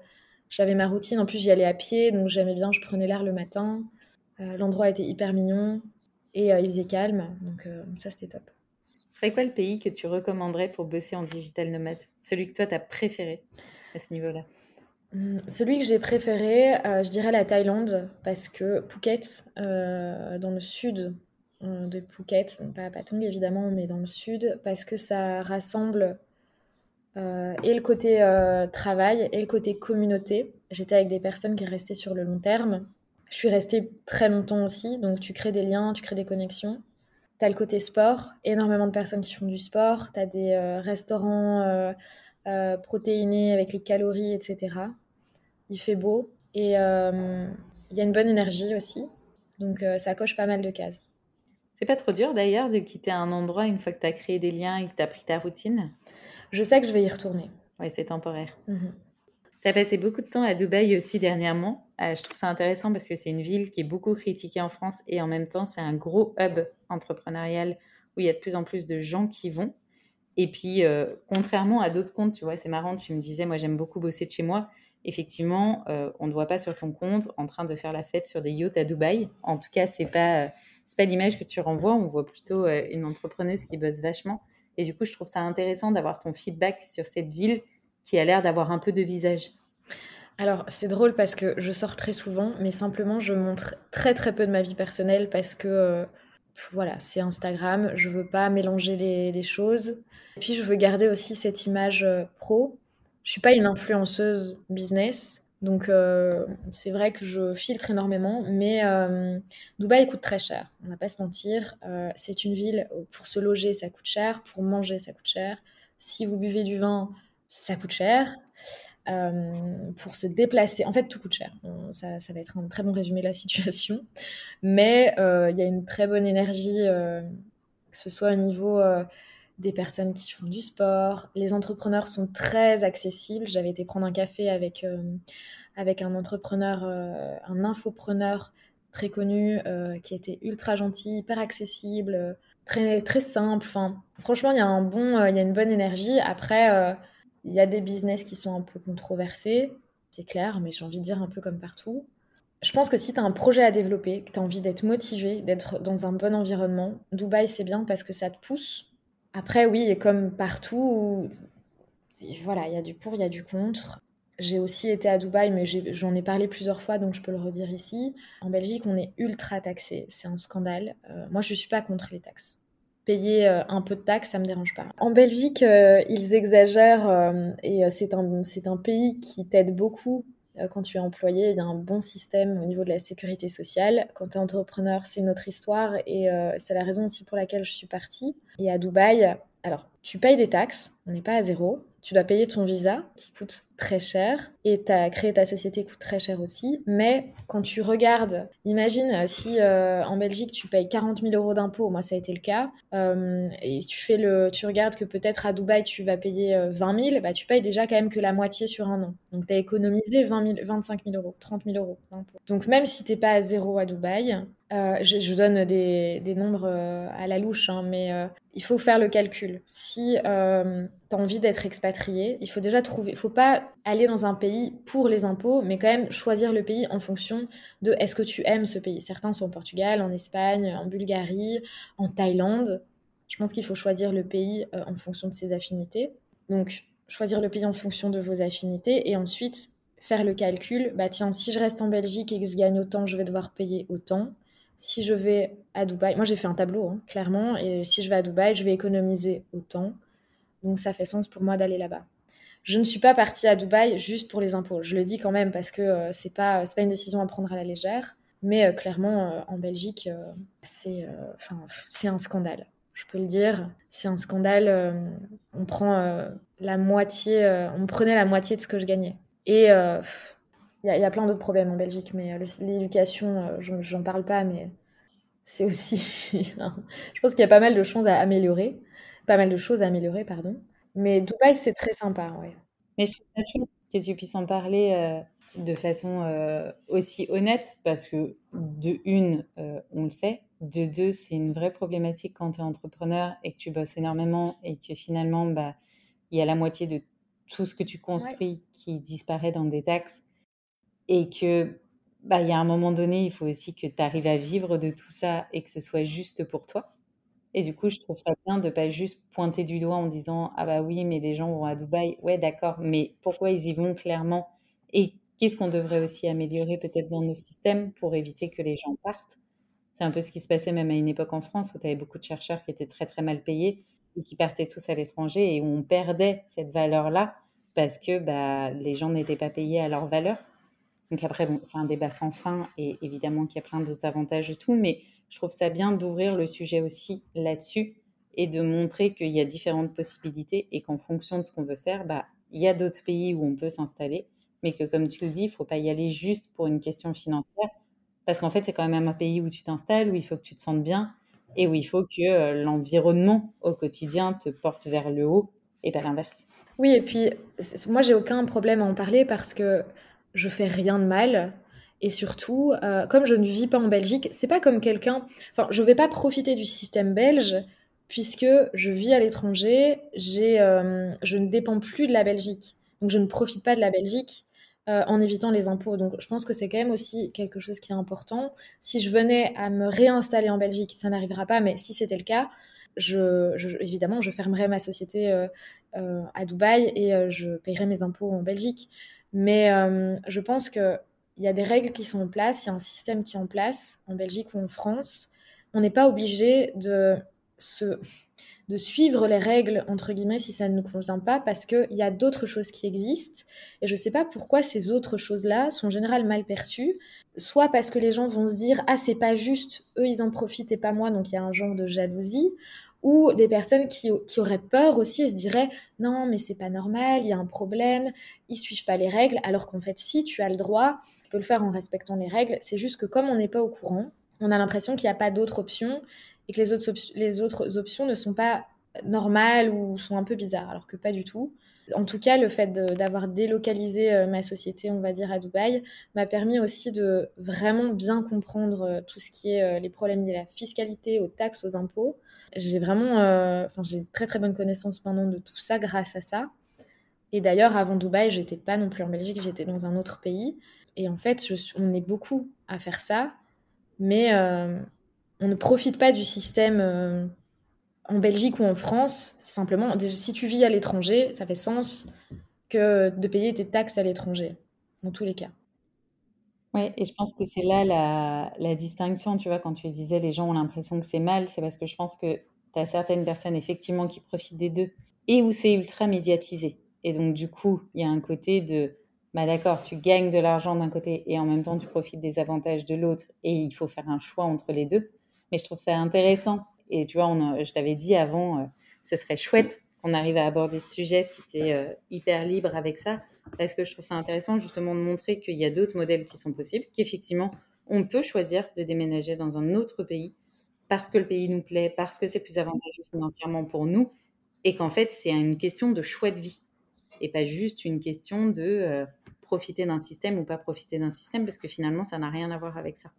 Speaker 1: j'avais ma routine. En plus, j'y allais à pied, donc j'aimais bien. Je prenais l'air le matin. l'endroit était hyper mignon et il faisait calme. Donc ça, c'était top.
Speaker 2: Ce serait quoi le pays que tu recommanderais pour bosser en digital nomade? Celui que toi, tu as préféré à ce niveau-là?
Speaker 1: Hum, celui que j'ai préféré, euh, je dirais la Thaïlande, parce que Phuket, euh, dans le sud euh, de Phuket, pas à Patong évidemment, mais dans le sud, parce que ça rassemble et le côté travail et le côté communauté. J'étais avec des personnes qui restaient sur le long terme. Je suis restée très longtemps aussi, donc tu crées des liens, tu crées des connexions. Tu as le côté sport, énormément de personnes qui font du sport. Tu as des restaurants euh, protéiné avec les calories, etc. Il fait beau et euh, il y a une bonne énergie aussi. Donc euh, ça coche pas mal de cases.
Speaker 2: C'est pas trop dur d'ailleurs de quitter un endroit une fois que tu as créé des liens et que tu as pris ta routine?
Speaker 1: Je sais que je vais y retourner.
Speaker 2: Oui, c'est temporaire. Mhm. Tu as passé beaucoup de temps à Dubaï aussi dernièrement. je trouve ça intéressant parce que c'est une ville qui est beaucoup critiquée en France et en même temps, c'est un gros hub entrepreneurial où il y a de plus en plus de gens qui vont. Et puis, euh, contrairement à d'autres comptes, tu vois, c'est marrant, tu me disais, moi j'aime beaucoup bosser de chez moi. Effectivement, euh, on ne voit pas sur ton compte en train de faire la fête sur des yachts à Dubaï. En tout cas, c'est pas, euh, pas l'image que tu renvoies. On voit plutôt une entrepreneuse qui bosse vachement. Et du coup, je trouve ça intéressant d'avoir ton feedback sur cette ville qui a l'air d'avoir un peu de visage.
Speaker 1: Alors, c'est drôle parce que je sors très souvent, mais simplement, je montre très très peu de ma vie personnelle parce que, voilà, c'est Instagram. Je veux pas mélanger les, choses. Et puis je veux garder aussi cette image euh, pro. Je suis pas une influenceuse business, donc euh, c'est vrai que je filtre énormément, mais euh, Dubaï coûte très cher. On va pas se mentir. c'est une ville pour se loger ça coûte cher, pour manger ça coûte cher. Si vous buvez du vin, ça coûte cher. pour se déplacer, en fait, tout coûte cher. ça, ça, va être un très bon résumé de la [laughs] situation. Mais il y a une très bonne énergie, que ce soit au niveau des personnes qui font du sport. Les entrepreneurs sont très accessibles. J'avais été prendre un café avec, euh, avec un entrepreneur, euh, un infopreneur très connu euh, qui était ultra gentil, hyper accessible, très, très simple. Enfin, franchement, il y a un bon, il y a une bonne énergie. Après, il y a des business qui sont un peu controversés, c'est clair, mais j'ai envie de dire un peu comme partout. Je pense que si tu as un projet à développer, que tu as envie d'être motivé, d'être dans un bon environnement, Dubaï c'est bien parce que ça te pousse après, oui, et comme partout, voilà, il y a du pour, il y a du contre. J'ai aussi été à Dubaï, mais j'en ai, parlé plusieurs fois, donc je peux le redire ici. En Belgique, on est ultra taxé. C'est un scandale. Euh, moi, je ne suis pas contre les taxes. Payer euh, un peu de taxes, ça me dérange pas. En Belgique, euh, ils exagèrent et c'est un, un pays qui t'aide beaucoup euh, quand tu es employé, il y a un bon système au niveau de la sécurité sociale. Quand tu es entrepreneur, c'est une autre histoire et euh, c'est la raison aussi pour laquelle je suis partie. Et à Dubaï, alors tu payes des taxes, on n'est pas à zéro, tu dois payer ton visa qui coûte très cher et as créé ta société coûte très cher aussi. Mais quand tu regardes, imagine euh, si euh, en Belgique tu payes 40 000 euros d'impôts, moi ça a été le cas, euh, et tu tu regardes que peut-être à Dubaï tu vas payer 20 000, bah tu payes déjà quand même que la moitié sur un an. Donc tu as économisé 20 000, 25 000 euros, 30 000 euros d'impôts. Donc même si t'es pas à zéro à Dubaï, euh, je, donne des, nombres euh, à la louche, hein, mais euh, il faut faire le calcul. Si tu as envie d'être expatrié, il faut déjà trouver. Il faut pas aller dans un pays pour les impôts, mais quand même choisir le pays en fonction de est-ce que tu aimes ce pays. Certains sont au Portugal, en Espagne, en Bulgarie, en Thaïlande. Je pense qu'il faut choisir le pays en fonction de ses affinités. Donc, choisir le pays en fonction de vos affinités et ensuite faire le calcul. Bah tiens, si je reste en Belgique et que je gagne autant, je vais devoir payer autant si je vais à Dubaï, moi j'ai fait un tableau, hein, clairement, et si je vais à Dubaï, je vais économiser autant. Donc ça fait sens pour moi d'aller là-bas. Je ne suis pas partie à Dubaï juste pour les impôts. Je le dis quand même parce que euh, c'est pas pas une décision à prendre à la légère. Mais clairement, en Belgique, c'est c'est un scandale. Je peux le dire, c'est un scandale. on prend la moitié, on prenait la moitié de ce que je gagnais. Et il y, y, a plein d'autres problèmes en Belgique, mais l'éducation, j'en parle pas, mais c'est aussi. [laughs] je pense qu'il y a pas mal de choses à améliorer. Pas mal de choses à améliorer, pardon. Mais Dubaï, c'est très sympa, ouais.
Speaker 2: Mais je trouve ça chouette que tu puisses en parler euh, de façon euh, aussi honnête, parce que de une, euh, on le sait, de deux, c'est une vraie problématique quand tu es entrepreneur et que tu bosses énormément et que finalement, bah, il y a la moitié de tout ce que tu construis qui disparaît dans des taxes et que bah, il y a un moment donné, il faut aussi que tu arrives à vivre de tout ça et que ce soit juste pour toi. Et du coup, je trouve ça bien de pas juste pointer du doigt en disant Ah bah oui, mais les gens vont à Dubaï. Ouais, d'accord, mais pourquoi ils y vont clairement Et qu'est-ce qu'on devrait aussi améliorer peut-être dans nos systèmes pour éviter que les gens partent? C'est un peu ce qui se passait même à une époque en France où tu avais beaucoup de chercheurs qui étaient très très mal payés et qui partaient tous à l'étranger et où on perdait cette valeur-là parce que bah, les gens n'étaient pas payés à leur valeur. Donc après, c'est un débat sans fin et évidemment qu'il y a plein d'autres avantages et tout, mais je trouve ça bien d'ouvrir le sujet aussi là-dessus et de montrer qu'il y a différentes possibilités et qu'en fonction de ce qu'on veut faire, bah, il y a d'autres pays où on peut s'installer, mais que comme tu le dis, il faut pas y aller juste pour une question financière, parce qu'en fait, c'est quand même un pays où tu t'installes, où il faut que tu te sentes bien et où il faut que euh, l'environnement au quotidien te porte vers le haut et pas l'inverse.
Speaker 1: Oui, et puis moi, j'ai aucun problème à en parler parce que je fais rien de mal. Et surtout, euh, comme je ne vis pas en Belgique, c'est pas comme quelqu'un. Enfin, je vais pas profiter du système belge puisque je vis à l'étranger. J'ai, euh, je ne dépends plus de la Belgique, donc je ne profite pas de la Belgique euh, en évitant les impôts. Donc, je pense que c'est quand même aussi quelque chose qui est important. Si je venais à me réinstaller en Belgique, ça n'arrivera pas, mais si c'était le cas, je, évidemment, je fermerais ma société à Dubaï et je paierais mes impôts en Belgique. Mais euh, je pense qu'il y a des règles qui sont en place, il y a un système qui est en place en Belgique ou en France. On n'est pas obligé de, se, de suivre les règles, entre guillemets, si ça ne nous convient pas, parce qu'il y a d'autres choses qui existent. Et je ne sais pas pourquoi ces autres choses-là sont en général mal perçues. Soit parce que les gens vont se dire Ah, c'est pas juste, eux ils en profitent et pas moi, donc il y a un genre de jalousie ou des personnes qui, auraient peur aussi et se diraient non mais c'est pas normal, il y a un problème, ils suivent pas les règles, alors qu'en fait si tu as le droit, tu peux le faire en respectant les règles, c'est juste que comme on n'est pas au courant, on a l'impression qu'il n'y a pas d'autres options et que les autres, les autres options ne sont pas normales ou sont un peu bizarres, alors que pas du tout. En tout cas, le fait d'avoir délocalisé euh, ma société, on va dire, à Dubaï, m'a permis aussi de vraiment bien comprendre euh, tout ce qui est euh, les problèmes liés à la fiscalité, aux taxes, aux impôts, j'ai vraiment, euh, enfin, j'ai très très bonne connaissance maintenant de tout ça grâce à ça. Et d'ailleurs, avant Dubaï, j'étais pas non plus en Belgique, j'étais dans un autre pays. Et en fait, on est beaucoup à faire ça, mais on ne profite pas du système en Belgique ou en France. Simplement, si tu vis à l'étranger, ça fait sens que de payer tes taxes à l'étranger, dans tous les cas.
Speaker 2: Oui, et je pense que c'est là la, la distinction, tu vois, quand tu disais les gens ont l'impression que c'est mal, c'est parce que je pense que tu as certaines personnes effectivement qui profitent des deux et où c'est ultra médiatisé. Et donc du coup, il y a un côté de, bah d'accord, tu gagnes de l'argent d'un côté et en même temps tu profites des avantages de l'autre et il faut faire un choix entre les deux. Mais je trouve ça intéressant. Et tu vois, je t'avais dit avant, euh, ce serait chouette qu'on arrive à aborder ce sujet si tu es euh, hyper libre avec ça parce que je trouve ça intéressant justement de montrer qu'il y a d'autres modèles qui sont possibles, qu'effectivement, on peut choisir de déménager dans un autre pays parce que le pays nous plaît, parce que c'est plus avantageux financièrement pour nous, et qu'en fait, c'est une question de choix de vie, et pas juste une question de euh, profiter d'un système ou pas profiter d'un système, parce que finalement, ça n'a rien à voir avec ça.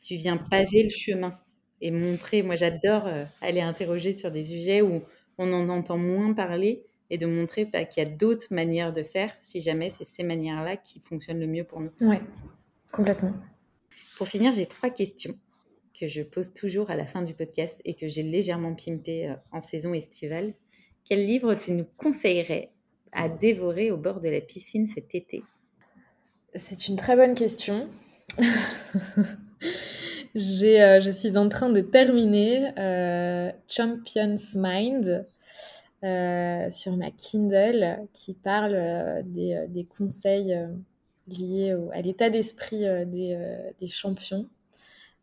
Speaker 2: Tu viens paver le chemin et montrer, moi j'adore euh, aller interroger sur des sujets où on en entend moins parler, et de montrer bah, qu'il y a d'autres manières de faire si jamais c'est ces manières-là qui fonctionnent le mieux pour nous.
Speaker 1: Oui, complètement.
Speaker 2: Pour finir, j'ai trois questions que je pose toujours à la fin du podcast et que j'ai légèrement pimpé euh, en saison estivale. Quel livre tu nous conseillerais à dévorer au bord de la piscine cet été?
Speaker 1: C'est une très bonne question. [laughs] Euh, je suis en train de terminer euh, Champion's Mind euh, sur ma Kindle qui parle des, des, conseils liées à l'état d'esprit des, des, champions,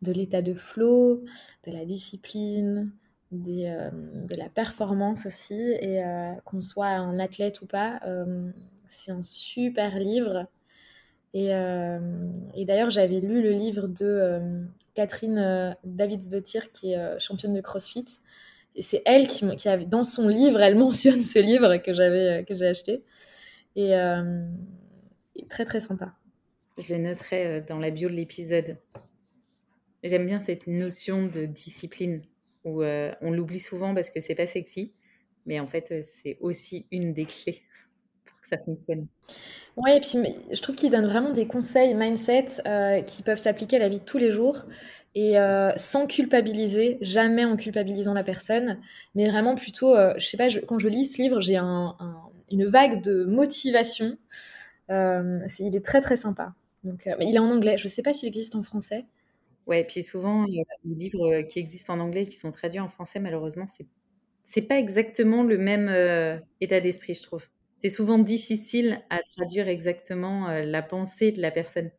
Speaker 1: de l'état de flow, de la discipline, des, de la performance aussi. Et qu'on soit un athlète ou pas, c'est un super livre. Et, et d'ailleurs, j'avais lu le livre de Catherine Davids-Dottir, qui est championne de CrossFit. Et c'est elle qui, dans son livre, elle [laughs] mentionne ce livre que j'avais, que j'ai acheté. Et, très très sympa.
Speaker 2: Je le noterai euh, dans la bio de l'épisode. J'aime bien cette notion de discipline où euh, on l'oublie souvent parce que c'est pas sexy, mais en fait euh, c'est aussi une des clés que ça fonctionne.
Speaker 1: Ouais, et puis je trouve qu'il donne vraiment des conseils mindset qui peuvent s'appliquer à la vie de tous les jours et sans culpabiliser, jamais en culpabilisant la personne, mais vraiment plutôt, je sais pas, quand je lis ce livre, j'ai une vague de motivation euh, il est très très sympa. Donc, euh, il est en anglais. Je ne sais pas s'il existe en français.
Speaker 2: Ouais, puis souvent, il y a des livres euh, qui existent en anglais qui sont traduits en français. Malheureusement, c'est c'est pas exactement le même état d'esprit, je trouve. C'est souvent difficile à traduire exactement la pensée de la personne.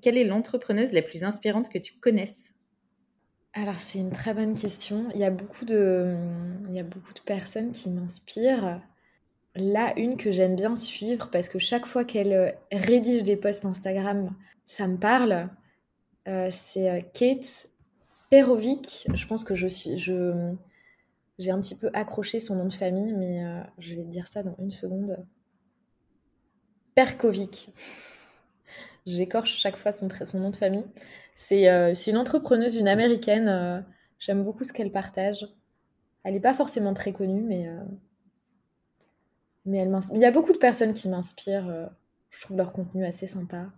Speaker 2: Quelle est l'entrepreneuse la plus inspirante que tu connaisses?
Speaker 1: Alors, c'est une très bonne question. Il y a beaucoup de, il y a beaucoup de personnes qui m'inspirent. Là, une que j'aime bien suivre parce que chaque fois qu'elle euh, rédige des posts Instagram, ça me parle. Euh, c'est euh, Kate Perovic. Je pense que je suis, je, j'ai un petit peu accroché son nom de famille, mais je vais te dire ça dans une seconde. Perkovic. J'écorche chaque fois son, nom de famille. C'est une entrepreneuse, une américaine. J'aime beaucoup ce qu'elle partage. Elle n'est pas forcément très connue, mais mais elle il y a beaucoup de personnes qui m'inspirent. Euh, je trouve leur contenu assez sympa.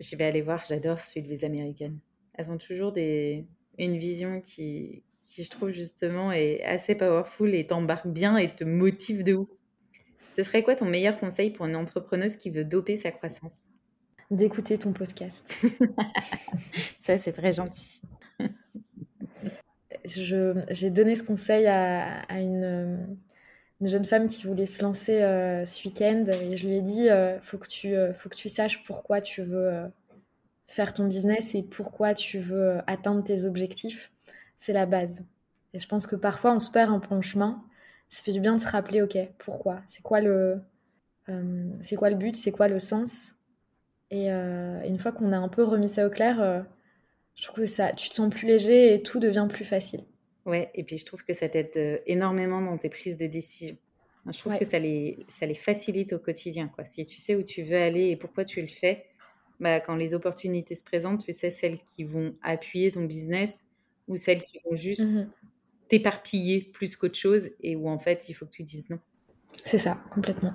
Speaker 2: Je vais aller voir, j'adore suivre les américaines. Elles ont toujours des... une vision qui, qui, je trouve justement, est assez powerful et t'embarque bien et te motive de ouf. Ce serait quoi ton meilleur conseil pour une entrepreneuse qui veut doper sa croissance?
Speaker 1: D'écouter ton podcast. [laughs]
Speaker 2: Ça, c'est très gentil.
Speaker 1: J'ai donné ce conseil à, à une une jeune femme qui voulait se lancer euh, ce week-end et je lui ai dit euh, faut que tu euh, faut que tu saches pourquoi tu veux faire ton business et pourquoi tu veux atteindre tes objectifs c'est la base et je pense que parfois on se perd un peu en chemin ça fait du bien de se rappeler ok pourquoi? C'est quoi le c'est quoi le but? C'est quoi le sens? Et, une fois qu'on a un peu remis ça au clair je trouve que ça tu te sens plus léger et tout devient plus facile
Speaker 2: Ouais, et puis je trouve que ça t'aide énormément dans tes prises de décision. Je trouve que ça les, ça les facilite au quotidien. Quoi. Si tu sais où tu veux aller et pourquoi tu le fais, bah, quand les opportunités se présentent, tu sais celles qui vont appuyer ton business ou celles qui vont juste mmh t'éparpiller plus qu'autre chose et où en fait il faut que tu dises non.
Speaker 1: C'est ça, complètement.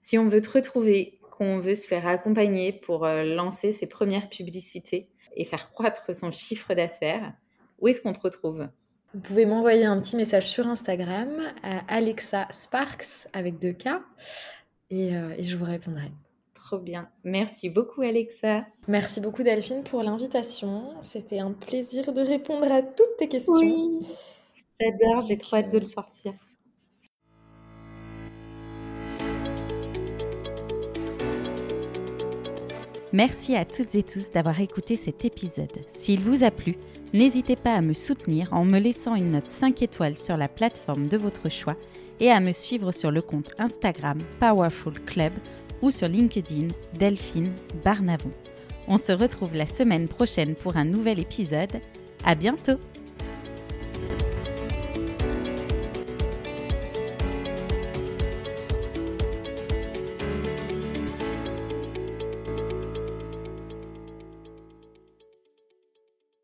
Speaker 2: Si on veut te retrouver, qu'on veut se faire accompagner pour lancer ses premières publicités et faire croître son chiffre d'affaires, où est-ce qu'on te retrouve?
Speaker 1: Vous pouvez m'envoyer un petit message sur Instagram à Alexa Sparks avec deux K euh, et, je vous répondrai.
Speaker 2: Trop bien. Merci beaucoup Alexa.
Speaker 1: Merci beaucoup Delphine pour l'invitation. C'était un plaisir de répondre à toutes tes questions.
Speaker 2: J'adore, j'ai trop hâte de le sortir. Merci à toutes et tous d'avoir écouté cet épisode. S'il vous a plu, N'hésitez pas à me soutenir en me laissant une note 5 étoiles sur la plateforme de votre choix et à me suivre sur le compte Instagram Powerful Club ou sur LinkedIn Delphine Barnavon. On se retrouve la semaine prochaine pour un nouvel épisode. À bientôt!